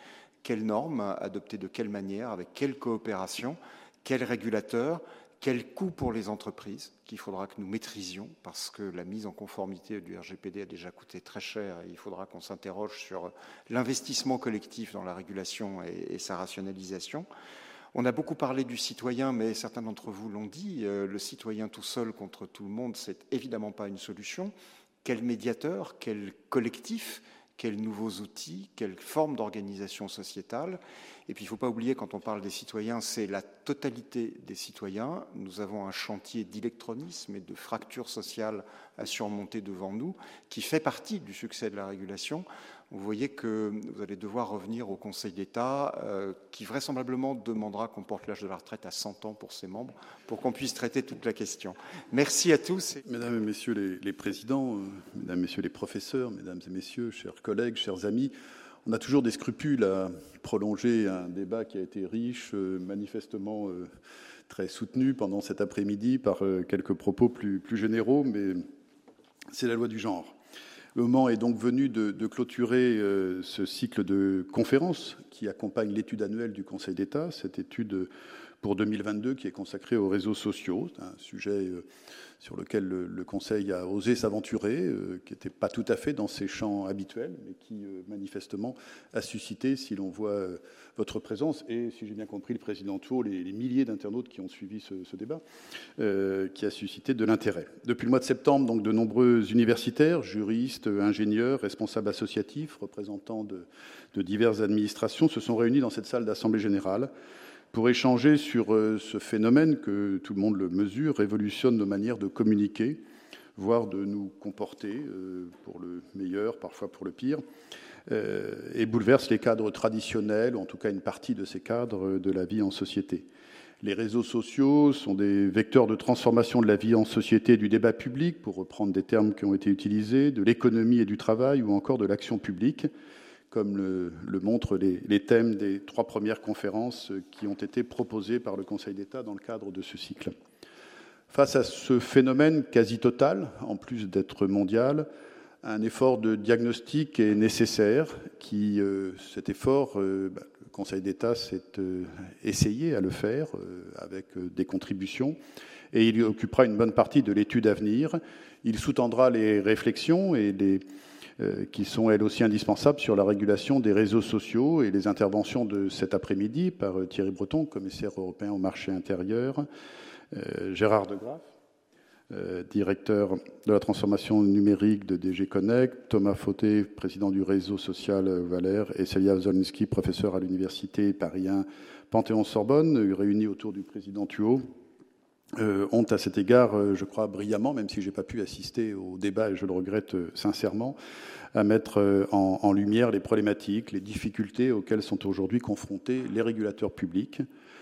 quelles normes adopter de quelle manière, avec quelle coopération, quel régulateur, quel coût pour les entreprises qu'il faudra que nous maîtrisions parce que la mise en conformité du RGPD a déjà coûté très cher et il faudra qu'on s'interroge sur l'investissement collectif dans la régulation et, sa rationalisation. On a beaucoup parlé du citoyen, mais certains d'entre vous l'ont dit, euh, le citoyen tout seul contre tout le monde, c'est évidemment pas une solution. Quel médiateur, quel collectif quels nouveaux outils, quelle forme d'organisation sociétale. Et puis il ne faut pas oublier, quand on parle des citoyens, c'est la totalité des citoyens. Nous avons un chantier d'électronisme et de fracture sociale à surmonter devant nous, qui fait partie du succès de la régulation vous voyez que vous allez devoir revenir au Conseil d'État, euh, qui vraisemblablement demandera qu'on porte l'âge de la retraite à 100 ans pour ses membres, pour qu'on puisse traiter toute la question. Merci à tous. Mesdames et Messieurs les, présidents, euh, Mesdames et Messieurs les professeurs, Mesdames et Messieurs, chers collègues, chers amis, on a toujours des scrupules à prolonger un débat qui a été riche, euh, manifestement très soutenu pendant cet après-midi par quelques propos plus, plus généraux, mais c'est la loi du genre. Le moment est donc venu de, clôturer euh, ce cycle de conférences qui accompagne l'étude annuelle du Conseil d'État, cette étude pour 2022 qui est consacrée aux réseaux sociaux, un sujet euh, sur lequel le, Conseil a osé s'aventurer, euh, qui n'était pas tout à fait dans ses champs habituels, mais qui euh, manifestement a suscité, si l'on voit votre présence, et si j'ai bien compris le président Tour, les, milliers d'internautes qui ont suivi ce, débat, qui a suscité de l'intérêt. Depuis le mois de septembre, donc, de nombreux universitaires, juristes, ingénieurs, responsables associatifs, représentants de diverses administrations se sont réunis dans cette salle d'Assemblée générale pour échanger sur euh, ce phénomène que tout le monde le mesure, révolutionne nos manières de communiquer, voire de nous comporter, euh, pour le meilleur, parfois pour le pire, euh, et bouleverse les cadres traditionnels, ou en tout cas une partie de ces cadres de la vie en société. Les réseaux sociaux sont des vecteurs de transformation de la vie en société du débat public, pour reprendre des termes qui ont été utilisés, de l'économie et du travail, ou encore de l'action publique comme le, montrent les, thèmes des trois premières conférences qui ont été proposées par le Conseil d'État dans le cadre de ce cycle. Face à ce phénomène quasi total, en plus d'être mondial, un effort de diagnostic est nécessaire. Qui, euh, cet effort, euh, bah, le Conseil d'État s'est euh, essayé à le faire avec des contributions, et il occupera une bonne partie de l'étude à venir. Il sous-tendra les réflexions et les qui sont elles aussi indispensables sur la régulation des réseaux sociaux et les interventions de cet après-midi par Thierry Breton, commissaire européen au marché intérieur, Gérard Degraff, directeur de la transformation numérique de DG Connect, Thomas Fauté, président du réseau social Valère, et Celia Zolinski, professeur à l'université Paris 1 Panthéon-Sorbonne, réunis autour du président Thuot, euh, ont à cet égard, euh, je crois, brillamment, même si je n'ai pas pu assister au débat, et je le regrette euh, sincèrement, à mettre en, lumière les problématiques, les difficultés auxquelles sont aujourd'hui confrontés les régulateurs publics,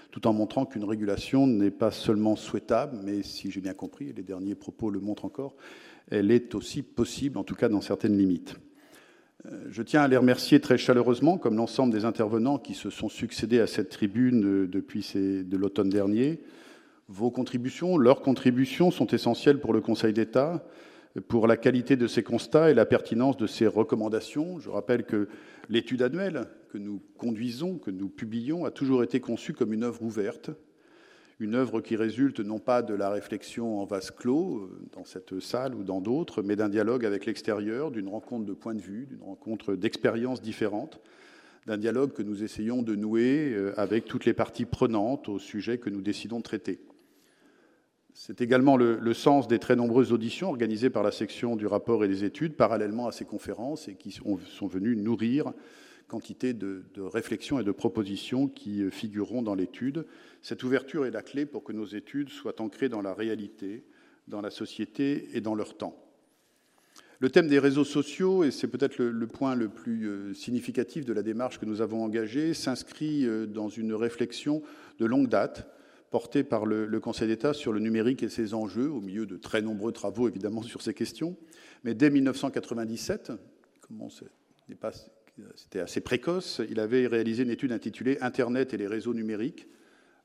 tout en montrant qu'une régulation n'est pas seulement souhaitable, mais si j'ai bien compris, et les derniers propos le montrent encore, elle est aussi possible, en tout cas dans certaines limites. Je tiens à les remercier très chaleureusement, comme l'ensemble des intervenants qui se sont succédés à cette tribune depuis de l'automne dernier, vos contributions, leurs contributions sont essentielles pour le Conseil d'État, pour la qualité de ses constats et la pertinence de ses recommandations. Je rappelle que l'étude annuelle que nous conduisons, que nous publions, a toujours été conçue comme une œuvre ouverte, une œuvre qui résulte non pas de la réflexion en vase clos, euh, dans cette salle ou dans d'autres, mais d'un dialogue avec l'extérieur, d'une rencontre de points de vue, d'une rencontre d'expériences différentes, d'un dialogue que nous essayons de nouer euh, avec toutes les parties prenantes au sujet que nous décidons de traiter. C'est également le, sens des très nombreuses auditions organisées par la section du rapport et des études, parallèlement à ces conférences, et qui sont, venues nourrir quantité de, réflexions et de propositions qui figureront dans l'étude. Cette ouverture est la clé pour que nos études soient ancrées dans la réalité, dans la société et dans leur temps. Le thème des réseaux sociaux, et c'est peut-être le, point le plus euh, significatif de la démarche que nous avons engagée, s'inscrit euh, dans une réflexion de longue date porté par le, Conseil d'État sur le numérique et ses enjeux, au milieu de très nombreux travaux évidemment sur ces questions. Mais dès 1997, c'était assez précoce, il avait réalisé une étude intitulée Internet et les réseaux numériques,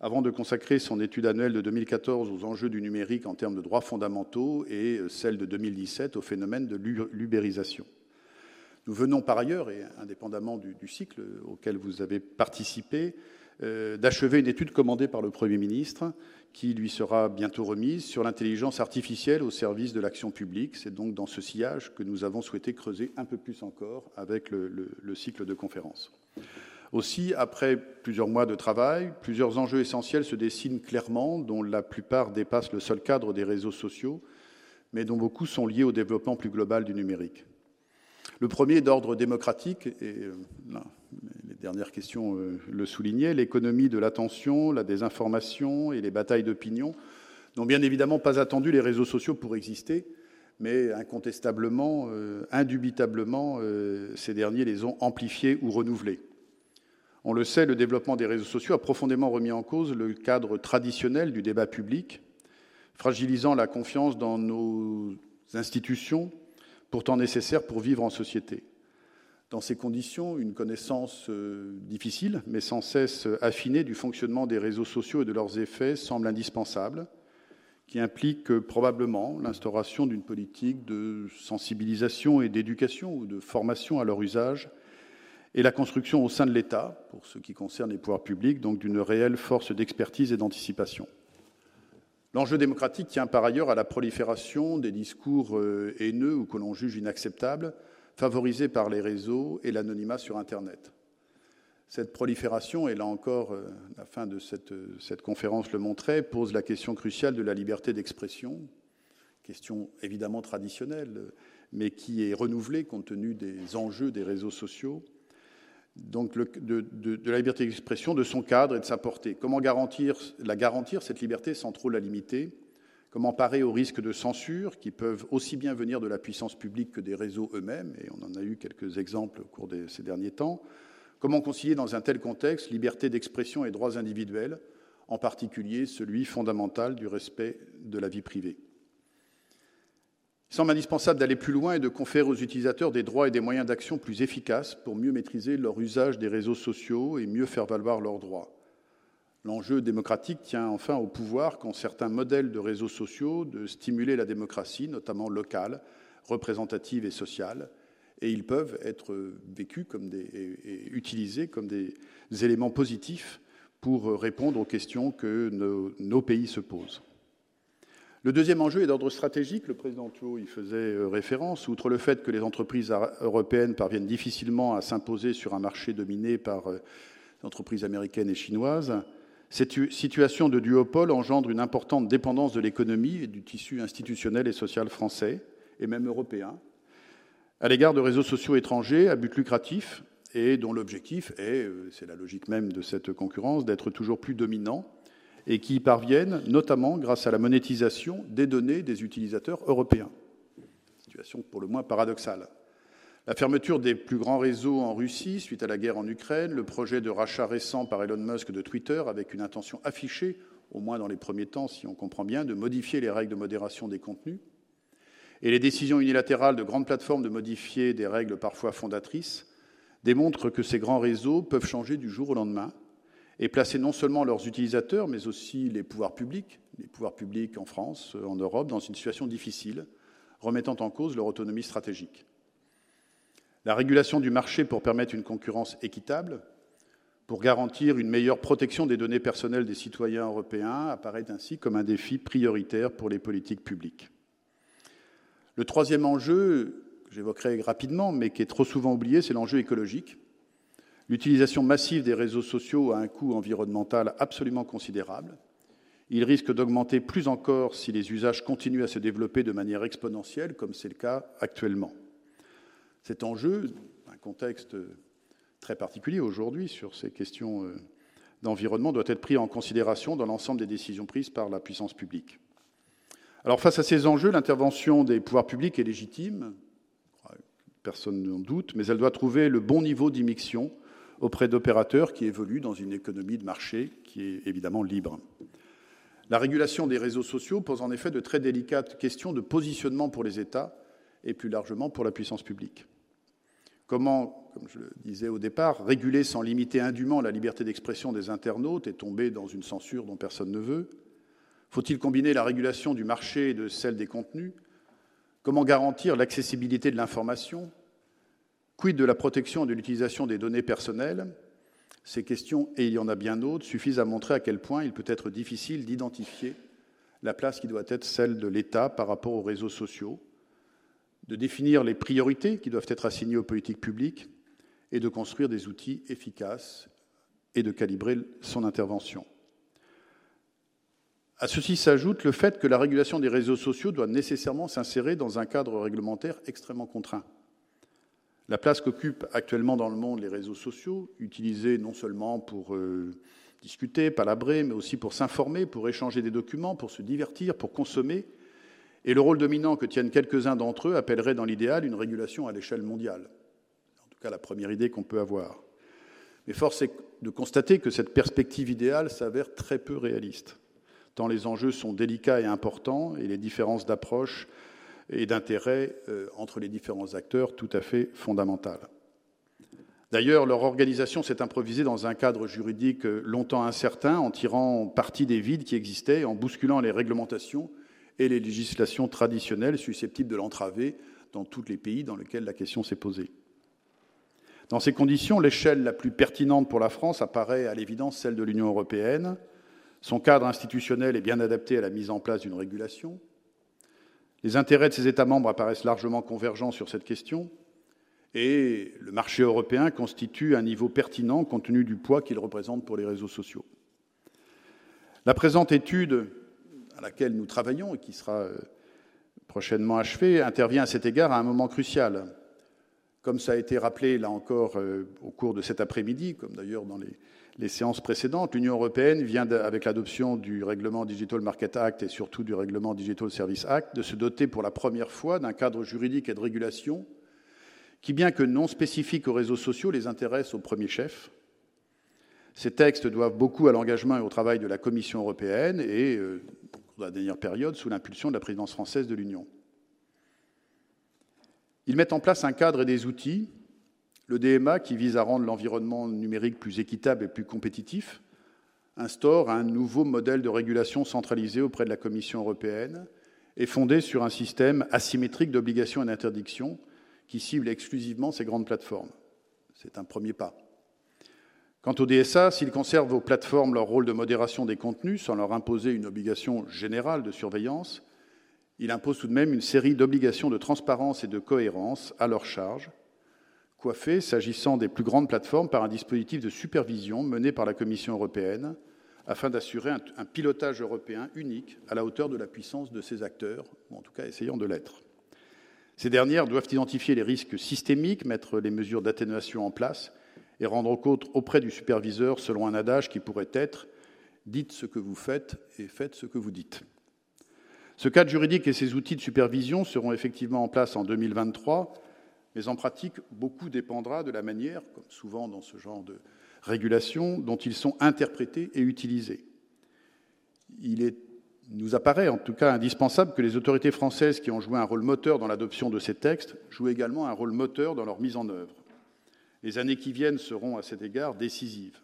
avant de consacrer son étude annuelle de 2014 aux enjeux du numérique en termes de droits fondamentaux et celle de 2017 au phénomène de l'ubérisation. Nous venons par ailleurs, et indépendamment du, du cycle auquel vous avez participé, d'achever une étude commandée par le Premier ministre qui lui sera bientôt remise sur l'intelligence artificielle au service de l'action publique. C'est donc dans ce sillage que nous avons souhaité creuser un peu plus encore avec le, cycle de conférences. Aussi, après plusieurs mois de travail, plusieurs enjeux essentiels se dessinent clairement, dont la plupart dépassent le seul cadre des réseaux sociaux, mais dont beaucoup sont liés au développement plus global du numérique. Le premier d'ordre démocratique, et euh, les dernières questions euh, le soulignaient, l'économie de l'attention, la désinformation et les batailles d'opinion n'ont bien évidemment pas attendu les réseaux sociaux pour exister, mais incontestablement, euh, indubitablement, ces derniers les ont amplifiés ou renouvelés. On le sait, le développement des réseaux sociaux a profondément remis en cause le cadre traditionnel du débat public, fragilisant la confiance dans nos institutions, pourtant nécessaire pour vivre en société. Dans ces conditions, une connaissance euh, difficile, mais sans cesse affinée du fonctionnement des réseaux sociaux et de leurs effets semble indispensable, qui implique euh, probablement l'instauration d'une politique de sensibilisation et d'éducation ou de formation à leur usage, et la construction au sein de l'État, pour ce qui concerne les pouvoirs publics, donc d'une réelle force d'expertise et d'anticipation. L'enjeu démocratique tient par ailleurs à la prolifération des discours euh, haineux ou que l'on juge inacceptables, favorisés par les réseaux et l'anonymat sur Internet. Cette prolifération, et là encore, euh, la fin de cette, cette, conférence le montrait, pose la question cruciale de la liberté d'expression, question évidemment traditionnelle, mais qui est renouvelée compte tenu des enjeux des réseaux sociaux donc de, la liberté d'expression, de son cadre et de sa portée. Comment la garantir, cette liberté, sans trop la limiter? Comment parer aux risques de censure qui peuvent aussi bien venir de la puissance publique que des réseaux eux-mêmes Et on en a eu quelques exemples au cours de ces derniers temps. Comment concilier dans un tel contexte liberté d'expression et droits individuels, en particulier celui fondamental du respect de la vie privée? Il semble indispensable d'aller plus loin et de conférer aux utilisateurs des droits et des moyens d'action plus efficaces pour mieux maîtriser leur usage des réseaux sociaux et mieux faire valoir leurs droits. L'enjeu démocratique tient enfin au pouvoir qu'ont certains modèles de réseaux sociaux de stimuler la démocratie, notamment locale, représentative et sociale, et ils peuvent être vécus comme des, et utilisés comme des éléments positifs pour répondre aux questions que nos pays se posent. Le deuxième enjeu est d'ordre stratégique. Le président Thuot y faisait euh, référence. Outre le fait que les entreprises européennes parviennent difficilement à s'imposer sur un marché dominé par euh, entreprises américaines et chinoises, cette situation de duopole engendre une importante dépendance de l'économie et du tissu institutionnel et social français, et même européen, à l'égard de réseaux sociaux étrangers à but lucratif et dont l'objectif est, euh, c'est la logique même de cette concurrence, d'être toujours plus dominant et qui y parviennent notamment grâce à la monétisation des données des utilisateurs européens. Situation pour le moins paradoxale. La fermeture des plus grands réseaux en Russie suite à la guerre en Ukraine, le projet de rachat récent par Elon Musk de Twitter avec une intention affichée, au moins dans les premiers temps si on comprend bien, de modifier les règles de modération des contenus, et les décisions unilatérales de grandes plateformes de modifier des règles parfois fondatrices démontrent que ces grands réseaux peuvent changer du jour au lendemain et placer non seulement leurs utilisateurs, mais aussi les pouvoirs publics, les pouvoirs publics en France, en Europe, dans une situation difficile, remettant en cause leur autonomie stratégique. La régulation du marché pour permettre une concurrence équitable, pour garantir une meilleure protection des données personnelles des citoyens européens, apparaît ainsi comme un défi prioritaire pour les politiques publiques. Le troisième enjeu, que j'évoquerai rapidement, mais qui est trop souvent oublié, c'est l'enjeu écologique. L'utilisation massive des réseaux sociaux a un coût environnemental absolument considérable. Il risque d'augmenter plus encore si les usages continuent à se développer de manière exponentielle, comme c'est le cas actuellement. Cet enjeu, un contexte très particulier aujourd'hui sur ces questions euh, d'environnement, doit être pris en considération dans l'ensemble des décisions prises par la puissance publique. Alors face à ces enjeux, l'intervention des pouvoirs publics est légitime, personne n'en doute, mais elle doit trouver le bon niveau d'immixion auprès d'opérateurs qui évoluent dans une économie de marché qui est évidemment libre. La régulation des réseaux sociaux pose en effet de très délicates questions de positionnement pour les États et plus largement pour la puissance publique. Comment, comme je le disais au départ, réguler sans limiter indûment la liberté d'expression des internautes et tomber dans une censure dont personne ne veut? Faut-il combiner la régulation du marché et de celle des contenus? Comment garantir l'accessibilité de l'information? Quid de la protection et de l'utilisation des données personnelles? Ces questions, et il y en a bien d'autres, suffisent à montrer à quel point il peut être difficile d'identifier la place qui doit être celle de l'État par rapport aux réseaux sociaux, de définir les priorités qui doivent être assignées aux politiques publiques et de construire des outils efficaces et de calibrer son intervention. À ceci s'ajoute le fait que la régulation des réseaux sociaux doit nécessairement s'insérer dans un cadre réglementaire extrêmement contraint. La place qu'occupent actuellement dans le monde les réseaux sociaux, utilisés non seulement pour euh, discuter, palabrer, mais aussi pour s'informer, pour échanger des documents, pour se divertir, pour consommer, et le rôle dominant que tiennent quelques-uns d'entre eux appellerait dans l'idéal une régulation à l'échelle mondiale. En tout cas, la première idée qu'on peut avoir. Mais force est de constater que cette perspective idéale s'avère très peu réaliste, tant les enjeux sont délicats et importants et les différences d'approche et d'intérêt euh, entre les différents acteurs tout à fait fondamentales. D'ailleurs, leur organisation s'est improvisée dans un cadre juridique euh, longtemps incertain, en tirant parti des vides qui existaient, en bousculant les réglementations et les législations traditionnelles susceptibles de l'entraver dans tous les pays dans lesquels la question s'est posée. Dans ces conditions, l'échelle la plus pertinente pour la France apparaît à l'évidence celle de l'Union européenne. Son cadre institutionnel est bien adapté à la mise en place d'une régulation. Les intérêts de ces États membres apparaissent largement convergents sur cette question, et le marché européen constitue un niveau pertinent compte tenu du poids qu'il représente pour les réseaux sociaux. La présente étude à laquelle nous travaillons et qui sera euh, prochainement achevée intervient à cet égard à un moment crucial. Comme ça a été rappelé là encore euh, au cours de cet après-midi, comme d'ailleurs dans les, séances précédentes, l'Union européenne vient, avec l'adoption du règlement Digital Market Act et surtout du règlement Digital Service Act, de se doter pour la première fois d'un cadre juridique et de régulation qui, bien que non spécifique aux réseaux sociaux, les intéresse au premier chef. Ces textes doivent beaucoup à l'engagement et au travail de la Commission européenne et euh, la dernière période sous l'impulsion de la présidence française de l'Union. Ils mettent en place un cadre et des outils, le DMA qui vise à rendre l'environnement numérique plus équitable et plus compétitif, instaure un nouveau modèle de régulation centralisé auprès de la Commission européenne et fondé sur un système asymétrique d'obligations et d'interdictions qui cible exclusivement ces grandes plateformes. C'est un premier pas. Quant au DSA, s'ils conservent aux plateformes leur rôle de modération des contenus sans leur imposer une obligation générale de surveillance, il impose tout de même une série d'obligations de transparence et de cohérence à leur charge, coiffées, s'agissant des plus grandes plateformes, par un dispositif de supervision mené par la Commission européenne afin d'assurer un, pilotage européen unique à la hauteur de la puissance de ces acteurs, ou en tout cas essayant de l'être. Ces dernières doivent identifier les risques systémiques, mettre les mesures d'atténuation en place et rendre compte auprès du superviseur selon un adage qui pourrait être Dites ce que vous faites et faites ce que vous dites. Ce cadre juridique et ces outils de supervision seront effectivement en place en 2023, mais en pratique, beaucoup dépendra de la manière, comme souvent dans ce genre de régulation, dont ils sont interprétés et utilisés. Il nous apparaît en tout cas indispensable que les autorités françaises qui ont joué un rôle moteur dans l'adoption de ces textes jouent également un rôle moteur dans leur mise en œuvre. Les années qui viennent seront à cet égard décisives.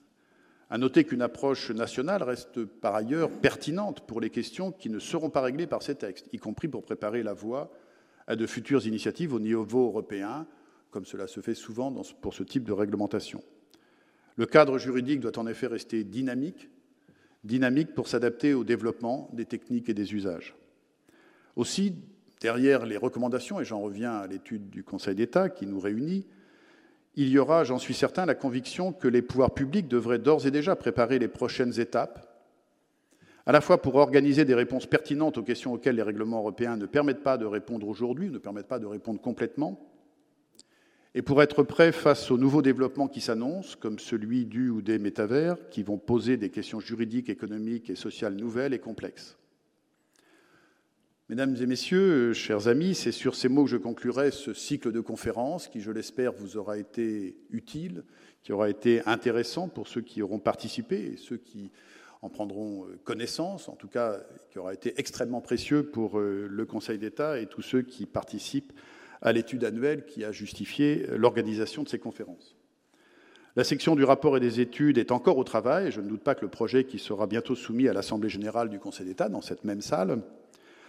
À noter qu'une approche nationale reste par ailleurs pertinente pour les questions qui ne seront pas réglées par ces textes, y compris pour préparer la voie à de futures initiatives au niveau européen, comme cela se fait souvent pour ce type de réglementation. Le cadre juridique doit en effet rester dynamique dynamique pour s'adapter au développement des techniques et des usages. Aussi, derrière les recommandations, et j'en reviens à l'étude du Conseil d'État qui nous réunit, il y aura, j'en suis certain, la conviction que les pouvoirs publics devraient d'ores et déjà préparer les prochaines étapes, à la fois pour organiser des réponses pertinentes aux questions auxquelles les règlements européens ne permettent pas de répondre aujourd'hui, ne permettent pas de répondre complètement, et pour être prêt face aux nouveaux développements qui s'annoncent, comme celui du ou des métavers, qui vont poser des questions juridiques, économiques et sociales nouvelles et complexes. Mesdames et messieurs, chers amis, c'est sur ces mots que je conclurai ce cycle de conférences qui, je l'espère, vous aura été utile, qui aura été intéressant pour ceux qui auront participé et ceux qui en prendront connaissance, en tout cas qui aura été extrêmement précieux pour euh, le Conseil d'État et tous ceux qui participent à l'étude annuelle qui a justifié l'organisation de ces conférences. La section du rapport et des études est encore au travail je ne doute pas que le projet qui sera bientôt soumis à l'Assemblée générale du Conseil d'État dans cette même salle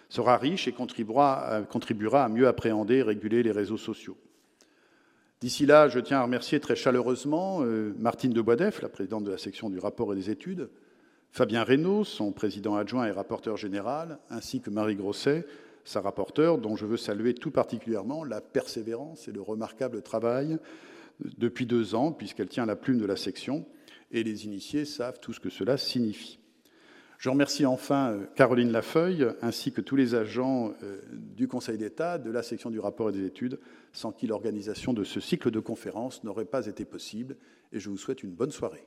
sera riche et contribuera, à mieux appréhender et réguler les réseaux sociaux. D'ici là, je tiens à remercier très chaleureusement euh, Martine de Boisdef, la présidente de la section du rapport et des études, Fabien Reynaud, son président adjoint et rapporteur général, ainsi que Marie Grosset, sa rapporteure, dont je veux saluer tout particulièrement la persévérance et le remarquable travail depuis deux ans, puisqu'elle tient la plume de la section, et les initiés savent tout ce que cela signifie. Je remercie enfin euh, Caroline Lafeuille, ainsi que tous les agents euh, du Conseil d'État, de la section du rapport et des études, sans qui l'organisation de ce cycle de conférences n'aurait pas été possible, et je vous souhaite une bonne soirée.